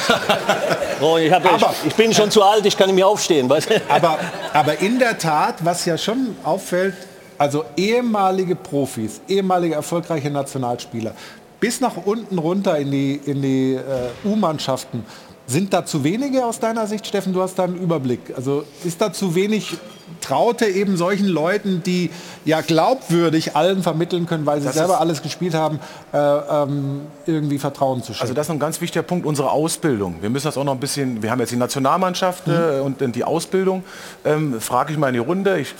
Oh, ich, hab, Aber- ich, ich bin schon zu alt, ich kann nicht mehr aufstehen. Weißt? Aber, aber in der Tat, was ja schon auffällt, also ehemalige Profis, ehemalige erfolgreiche Nationalspieler, bis nach unten runter in die, in die äh, U-Mannschaften, sind da zu wenige aus deiner Sicht, Steffen? Du hast da einen Überblick. Also ist da zu wenig Traute eben solchen Leuten, die ja glaubwürdig allen vermitteln können, weil sie Das selber alles gespielt haben, äh, ähm, irgendwie Vertrauen zu schenken? Also das ist ein ganz wichtiger Punkt, unsere Ausbildung. Wir müssen das auch noch ein bisschen, wir haben jetzt die Nationalmannschaft äh, und dann die Ausbildung. Ähm, Frage ich mal in die Runde, ich,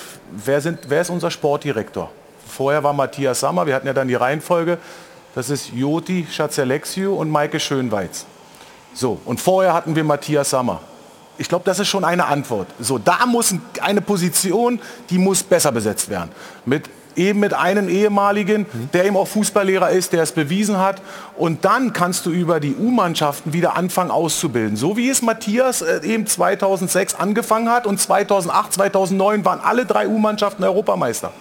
wer, sind, wer ist unser Sportdirektor? Vorher war Matthias Sammer, wir hatten ja dann die Reihenfolge, das ist Joti Schatzelexiu und Maike Schönweiz. So, und vorher hatten wir Matthias Sammer. Ich glaube, das ist schon eine Antwort. So, da muss eine Position, die muss besser besetzt werden. Mit eben mit einem ehemaligen, der eben auch Fußballlehrer ist, der es bewiesen hat. Und dann kannst du über die U-Mannschaften wieder anfangen auszubilden. So wie es Matthias äh, eben 2006 angefangen hat und 2008, 2009 waren alle drei U-Mannschaften Europameister.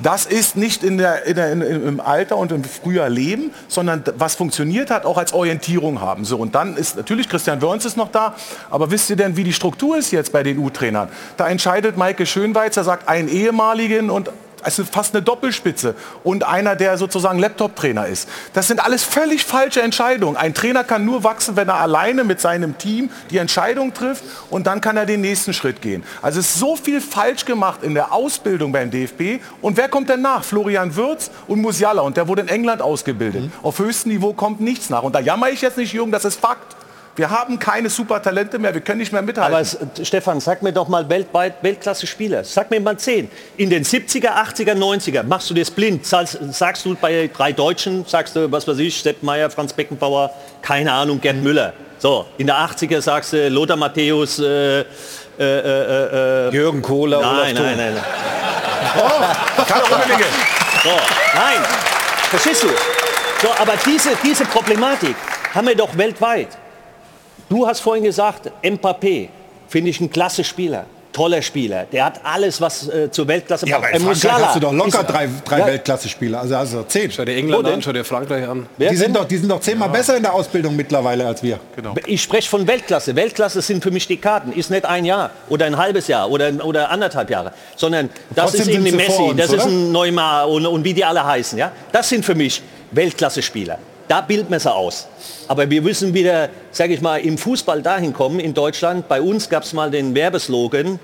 Das ist nicht in der, in der, in, im Alter und im früher Leben, sondern was funktioniert hat, auch als Orientierung haben. So, und dann ist natürlich Christian Wörns ist noch da, aber wisst ihr denn, wie die Struktur ist jetzt bei den U-Trainern? Da entscheidet Maike Schönweizer, sagt einen ehemaligen und also fast eine Doppelspitze und einer, der sozusagen Laptop-Trainer ist. Das sind alles völlig falsche Entscheidungen. Ein Trainer kann nur wachsen, wenn er alleine mit seinem Team die Entscheidung trifft und dann kann er den nächsten Schritt gehen. Also es ist so viel falsch gemacht in der Ausbildung beim DFB. Und wer kommt denn nach? Florian Würz und Musiala. Und der wurde in England ausgebildet. Mhm. Auf höchstem Niveau kommt nichts nach. Und da jammer ich jetzt nicht, Jürgen, das ist Fakt. Wir haben keine Supertalente mehr, wir können nicht mehr mithalten. Aber es, Stefan, sag mir doch mal weltweit Weltklasse-Spieler. Sag mir mal zehn. In den 70er, 80er, 90er machst du das blind. Sagst du bei drei Deutschen, sagst du, was weiß ich, Sepp Meier, Franz Beckenbauer, keine Ahnung, Gerd mhm. Müller. So, in der 80er sagst du Lothar Matthäus, äh, äh, äh, Jürgen Kohler, nein, nein, nein, nein. Oh, so, nein, verstehst du? So, aber diese, diese Problematik haben wir doch weltweit. Du hast vorhin gesagt, Mbappé, finde ich ein klasse Spieler. Toller Spieler, der hat alles, was äh, zur Weltklasse ja, braucht. Ja, Frankreich hast du doch locker drei, drei ja. Weltklasse-Spieler, also, also zehn. Schau dir England an, schau dir Frankreich an. Die sind, doch, die sind doch zehnmal ja. besser in der Ausbildung mittlerweile als wir. Genau. Ich spreche von Weltklasse. Weltklasse sind für mich die Karten. Ist nicht ein Jahr oder ein halbes Jahr oder, oder anderthalb Jahre, sondern das Trotzdem ist eben ein Messi, uns, das oder? ist ein Neymar und, und wie die alle heißen. Ja? Das sind für mich Weltklasse-Spieler. Da bildet man sie aus. Aber wir müssen wieder, sage ich mal, im Fußball dahin kommen, in Deutschland. Bei uns gab es mal den Werbeslogan,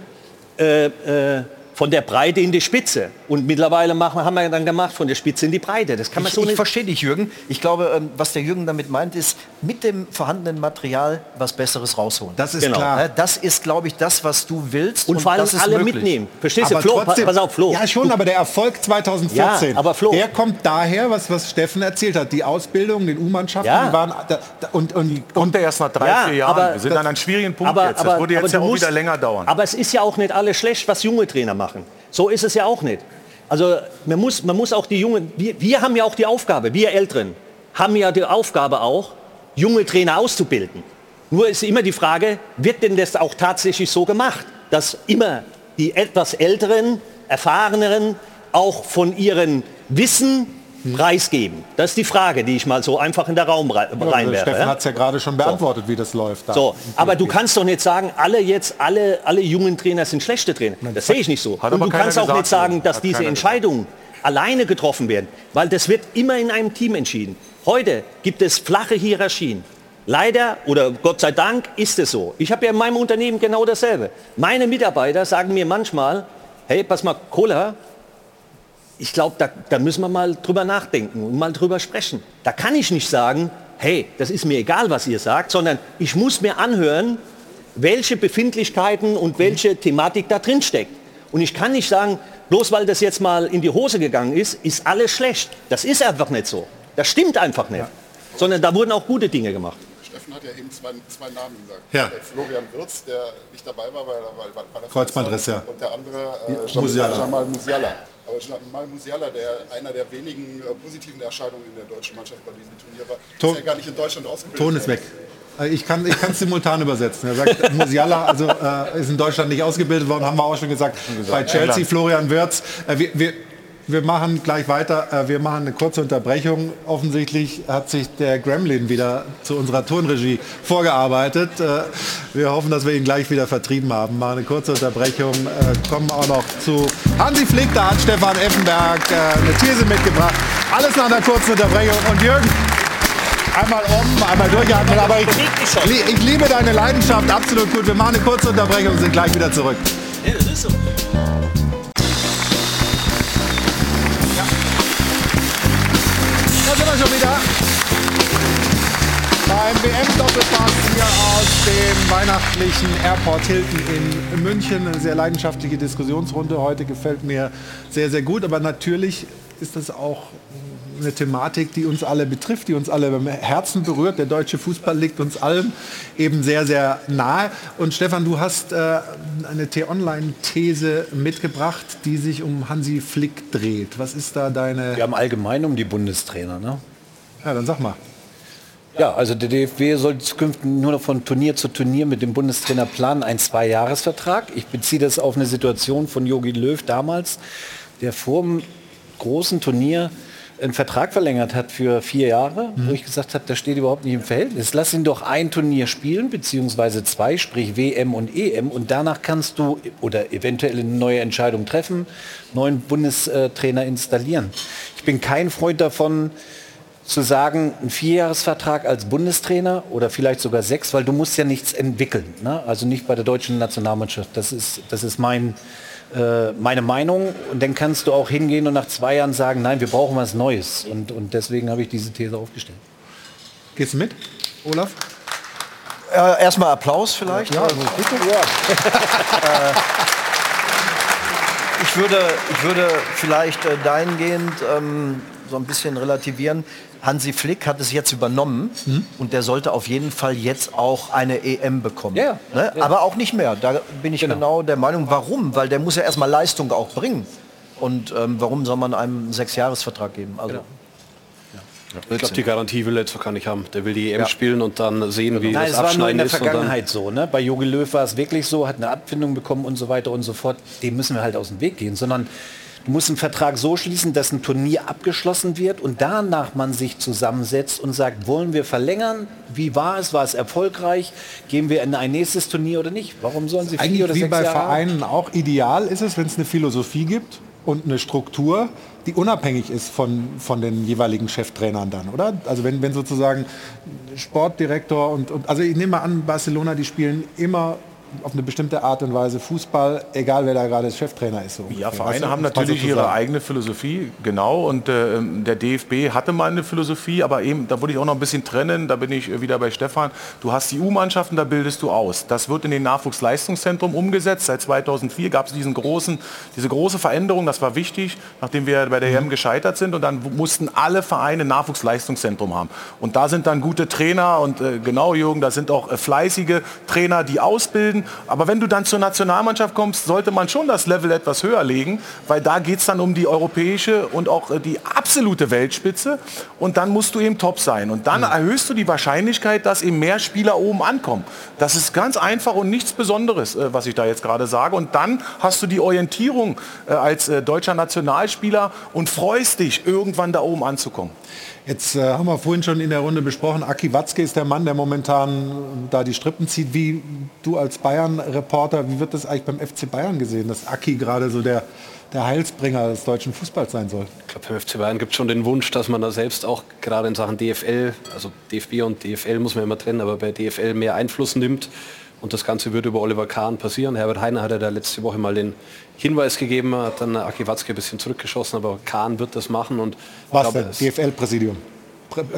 äh, äh, von der Breite in die Spitze. Und mittlerweile machen, haben wir dann gemacht, von der Spitze in die Breite. Das kann man ich, so nicht. Ich verstehe dich, Jürgen. Ich glaube, ähm, was der Jürgen damit meint, ist, mit dem vorhandenen Material was Besseres rausholen. Das ist genau. klar. Das ist, glaube ich, das, was du willst. Und, und vor allem alle möglich. mitnehmen. Verstehst aber du, Flo, trotzdem, pass auf, Flo. Ja, schon, aber der Erfolg 2014, ja, aber Flo. der kommt daher, was, was Steffen erzählt hat. Die Ausbildung, den U-Mannschaften ja. waren... Da, da, und, und, kommt der erst nach drei, ja, vier Jahren. Aber, wir sind an einem schwierigen Punkt aber, jetzt. Das würde jetzt ja auch musst, wieder länger dauern. Aber es ist ja auch nicht alles schlecht, was junge Trainer machen. So ist es ja auch nicht. Also man muss, man muss auch die Jungen, wir, wir haben ja auch die Aufgabe, wir Älteren haben ja die Aufgabe auch, junge Trainer auszubilden. Nur ist immer die Frage, wird denn das auch tatsächlich so gemacht, dass immer die etwas älteren, erfahreneren auch von ihrem Wissen preisgeben? Das ist die Frage, die ich mal so einfach in den Raum reinwerfe. Ja, Steffen hat es ja gerade schon beantwortet, so. wie das läuft. Da so, aber du kannst doch nicht sagen, alle jetzt, alle, alle jungen Trainer sind schlechte Trainer. Das sehe ich nicht so. Und du kannst auch nicht sagen, dass diese Entscheidungen alleine getroffen werden, weil das wird immer in einem Team entschieden. Heute gibt es flache Hierarchien. Leider oder Gott sei Dank ist es so. Ich habe ja in meinem Unternehmen genau dasselbe. Meine Mitarbeiter sagen mir manchmal, hey, pass mal, Cola, ich glaube, da, da, müssen wir mal drüber nachdenken und mal drüber sprechen. Da kann ich nicht sagen, hey, das ist mir egal, was ihr sagt, sondern ich muss mir anhören, welche Befindlichkeiten und welche Thematik da drin steckt. Und ich kann nicht sagen, bloß weil das jetzt mal in die Hose gegangen ist, ist alles schlecht. Das ist einfach nicht so. Das stimmt einfach nicht. Ja. Sondern da wurden auch gute Dinge gemacht. Steffen hat ja eben zwei, zwei Namen gesagt. Ja. Der Florian Wirz, der nicht dabei war, weil, weil, weil der Kreuzbandriss, ja. Und der andere äh, Musiala. Jamal Musiala. Aber Jamal Musiala, der einer der wenigen äh, positiven Erscheinungen in der deutschen Mannschaft bei diesem Turnier war, Ton, ist ja gar nicht in Deutschland ausgebildet. Ton ist weg. Äh, ich kann es ich simultan übersetzen. Er sagt, Musiala also, äh, ist in Deutschland nicht ausgebildet worden, haben wir auch schon gesagt. Bei Chelsea, Florian Wirtz. Äh, wir, wir, wir machen gleich weiter. Äh, wir machen eine kurze Unterbrechung. Offensichtlich hat sich der Gremlin wieder zu unserer Turnregie vorgearbeitet. Äh, wir hoffen, dass wir ihn gleich wieder vertrieben haben. Machen eine kurze Unterbrechung. Äh, kommen auch noch zu Hansi Flick. Da hat Stefan Effenberg eine These mitgebracht. Alles nach einer kurzen Unterbrechung. Und Jürgen, einmal um, einmal durchatmen. Aber ich, ich liebe deine Leidenschaft. Absolut gut. Wir machen eine kurze Unterbrechung und sind gleich wieder zurück. Ja, das ist so. Schon wieder. Beim WM-Doppelpass hier aus dem weihnachtlichen Airport Hilton in München. Eine sehr leidenschaftliche Diskussionsrunde. Heute gefällt mir sehr, sehr gut. Aber natürlich ist das auch eine Thematik, die uns alle betrifft, die uns alle beim Herzen berührt. Der deutsche Fußball liegt uns allen eben sehr, sehr nahe. Und Stefan, du hast äh, eine T-Online-These mitgebracht, die sich um Hansi Flick dreht. Was ist da deine... Wir haben allgemein um die Bundestrainer, ne? Ja, dann sag mal. Ja, also der DFB soll künftig nur noch von Turnier zu Turnier mit dem Bundestrainer planen, ein Zweijahresvertrag. Ich beziehe das auf eine Situation von Jogi Löw damals, der vor dem großen Turnier einen Vertrag verlängert hat für vier Jahre, wo ich gesagt habe, das steht überhaupt nicht im Verhältnis. Lass ihn doch ein Turnier spielen, beziehungsweise zwei, sprich WM und EM und danach kannst du oder eventuell eine neue Entscheidung treffen, neuen Bundestrainer installieren. Ich bin kein Freund davon, zu sagen, ein Vierjahresvertrag als Bundestrainer oder vielleicht sogar sechs, weil du musst ja nichts entwickeln. Ne? Also nicht bei der deutschen Nationalmannschaft. Das ist, das ist mein, äh, meine Meinung. Und dann kannst du auch hingehen und nach zwei Jahren sagen, nein, wir brauchen was Neues. Und, und deswegen habe ich diese These aufgestellt. Gehst du mit, Olaf? Äh, erstmal Applaus vielleicht. Ja, Also, bitte. äh, ich, würde, ich würde vielleicht äh, dahingehend ähm, so ein bisschen relativieren. Hansi Flick hat es jetzt übernommen und der sollte auf jeden Fall jetzt auch eine EM bekommen. Ja, ne? ja. Aber auch nicht mehr. Da bin ich genau. der Meinung. Warum? Weil der muss ja erstmal Leistung auch bringen. Und ähm, warum soll man einem einen Sechsjahresvertrag geben? Also, Ich glaube, die Garantie will er jetzt noch gar nicht haben. Der will die EM Ja. spielen und dann sehen, wie Nein, das es war nur in Abschneiden der Vergangenheit so. Ne? Bei Jogi Löw war es wirklich so, hat eine Abfindung bekommen und so weiter und so fort. Dem müssen wir halt aus dem Weg gehen. Sondern du musst einen Vertrag so schließen, dass ein Turnier abgeschlossen wird und danach man sich zusammensetzt und sagt, wollen wir verlängern? Wie war es? War es erfolgreich? Gehen wir in ein nächstes Turnier oder nicht? Warum sollen sie vier Eigentlich oder wie sechs bei Jahre? Vereinen auch ideal ist es, wenn es eine Philosophie gibt und eine Struktur, die unabhängig ist von, von den jeweiligen Cheftrainern dann, oder? Also wenn, wenn sozusagen Sportdirektor und, und also ich nehme mal an, Barcelona, die spielen immer auf eine bestimmte Art und Weise Fußball, egal wer da gerade Cheftrainer ist. So. Ja, Vereine du, haben natürlich ihre eigene Philosophie, genau. Und äh, der DFB hatte mal eine Philosophie, aber eben, da würde ich auch noch ein bisschen trennen, da bin ich äh, wieder bei Stefan. Du hast die U-Mannschaften, da bildest du aus. Das wird in den Nachwuchsleistungszentrum umgesetzt. Seit 2004 gab es diesen großen, diese große Veränderung, das war wichtig, nachdem wir bei der EM gescheitert sind. Und dann mussten alle Vereine ein Nachwuchsleistungszentrum haben. Und da sind dann gute Trainer und äh, genau, Jürgen, da sind auch äh, fleißige Trainer, die ausbilden. Aber wenn du dann zur Nationalmannschaft kommst, sollte man schon das Level etwas höher legen, weil da geht es dann um die europäische und auch äh, die absolute Weltspitze. Und dann musst du eben top sein. Und dann erhöhst du die Wahrscheinlichkeit, dass eben mehr Spieler oben ankommen. Das ist ganz einfach und nichts Besonderes, äh, was ich da jetzt gerade sage. Und dann hast du die Orientierung äh, als deutscher Nationalspieler und freust dich, irgendwann da oben anzukommen. Jetzt äh, haben wir vorhin schon in der Runde besprochen, Aki Watzke ist der Mann, der momentan äh, da die Strippen zieht. Wie du als Bayern-Reporter, wie wird das eigentlich beim FC Bayern gesehen, dass Aki gerade so der, der Heilsbringer des deutschen Fußballs sein soll? Ich glaube, beim FC Bayern gibt es schon den Wunsch, dass man da selbst auch gerade in Sachen DFL, also DFB und DFL muss man immer trennen, aber bei DFL mehr Einfluss nimmt. Und das Ganze wird über Oliver Kahn passieren. Herbert Heiner hat ja da letzte Woche mal den Hinweis gegeben, hat dann Aki Watzke ein bisschen zurückgeschossen, aber Kahn wird das machen. Und ich Was glaube, denn? DFL-Präsidium?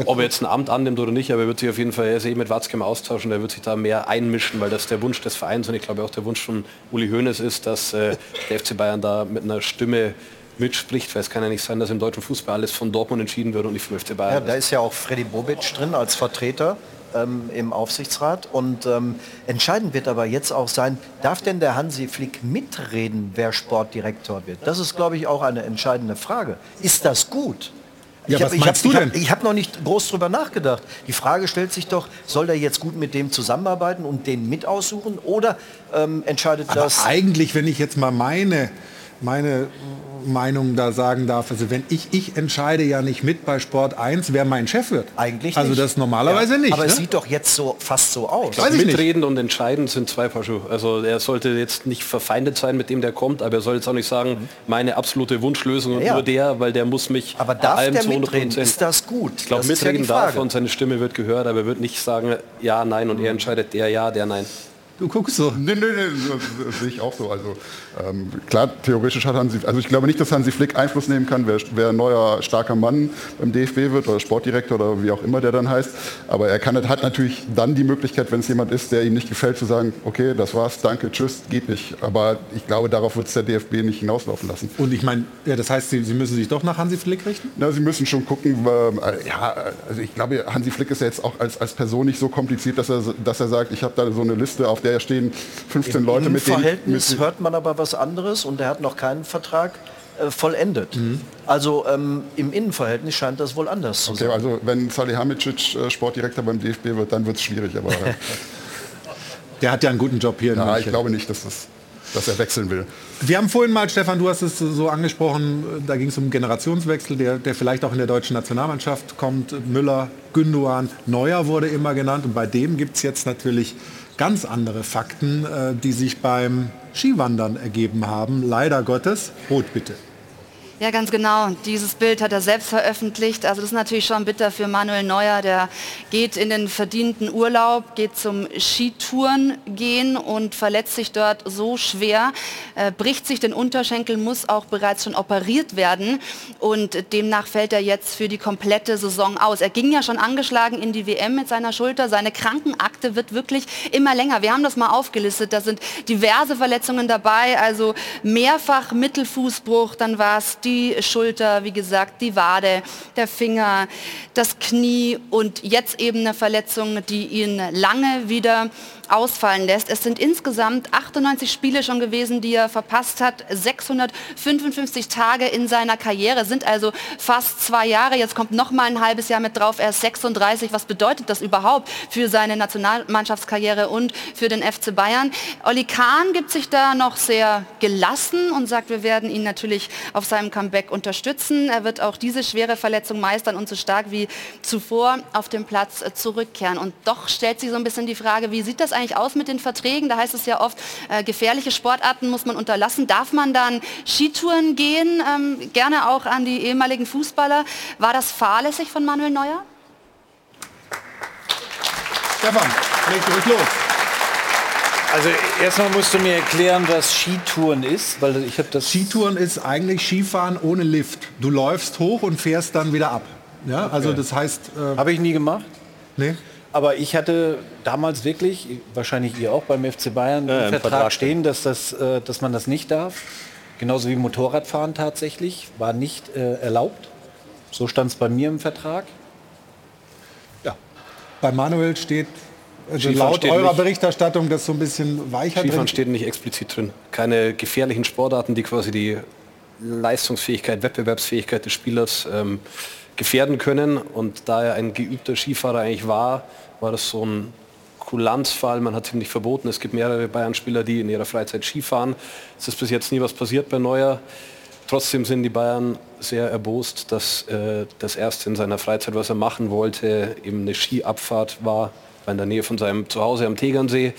ob er jetzt ein Amt annimmt oder nicht, aber er wird sich auf jeden Fall er ist eh mit Watzke im Austausch und er wird sich da mehr einmischen, weil das der Wunsch des Vereins und ich glaube auch der Wunsch von Uli Hoeneß ist, dass äh, der FC Bayern da mit einer Stimme mitspricht, weil es kann ja nicht sein, dass im deutschen Fußball alles von Dortmund entschieden wird und nicht vom FC Ja, Bayern. da ist ja auch Freddy Bobic drin als Vertreter ähm, im Aufsichtsrat. Und ähm, entscheidend wird aber jetzt auch sein, darf denn der Hansi Flick mitreden, wer Sportdirektor wird? Das ist, glaube ich, auch eine entscheidende Frage. Ist das gut? Ja, ich was hab- hab- hab- habe noch nicht groß drüber nachgedacht. Die Frage stellt sich doch, soll der jetzt gut mit dem zusammenarbeiten und den mit aussuchen oder ähm, entscheidet Aber das... eigentlich, wenn ich jetzt mal meine, meine Meinung da sagen darf, also wenn ich, ich entscheide ja nicht mit bei Sport 1, wer mein Chef wird. Eigentlich Also nicht. das normalerweise Ja, nicht. Aber ne? es sieht doch jetzt so fast so aus. Ich glaub, mitreden und entscheiden sind zwei Paar Schuhe. Also er sollte jetzt nicht verfeindet sein mit dem, der kommt, aber er soll jetzt auch nicht sagen, meine absolute Wunschlösung und Ja. nur der, weil der muss mich Aber darf allem der zu 100%. mitreden? Ist das gut? Ich glaube, ja mitreden darf er und seine Stimme wird gehört, aber er wird nicht sagen, ja, nein und er entscheidet der ja, der nein. Du guckst so. Nee, nee, nee, das, das sehe ich auch so. Also ähm, klar, theoretisch hat Hansi, also ich glaube nicht, dass Hansi Flick Einfluss nehmen kann, wer, wer ein neuer starker Mann beim DFB wird oder Sportdirektor oder wie auch immer der dann heißt. Aber er kann, hat natürlich dann die Möglichkeit, wenn es jemand ist, der ihm nicht gefällt, zu sagen, okay, das war's, danke, tschüss, geht nicht. Aber ich glaube, darauf wird es der DFB nicht hinauslaufen lassen. Und ich meine, ja, das heißt, Sie, Sie müssen sich doch nach Hansi Flick richten? Na, Sie müssen schon gucken, äh, ja, also ich glaube, Hansi Flick ist ja jetzt auch als, als Person nicht so kompliziert, dass er, dass er sagt, ich habe da so eine Liste, auf der stehen 15 Im Leute, mit denen... Verhältnis Mit, hört man aber was anderes und er hat noch keinen Vertrag äh, vollendet. Also ähm, im Innenverhältnis scheint das wohl anders zu okay, sein. also wenn Salihamidzic äh, Sportdirektor beim DFB wird, dann wird es schwierig. Aber Der hat ja einen guten Job hier in ja, ich glaube nicht, dass das... dass er wechseln will. Wir haben vorhin mal, Stefan, du hast es so angesprochen, da ging es um einen Generationswechsel, der, der vielleicht auch in der deutschen Nationalmannschaft kommt. Müller, Gündogan, Neuer wurde immer genannt und bei dem gibt es jetzt natürlich ganz andere Fakten, äh, die sich beim Skiwandern ergeben haben. Leider Gottes. Rot bitte. Ja, ganz genau. Dieses Bild hat er selbst veröffentlicht. Also das ist natürlich schon bitter für Manuel Neuer. Der geht in den verdienten Urlaub, geht zum Skitouren gehen und verletzt sich dort so schwer, äh, bricht sich den Unterschenkel, muss auch bereits schon operiert werden und demnach fällt er jetzt für die komplette Saison aus. Er ging ja schon angeschlagen in die WM mit seiner Schulter. Seine Krankenakte wird wirklich immer länger. Wir haben das mal aufgelistet. Da sind diverse Verletzungen dabei, also mehrfach Mittelfußbruch, dann war es die die Schulter, wie gesagt, die Wade, der Finger, das Knie und jetzt eben eine Verletzung, die ihn lange wieder ausfallen lässt. Es sind insgesamt 98 Spiele schon gewesen, die er verpasst hat. 655 Tage in seiner Karriere sind also fast zwei Jahre. Jetzt kommt noch mal ein halbes Jahr mit drauf. Er ist 36. Was bedeutet das überhaupt für seine Nationalmannschaftskarriere und für den FC Bayern? Olli Kahn gibt sich da noch sehr gelassen und sagt, wir werden ihn natürlich auf seinem Comeback unterstützen. Er wird auch diese schwere Verletzung meistern und so stark wie zuvor auf dem Platz zurückkehren. Und doch stellt sich so ein bisschen die Frage, wie sieht das eigentlich aus mit den Verträgen? Da heißt es ja oft, äh, gefährliche Sportarten muss man unterlassen. Darf man dann Skitouren gehen? Ähm, gerne auch an die ehemaligen Fußballer. War das fahrlässig von Manuel Neuer? Stefan, leg ruhig los. Also erstmal musst du mir erklären, was Skitouren ist, weil ich habe das. Skitouren ist eigentlich Skifahren ohne Lift. Du läufst hoch und fährst dann wieder ab. Ja, Okay. also das heißt. Äh, Habe ich nie gemacht. Nee. Aber ich hatte damals wirklich, wahrscheinlich ihr auch beim FC Bayern, Ja, im Vertrag, Vertrag stehen, dass, das, äh, dass man das nicht darf. Genauso wie Motorradfahren tatsächlich, war nicht äh, erlaubt. So stand es bei mir im Vertrag. Bei Manuel steht also Skifahren laut steht eurer nicht. Berichterstattung das so ein bisschen weicher Skifahren drin. steht nicht explizit drin. Keine gefährlichen Sportarten, die quasi die Leistungsfähigkeit, Wettbewerbsfähigkeit des Spielers ähm, gefährden können. Und da er ein geübter Skifahrer eigentlich war, war das so ein Kulanzfall. Man hat ihm nicht verboten. Es gibt mehrere Bayern-Spieler, die in ihrer Freizeit Skifahren. Es ist bis jetzt nie was passiert bei Neuer. Trotzdem sind die Bayern sehr erbost, dass äh, das erste in seiner Freizeit, was er machen wollte, eben eine Skiabfahrt war, war in der Nähe von seinem Zuhause am Tegernsee.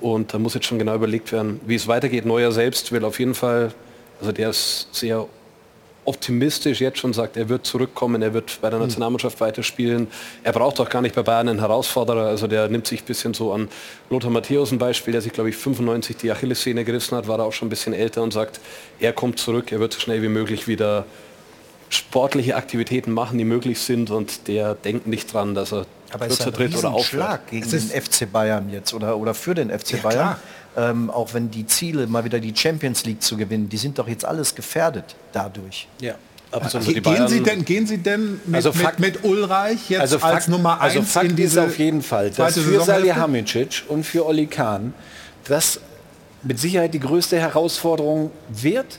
Und da muss jetzt schon genau überlegt werden, wie es weitergeht. Neuer selbst will auf jeden Fall, also der ist sehr optimistisch jetzt schon sagt, er wird zurückkommen, er wird bei der. Nationalmannschaft weiterspielen. Er braucht auch gar nicht bei Bayern einen Herausforderer. Also der nimmt sich ein bisschen so an Lothar Matthäus ein Beispiel, der sich, glaube ich, 95 die Achillessehne gerissen hat, war da auch schon ein bisschen älter und sagt, er kommt zurück, er wird so schnell wie möglich wieder sportliche Aktivitäten machen, die möglich sind und der denkt nicht dran, dass er Aber es ist kürzer ein tritt oder aufhört. Schlag gegen Es den ist- FC Bayern jetzt oder, oder für den FC Ja, Bayern. Ähm, auch wenn die Ziele, mal wieder die Champions League zu gewinnen, die sind doch jetzt alles gefährdet dadurch. Ja, absolut. Ge- gehen, Sie denn, gehen Sie denn mit, Also mit, Fakt- mit Ulreich jetzt also als Fakt, Nummer 1 also Fakt in diese ist auf jeden Fall, dass für? Salihamidzic und für Oli Kahn das mit Sicherheit die größte Herausforderung wird,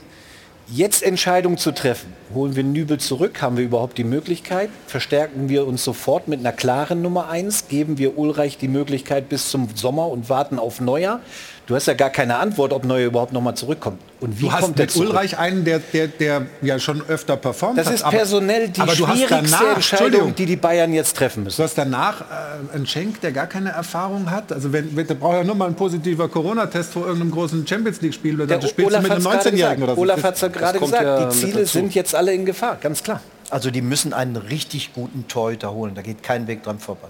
jetzt Entscheidungen zu treffen. Holen wir Nübel zurück? Haben wir überhaupt die Möglichkeit? Verstärken wir uns sofort mit einer klaren Nummer 1? Geben wir Ulreich die Möglichkeit bis zum Sommer und warten auf Neuer? Du hast ja gar keine Antwort, ob Neuer überhaupt noch mal zurückkommt. Und wie Du hast kommt der mit? Ulreich einen, der, der, der ja schon öfter performt Das hat. ist personell die aber du hast schwierigste danach, Entscheidung, die die Bayern jetzt treffen müssen. Du hast danach äh, einen Schenk, der gar keine Erfahrung hat. Also wenn, wenn der braucht ja nur mal ein positiver Corona-Test vor irgendeinem großen Champions League-Spiel. Dann Der spielst du Olaf mit einem hat's gerade 19-Jährigen gesagt. oder so. Olaf hat es ja gerade gesagt, ja die Ziele sind jetzt alle in Gefahr, ganz klar. Also die müssen einen richtig guten Torhüter holen. Da geht kein Weg dran vorbei.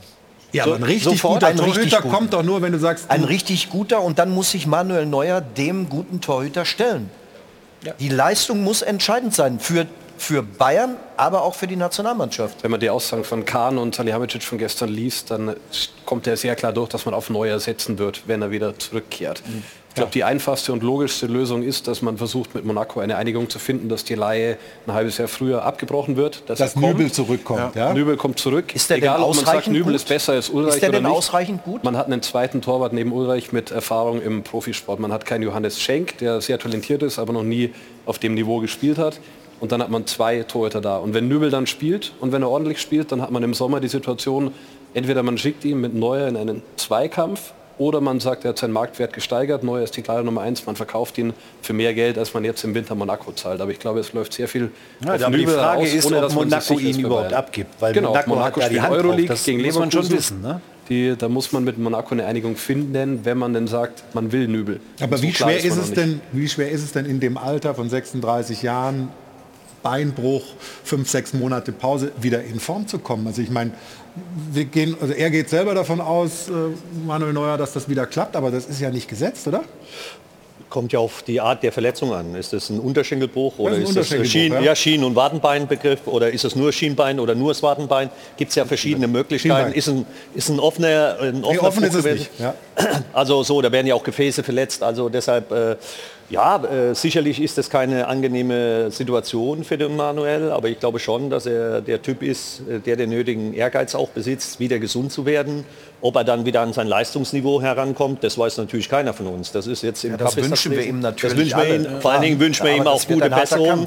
Ja, So- aber ein richtig sofort guter richtig Torhüter guten. kommt doch nur, wenn du sagst, Ein du, richtig guter und dann muss sich Manuel Neuer dem guten Torhüter stellen. Die Leistung muss entscheidend sein für, für Bayern, aber auch für die Nationalmannschaft. Wenn man die Aussagen von Kahn und Salihamidzic von gestern liest, dann kommt er sehr klar durch, dass man auf Neuer setzen wird, wenn er wieder zurückkehrt. Ich glaube, die einfachste und logischste Lösung ist, dass man versucht, mit Monaco eine Einigung zu finden, dass die Leihe ein halbes Jahr früher abgebrochen wird. Dass, dass. Nübel zurückkommt. Ja. Nübel kommt zurück. Ist der denn Egal, ob man sagt, ausreichend Nübel gut? ist besser als Ulreich Ist der oder denn nicht. ausreichend gut? Man hat einen zweiten Torwart neben Ulreich mit Erfahrung im Profisport. Man hat keinen Johannes Schenk, der sehr talentiert ist, aber noch nie auf dem Niveau gespielt hat. Und dann hat man zwei Torhüter da. Und wenn Nübel dann spielt und wenn er ordentlich spielt, dann hat man im Sommer die Situation, entweder man schickt ihn mit Neuer in einen Zweikampf Oder man sagt, er hat seinen Marktwert gesteigert, Neuer ist die klare Nummer eins, man verkauft ihn für mehr Geld, als man jetzt im Winter Monaco zahlt. Aber ich glaube, es läuft sehr viel Ja, auf aber die Frage raus, ist, ohne ob dass man sich Monaco ihn überhaupt abgibt, weil genau, Monaco Monaco, hat da die Hand drauf, Euroleague das gegen muss man schon wissen, ne? Die, da muss man mit Monaco eine Einigung finden, wenn man denn sagt, man will Nübel. Aber So wie schwer ist es denn, wie schwer ist es denn in dem Alter von 36 Jahren, Beinbruch, fünf, sechs Monate Pause, wieder in Form zu kommen? Also ich meine, wir gehen, also er geht selber davon aus, äh, Manuel Neuer, dass das wieder klappt, aber das ist ja nicht gesetzt, oder? Kommt ja auf die Art der Verletzung an. Ist das ein Unterschenkelbruch oder Das ist ist das Schien, ja. ja, Schien- und Wadenbeinbegriff oder ist es nur Schienbein oder nur das Wadenbein? Gibt es ja verschiedene Möglichkeiten. Schienbein. Ist ein, ist ein offener, ein offener offen Bruch ist es nicht, ja. Also so, da werden ja auch Gefäße verletzt. Also deshalb, äh, ja, äh, sicherlich ist das keine angenehme Situation für den Manuel, aber ich glaube schon, dass er der Typ ist, äh, der den nötigen Ehrgeiz auch besitzt, wieder gesund zu werden. Ob er dann wieder an sein Leistungsniveau herankommt, das weiß natürlich keiner von uns. Das ist jetzt im Ja, das Cup wünschen wir ihm natürlich Das wünschen wir ihm. Vor allen Dingen Ja, wünschen wir aber ihm auch gute Besserung.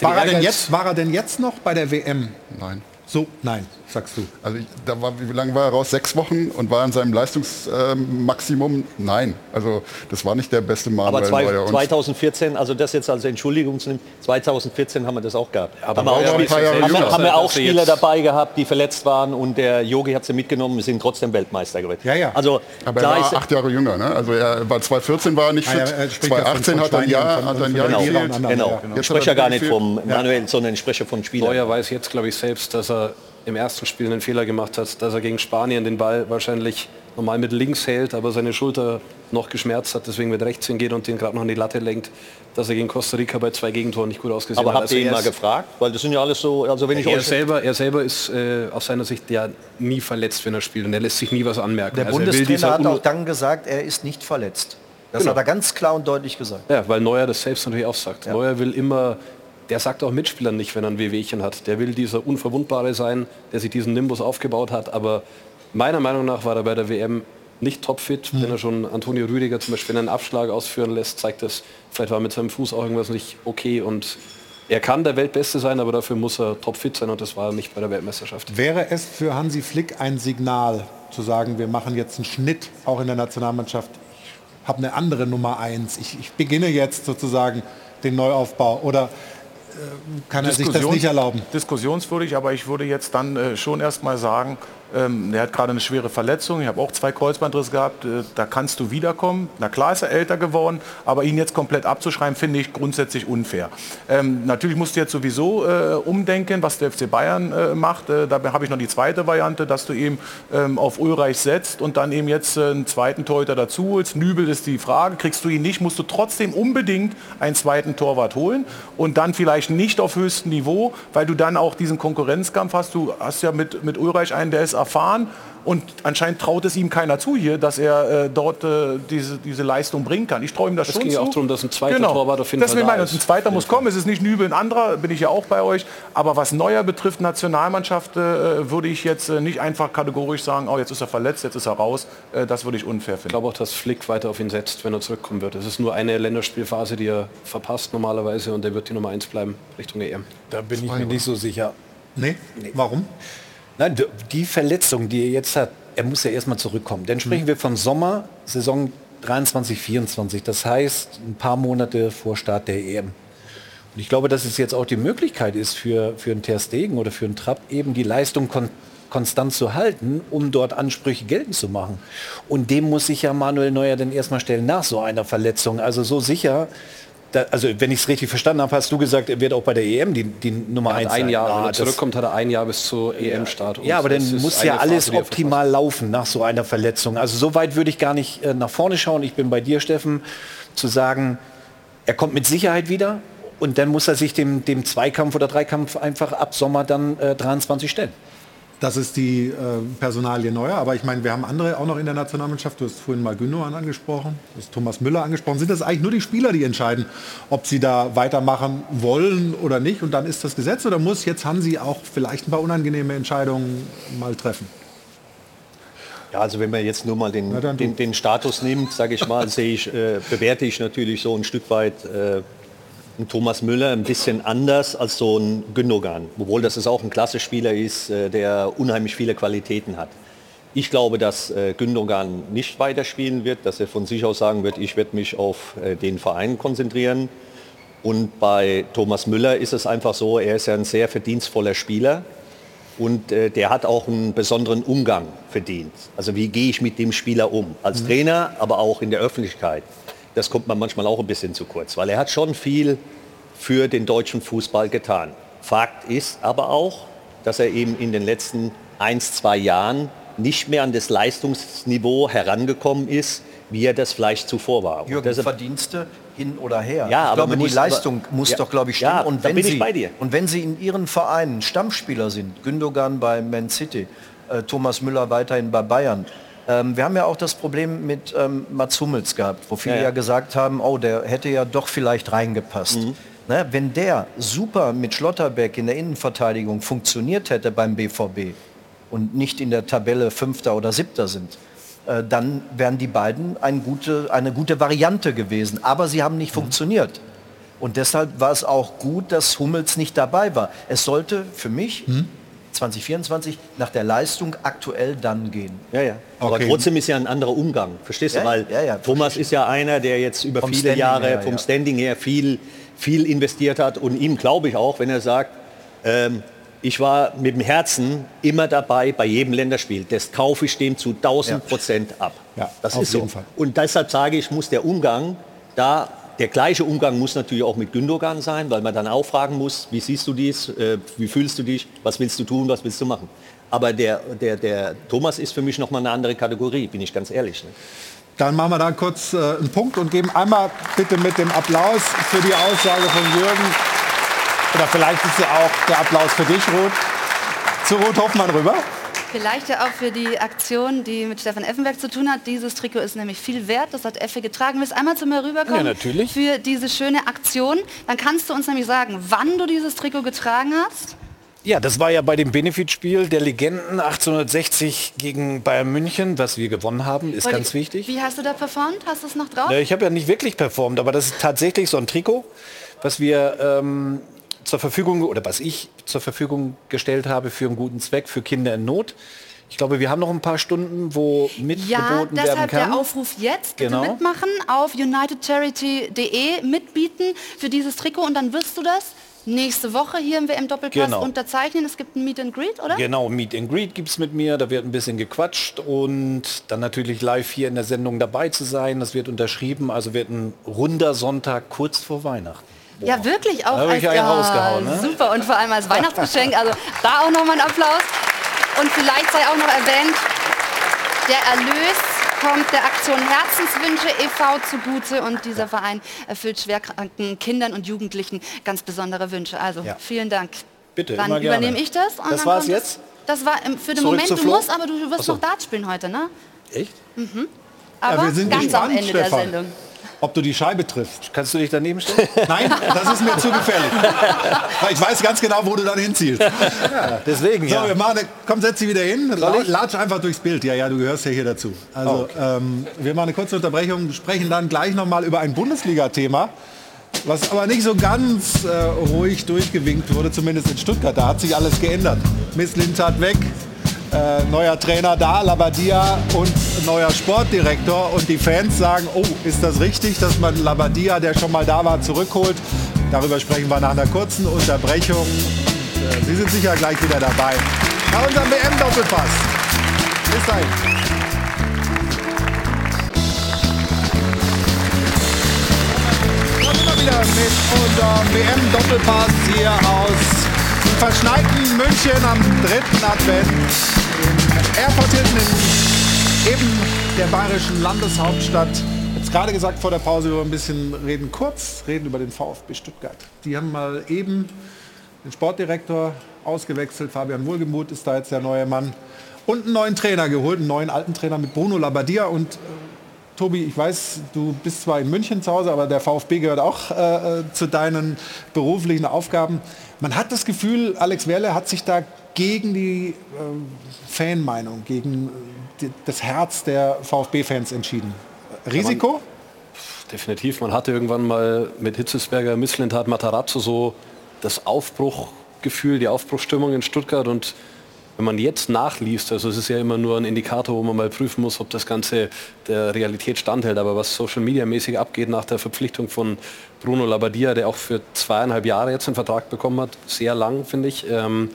War er, denn jetzt, war er denn jetzt noch bei der WM? Nein. So, nein, sagst du. Also ich, da war, wie lange war er raus? Sechs Wochen und war in seinem Leistungsmaximum? Nein. Also das war nicht der beste Manuel Aber zwei, Neuer. Und 2014, also das jetzt als Entschuldigung zu nehmen, 2014 haben wir das auch gehabt. Aber haben wir auch, ein paar Jahre haben, wir- jünger. haben wir auch er Spieler dabei gehabt, die verletzt waren und der Yogi hat sie mitgenommen, wir sind trotzdem Weltmeister geworden. Ja, ja. Also aber er ist, war acht Jahre jünger. Ne? Also er war 2014 war er nicht Ah, ja, fit. er ja von- 2018 von hat er ein Jahr, hat ein Jahr genau, gefehlt. genau. Ja, Ich spreche ja gar nicht gefehlt. vom Manuel, sondern ich spreche von Spielern. Neuer weiß jetzt, glaube ich, selbst, dass er im ersten Spiel einen Fehler gemacht hat, dass er gegen Spanien den Ball wahrscheinlich normal mit links hält, aber seine Schulter noch geschmerzt hat, deswegen mit rechts hingeht und den gerade noch an die Latte lenkt, dass er gegen Costa Rica bei zwei Gegentoren nicht gut ausgesehen Aber hat. habt ihr ihn er mal gefragt? Weil das sind ja alles so, also wenn ich er euch selber, er selber ist äh, aus seiner Sicht ja nie verletzt, wenn er spielt und er lässt sich nie was anmerken. Der Also er will Bundestrainer hat auch dann gesagt, er ist nicht verletzt. Das Genau. hat er ganz klar und deutlich gesagt. Ja, weil Neuer das selbst natürlich auch sagt. Neuer will immer, der sagt auch Mitspielern nicht, wenn er ein Wehwehchen hat. Der will dieser Unverwundbare sein, der sich diesen Nimbus aufgebaut hat. Aber meiner Meinung nach war er bei der WM nicht topfit. Wenn er schon Antonio Rüdiger zum Beispiel einen Abschlag ausführen lässt, zeigt das, vielleicht war mit seinem Fuß auch irgendwas nicht okay. Und er kann der Weltbeste sein, aber dafür muss er topfit sein und das war er nicht bei der Weltmeisterschaft. Wäre es für Hansi Flick ein Signal, zu sagen, wir machen jetzt einen Schnitt, auch in der Nationalmannschaft, ich habe eine andere Nummer eins, ich, ich beginne jetzt sozusagen den Neuaufbau oder kann er sich das nicht erlauben? Diskussionswürdig, aber ich würde jetzt dann äh, schon erst mal sagen, ähm, er hat gerade eine schwere Verletzung, ich habe auch zwei Kreuzbandrisse gehabt, äh, da kannst du wiederkommen. Na klar ist er älter geworden, aber ihn jetzt komplett abzuschreiben, finde ich grundsätzlich unfair. Ähm, natürlich musst du jetzt sowieso äh, umdenken, was der FC Bayern äh, macht. Äh, da habe ich noch die zweite Variante, dass du eben ähm, auf Ulreich setzt und dann eben jetzt äh, einen zweiten Torhüter dazu holst. Nübel ist die Frage, kriegst du ihn nicht, musst du trotzdem unbedingt einen zweiten Torwart holen und dann vielleicht nicht auf höchstem Niveau, weil du dann auch diesen Konkurrenzkampf hast. Du hast ja mit, mit Ulreich einen, der ist erfahren und anscheinend traut es ihm keiner zu hier, dass er äh, dort äh, diese, diese Leistung bringen kann. Ich traue ihm das Es schon ging zu. ja auch darum, dass ein zweiter Torwart auf jeden Deswegen Fall da ich, ist. ein zweiter muss kommen. Es ist nicht Nübel, ein anderer, bin ich ja auch bei euch. Aber was Neuer betrifft, Nationalmannschaft, äh, würde ich jetzt äh, nicht einfach kategorisch sagen, oh, jetzt ist er verletzt, jetzt ist er raus. Äh, das würde ich unfair Ich finden. glaube auch, dass Flick weiter auf ihn setzt, wenn er zurückkommen wird. Es ist nur eine Länderspielphase, die er verpasst normalerweise und er wird die Nummer 1 bleiben Richtung EM. Da bin ich mir nicht so sicher. Nee? Warum? Nein, die Verletzung, die er jetzt hat, er muss ja erstmal zurückkommen. Dann sprechen wir von Sommer, Saison 23, 24. Das heißt, ein paar Monate vor Start der EM. Und ich glaube, dass es jetzt auch die Möglichkeit ist für, für einen Ter Stegen oder für einen Trapp, eben die Leistung kon konstant zu halten, um dort Ansprüche geltend zu machen. Und dem muss sich ja Manuel Neuer dann erstmal stellen nach so einer Verletzung. Also so sicher, da, also wenn ich es richtig verstanden habe, hast du gesagt, er wird auch bei der EM die, die Nummer Er hat 1 ein sein. Jahr, Ah, wenn er zurückkommt, hat er ein Jahr bis zur EM-Start. Ja, aber dann muss ja alles Phase, optimal laufen nach so einer Verletzung. Also so weit würde ich gar nicht äh, nach vorne schauen. Ich bin bei dir, Steffen, zu sagen, er kommt mit Sicherheit wieder und dann muss er sich dem, dem Zweikampf oder Dreikampf einfach ab Sommer dann äh, 23 stellen. Das ist die äh, Personalie Neuer, aber ich meine, wir haben andere auch noch in der Nationalmannschaft. Du hast vorhin mal Gündogan angesprochen, du hast Thomas Müller angesprochen. Sind das eigentlich nur die Spieler, die entscheiden, ob sie da weitermachen wollen oder nicht? Und dann ist das Gesetz oder muss jetzt Hansi auch vielleicht ein paar unangenehme Entscheidungen mal treffen? Ja, also wenn man jetzt nur mal den, den, den Status nimmt, sage ich mal, sehe ich, äh, bewerte ich natürlich so ein Stück weit äh, einen Thomas Müller ein bisschen anders als so ein Gündogan. Obwohl das ist auch ein Klasse-Spieler ist, äh, der unheimlich viele Qualitäten hat. Ich glaube, dass äh, Gündogan nicht weiterspielen wird, dass er von sich aus sagen wird, ich werde mich auf äh, den Verein konzentrieren. Und bei Thomas Müller ist es einfach so, er ist ja ein sehr verdienstvoller Spieler und der hat auch einen besonderen Umgang verdient. Also wie gehe ich mit dem Spieler um? Als Mhm. Trainer, aber auch in der Öffentlichkeit. Das kommt man manchmal auch ein bisschen zu kurz, weil er hat schon viel für den deutschen Fußball getan. Fakt ist aber auch, dass er eben in den letzten ein, zwei Jahren nicht mehr an das Leistungsniveau herangekommen ist, wie er das vielleicht zuvor war. Jürgen, deshalb- Verdienste hin oder her. Ja, ich aber glaube, die muss- Leistung muss Ja. doch, glaube ich, stimmen. Ja, und, wenn ich Sie, dir. und wenn Sie in Ihren Vereinen Stammspieler sind, Gündogan bei Man City, äh, Thomas Müller weiterhin bei Bayern, ähm, wir haben ja auch das Problem mit ähm, Mats Hummels gehabt, wo viele Ja, ja, ja. gesagt haben, oh, der hätte ja doch vielleicht reingepasst. Mhm. Ne, wenn der super mit Schlotterbeck in der Innenverteidigung funktioniert hätte beim BVB und nicht in der Tabelle Fünfter oder Siebter sind, äh, dann wären die beiden ein gute, eine gute Variante gewesen. Aber sie haben nicht funktioniert. Und deshalb war es auch gut, dass Hummels nicht dabei war. Es sollte für mich 2024 nach der Leistung aktuell dann gehen. Ja, ja. Aber Okay. trotzdem ist ja ein anderer Umgang. Verstehst Ja, du? Weil ja, ja, Thomas ist ja einer, der jetzt über Vom viele Standing Jahre her, vom ja. Standing her viel, viel investiert hat. Und ihm glaube ich auch, wenn er sagt, ähm, ich war mit dem Herzen immer dabei bei jedem Länderspiel. Das kaufe ich dem zu 1000 Prozent ab. Ja, das auf ist so. jeden Fall. Und deshalb sage ich, muss der Umgang da der gleiche Umgang muss natürlich auch mit Gündogan sein, weil man dann auch fragen muss, wie siehst du dies, äh, wie fühlst du dich, was willst du tun, was willst du machen. Aber der, der, der Thomas ist für mich noch mal eine andere Kategorie, bin ich ganz ehrlich. Ne? Dann machen wir da kurz äh, einen Punkt und geben einmal bitte mit dem Applaus für die Aussage von Jürgen. Oder vielleicht ist ja auch der Applaus für dich, Ruth. Zu Ruth Hoffmann rüber. Vielleicht ja auch für die Aktion, die mit Stefan Effenberg zu tun hat. Dieses Trikot ist nämlich viel wert. Das hat Effe getragen. Willst einmal zu mir rüberkommen? Ja, natürlich. Für diese schöne Aktion. Dann kannst du uns nämlich sagen, wann du dieses Trikot getragen hast. Ja, das war ja bei dem Benefitspiel der Legenden 1860 gegen Bayern München, was wir gewonnen haben, ist Wollte- ganz wichtig. Wie hast du da performt? Hast du es noch drauf? Ja, ich habe ja nicht wirklich performt, aber das ist tatsächlich so ein Trikot, was wir ähm, zur Verfügung oder was ich zur Verfügung gestellt habe für einen guten Zweck für Kinder in Not. Ich glaube, wir haben noch ein paar Stunden, wo mitgeboten Ja, werden deshalb kann. der Aufruf jetzt. Bitte Genau. mitmachen auf unitedcharity.de, mitbieten für dieses Trikot und dann wirst du das nächste Woche hier im WM-Doppelpass Genau. unterzeichnen. Es gibt ein Meet and Greet, oder? Genau, Meet and Greet gibt es mit mir, da wird ein bisschen gequatscht und dann natürlich live hier in der Sendung dabei zu sein. Das wird unterschrieben, also wird ein runder Sonntag kurz vor Weihnachten. Ja, wirklich auch Da als ich einen ja, rausgehauen, ne? super und vor allem als Weihnachtsgeschenk. Also da auch nochmal ein Applaus. Und vielleicht sei auch noch erwähnt, der Erlös kommt der Aktion Herzenswünsche e.V. zugute und dieser Verein erfüllt schwerkranken Kindern und Jugendlichen ganz besondere Wünsche. Also Ja. vielen Dank. Bitte, Dann immer gerne. übernehme ich das. und Das dann war's kommt jetzt? Das, war für den Zurück Moment, du musst, aber du wirst Ach so. noch Dart spielen heute, ne? Echt? Mhm. Aber wir sind ganz gespannt, am Ende Stefan. der Sendung. Ob du die Scheibe triffst. Kannst du dich daneben stellen? Nein, das ist mir zu gefährlich. Weil ich weiß ganz genau, wo du dann hinziehst. deswegen, so, ja. wir machen, komm, setz dich wieder hin. Latsch einfach durchs Bild. Ja, ja, du gehörst ja hier dazu. Also, ähm, wir machen eine kurze Unterbrechung, sprechen dann gleich noch mal über ein Bundesliga-Thema. Was aber nicht so ganz äh, ruhig durchgewinkt wurde, zumindest in Stuttgart. Da hat sich alles geändert. Miss Lintat weg, äh, neuer Trainer da, Labadia und neuer Sportdirektor. Und die Fans sagen, oh, ist das richtig, dass man Labadia, der schon mal da war, zurückholt? Darüber sprechen wir nach einer kurzen Unterbrechung. Und, äh, Sie sind sicher gleich wieder dabei. Bei unserem WM-Doppelpass. Bis dahin. Wieder mit unserem WM-Doppelpass hier aus dem verschneiten München am dritten Advent. Airport Hilton in eben der bayerischen Landeshauptstadt. Jetzt gerade gesagt vor der Pause über ein bisschen reden, kurz reden über den VfB Stuttgart. Die haben mal eben den Sportdirektor ausgewechselt. Fabian Wohlgemuth ist da jetzt der neue Mann. Und einen neuen Trainer geholt, einen neuen alten Trainer mit Bruno Labbadia. Und äh, Tobi, ich weiß, du bist zwar in München zu Hause, aber der VfB gehört auch äh, äh, zu deinen beruflichen Aufgaben. Man hat das Gefühl, Alex Werle hat sich da gegen die äh, Fanmeinung, gegen äh, das Herz der VfB-Fans entschieden. Risiko? Definitiv. Man hatte irgendwann mal mit Hitzelsberger, Misslintat, Matarazzo so das Aufbruchgefühl, die Aufbruchstimmung in Stuttgart und wenn man jetzt nachliest, also es ist ja immer nur ein Indikator, wo man mal prüfen muss, ob das Ganze der Realität standhält, aber was Social Media mäßig abgeht nach der Verpflichtung von Bruno Labbadia, der auch für zweieinhalb Jahre jetzt einen Vertrag bekommen hat, sehr lang, finde ich, ähm,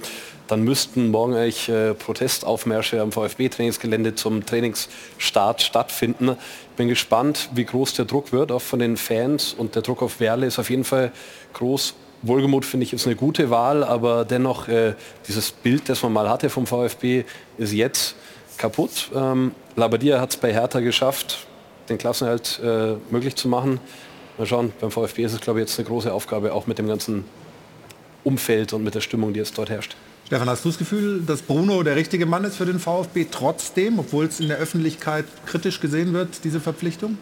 dann müssten morgen eigentlich äh, Protestaufmärsche am VfB-Trainingsgelände zum Trainingsstart stattfinden. Ich bin gespannt, wie groß der Druck wird, auch von den Fans. Und der Druck auf Werle ist auf jeden Fall groß. Wohlgemut finde ich ist eine gute Wahl, aber dennoch äh, dieses Bild, das man mal hatte vom VfB, ist jetzt kaputt. Ähm, Labadia hat es bei Hertha geschafft, den Klassenerhalt äh, möglich zu machen. Mal schauen, beim VfB ist es, glaube ich, jetzt eine große Aufgabe, auch mit dem ganzen Umfeld und mit der Stimmung, die jetzt dort herrscht. Stefan, hast du das Gefühl, dass Bruno der richtige Mann ist für den VfB trotzdem, obwohl es in der Öffentlichkeit kritisch gesehen wird, diese Verpflichtung?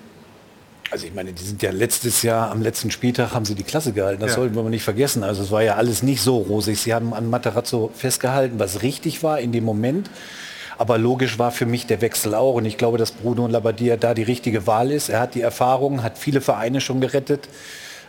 Also ich meine, die sind ja letztes Jahr, am letzten Spieltag haben sie die Klasse gehalten. Das Ja. sollten wir mal nicht vergessen. Also es war ja alles nicht so rosig. Sie haben an Materazzo festgehalten, was richtig war in dem Moment. Aber logisch war für mich der Wechsel auch. Und ich glaube, dass Bruno Labbadia da die richtige Wahl ist. Er hat die Erfahrung, hat viele Vereine schon gerettet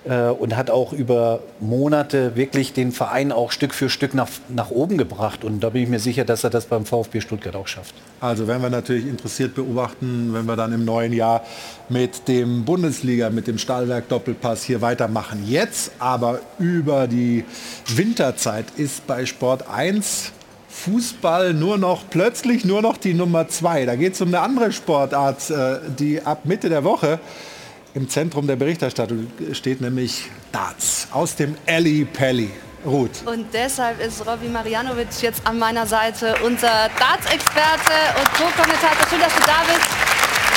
äh, und hat auch über Monate wirklich den Verein auch Stück für Stück nach, nach oben gebracht. Und da bin ich mir sicher, dass er das beim VfB Stuttgart auch schafft. Also werden wir natürlich interessiert beobachten, wenn wir dann im neuen Jahr mit dem Bundesliga, mit dem Stahlwerk Doppelpass hier weitermachen. Jetzt aber über die Winterzeit ist bei Sport 1 Fußball nur noch plötzlich nur noch die Nummer 2. Da geht es um eine andere Sportart, äh, die ab Mitte der Woche im Zentrum der Berichterstattung steht, nämlich Darts aus dem Alley Pally. Ruth. Und deshalb ist Robbie Marianovic jetzt an meiner Seite, unser Darts-Experte und Co-Kommentator. Schön, dass du da bist.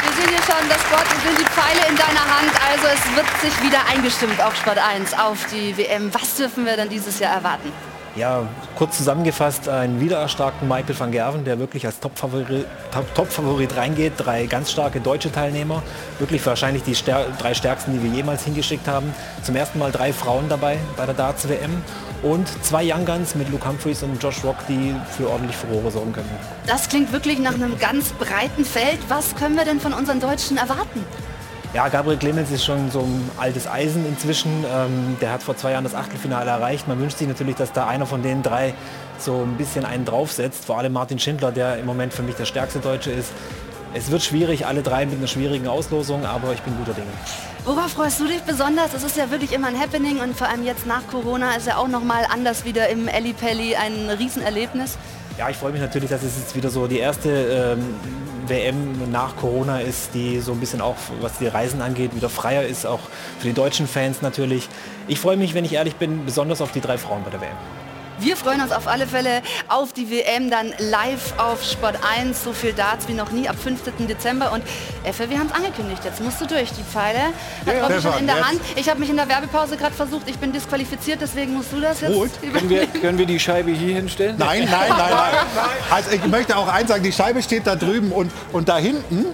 Wir sehen hier schon das Wort, wir sehen die Pfeile in deiner Hand. Also es wird sich wieder eingestimmt auf Sport 1, auf die WM. Was dürfen wir denn dieses Jahr erwarten? Ja, kurz zusammengefasst, einen wiedererstarkten Michael van Gerven, der wirklich als Top-Favorit Top reingeht. Drei ganz starke deutsche Teilnehmer, wirklich wahrscheinlich die stär drei stärksten, die wir jemals hingeschickt haben. Zum ersten Mal drei Frauen dabei bei der Darts-WM und zwei Young Guns mit Luke Humphreys und Josh Rock, die für ordentlich Furore sorgen können. Das klingt wirklich nach einem ganz breiten Feld. Was können wir denn von unseren Deutschen erwarten? Ja, Gabriel Clemens ist schon so ein altes Eisen inzwischen. Ähm, der hat vor zwei Jahren das Achtelfinale erreicht. Man wünscht sich natürlich, dass da einer von den drei so ein bisschen einen draufsetzt. Vor allem Martin Schindler, der im Moment für mich der stärkste Deutsche ist. Es wird schwierig, alle drei mit einer schwierigen Auslosung, aber ich bin guter Dinge. Worauf freust du dich besonders? Es ist ja wirklich immer ein Happening und vor allem jetzt nach Corona ist ja auch noch mal anders wieder im Elli Pelli ein Riesenerlebnis. Ja, ich freue mich natürlich, dass es jetzt wieder so die erste ähm, WM nach Corona ist, die so ein bisschen auch, was die Reisen angeht, wieder freier ist, auch für die deutschen Fans natürlich. Ich freue mich, wenn ich ehrlich bin, besonders auf die drei Frauen bei der WM. Wir freuen uns auf alle Fälle auf die WM dann live auf Sport 1. So viel Darts wie noch nie ab 15. Dezember. Und Effe, wir haben es angekündigt. Jetzt musst du durch. Die Pfeile hat Ja. Robby schon in der jetzt. Hand. Ich habe mich in der Werbepause gerade versucht. Ich bin disqualifiziert, deswegen musst du das jetzt Können wir, können wir die Scheibe hier hinstellen? Nein, nein, nein, nein. Also ich möchte auch eins sagen, die Scheibe steht da drüben und, und da hinten,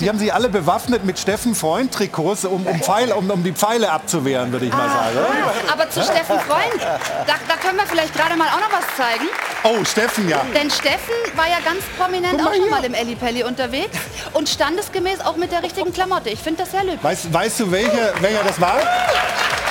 die haben sich alle bewaffnet mit Steffen Freund Trikots, um, um, Pfeile, um, um die Pfeile abzuwehren, würde ich mal sagen. Aber zu Steffen Freund, da, da können wir vielleicht gerade mal auch noch was zeigen. Oh, Steffen, ja. Denn Steffen war ja ganz prominent auch schon hier. mal im Elli Pelli unterwegs und standesgemäß auch mit der richtigen Klamotte. Ich finde das sehr löblich. Weißt, weißt du, welcher, welcher das war?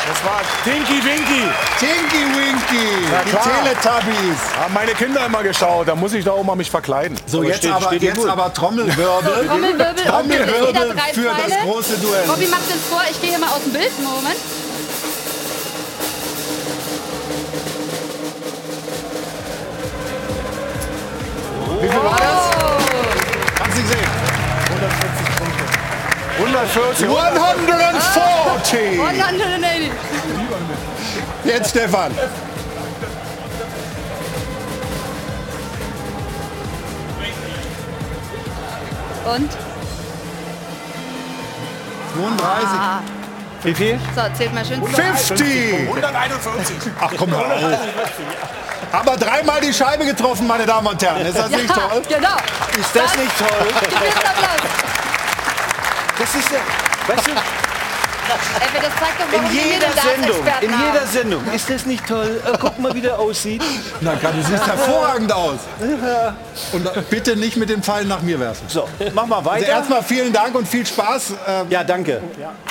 Das war Tinky Winky. Tinky Winky, Na die klar. Teletubbies. Haben meine Kinder immer geschaut, da muss ich da auch mal mich verkleiden. So, jetzt, aber, jetzt aber Trommelwirbel. Trommelwirbel, und Trommelwirbel wieder drei für Pfeile. das große Duell. Robby macht jetzt vor, ich gehe hier mal aus dem Bild. Moment. Wie viel war das? Kannst du nicht sehen. 140. 140. 180. Jetzt Stefan. Und? 32. Ah. Wie viel? So, zählt mal schön. 50. 141. Ach komm mal auf. Aber dreimal die Scheibe getroffen, meine Damen und Herren. Ist das ja, nicht toll? Genau. Ist das nicht toll? Das ist ja, weißt du, Das zeigt doch, in jeder Sendung, in haben. jeder Sendung, ist das nicht toll? Äh, guck mal, wie der aussieht. Na, Gott, du siehst hervorragend aus. Und äh, bitte nicht mit den Pfeilen nach mir werfen. So, mach mal Also weiter. erstmal vielen Dank und viel Spaß. Ähm, ja, danke.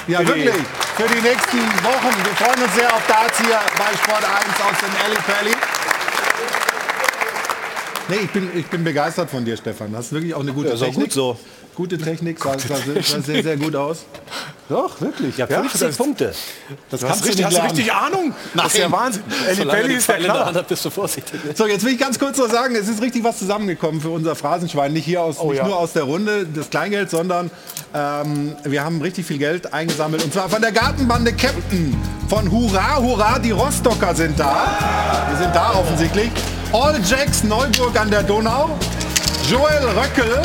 Ja, Für die- wirklich. Für die nächsten Wochen. Wir freuen uns sehr auf Darts hier bei Sport 1 aus dem Alley Pally. Nee, ich bin, ich bin begeistert von dir, Stefan. Du hast wirklich auch eine gute Ja, ist Technik. gut so. Gute Technik, sah, sah, sehr- sah sehr, sehr gut aus. Doch, wirklich. Ja, 50 das, Punkte. Das Du hast kannst du richtig, hast du richtig Ahnung. Das ist ja Nein. Wahnsinn. Solange Pelli ist ja klar. Hand bist du vorsichtig. ne? So, jetzt will ich ganz kurz noch sagen, es ist richtig was zusammengekommen für unser Phrasenschwein. Nicht hier aus, nicht ja. nur aus der Runde des Kleingeld, sondern ähm, wir haben richtig viel Geld eingesammelt. Und zwar von der Gartenbande Captain von Hurra, Hurra, die Rostocker sind da. Die sind da offensichtlich. All Jacks Neuburg an der Donau. Joel Röckel,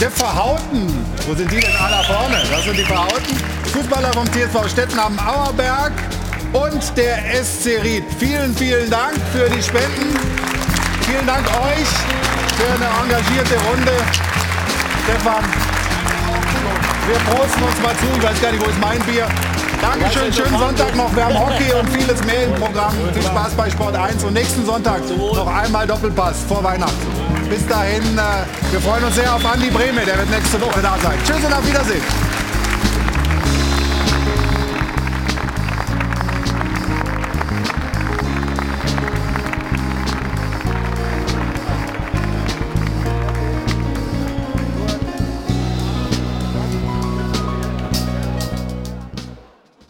der Verhauten. Wo sind die denn alle vorne? Das sind die Verhauten. Fußballer vom TSV Stetten am Auerberg und der SC Ried. Vielen, vielen Dank für die Spenden. Vielen Dank euch für eine engagierte Runde. Stefan, wir prosten uns mal zu. Ich weiß gar nicht, wo ist mein Bier. Dankeschön, schönen Sonntag noch. Wir haben Hockey und vieles mehr im Programm. Viel Spaß bei Sport 1 und nächsten Sonntag noch einmal Doppelpass vor Weihnachten. Bis dahin, äh, wir freuen uns sehr auf Andi Brehme, der wird nächste Woche da sein. Tschüss und auf Wiedersehen.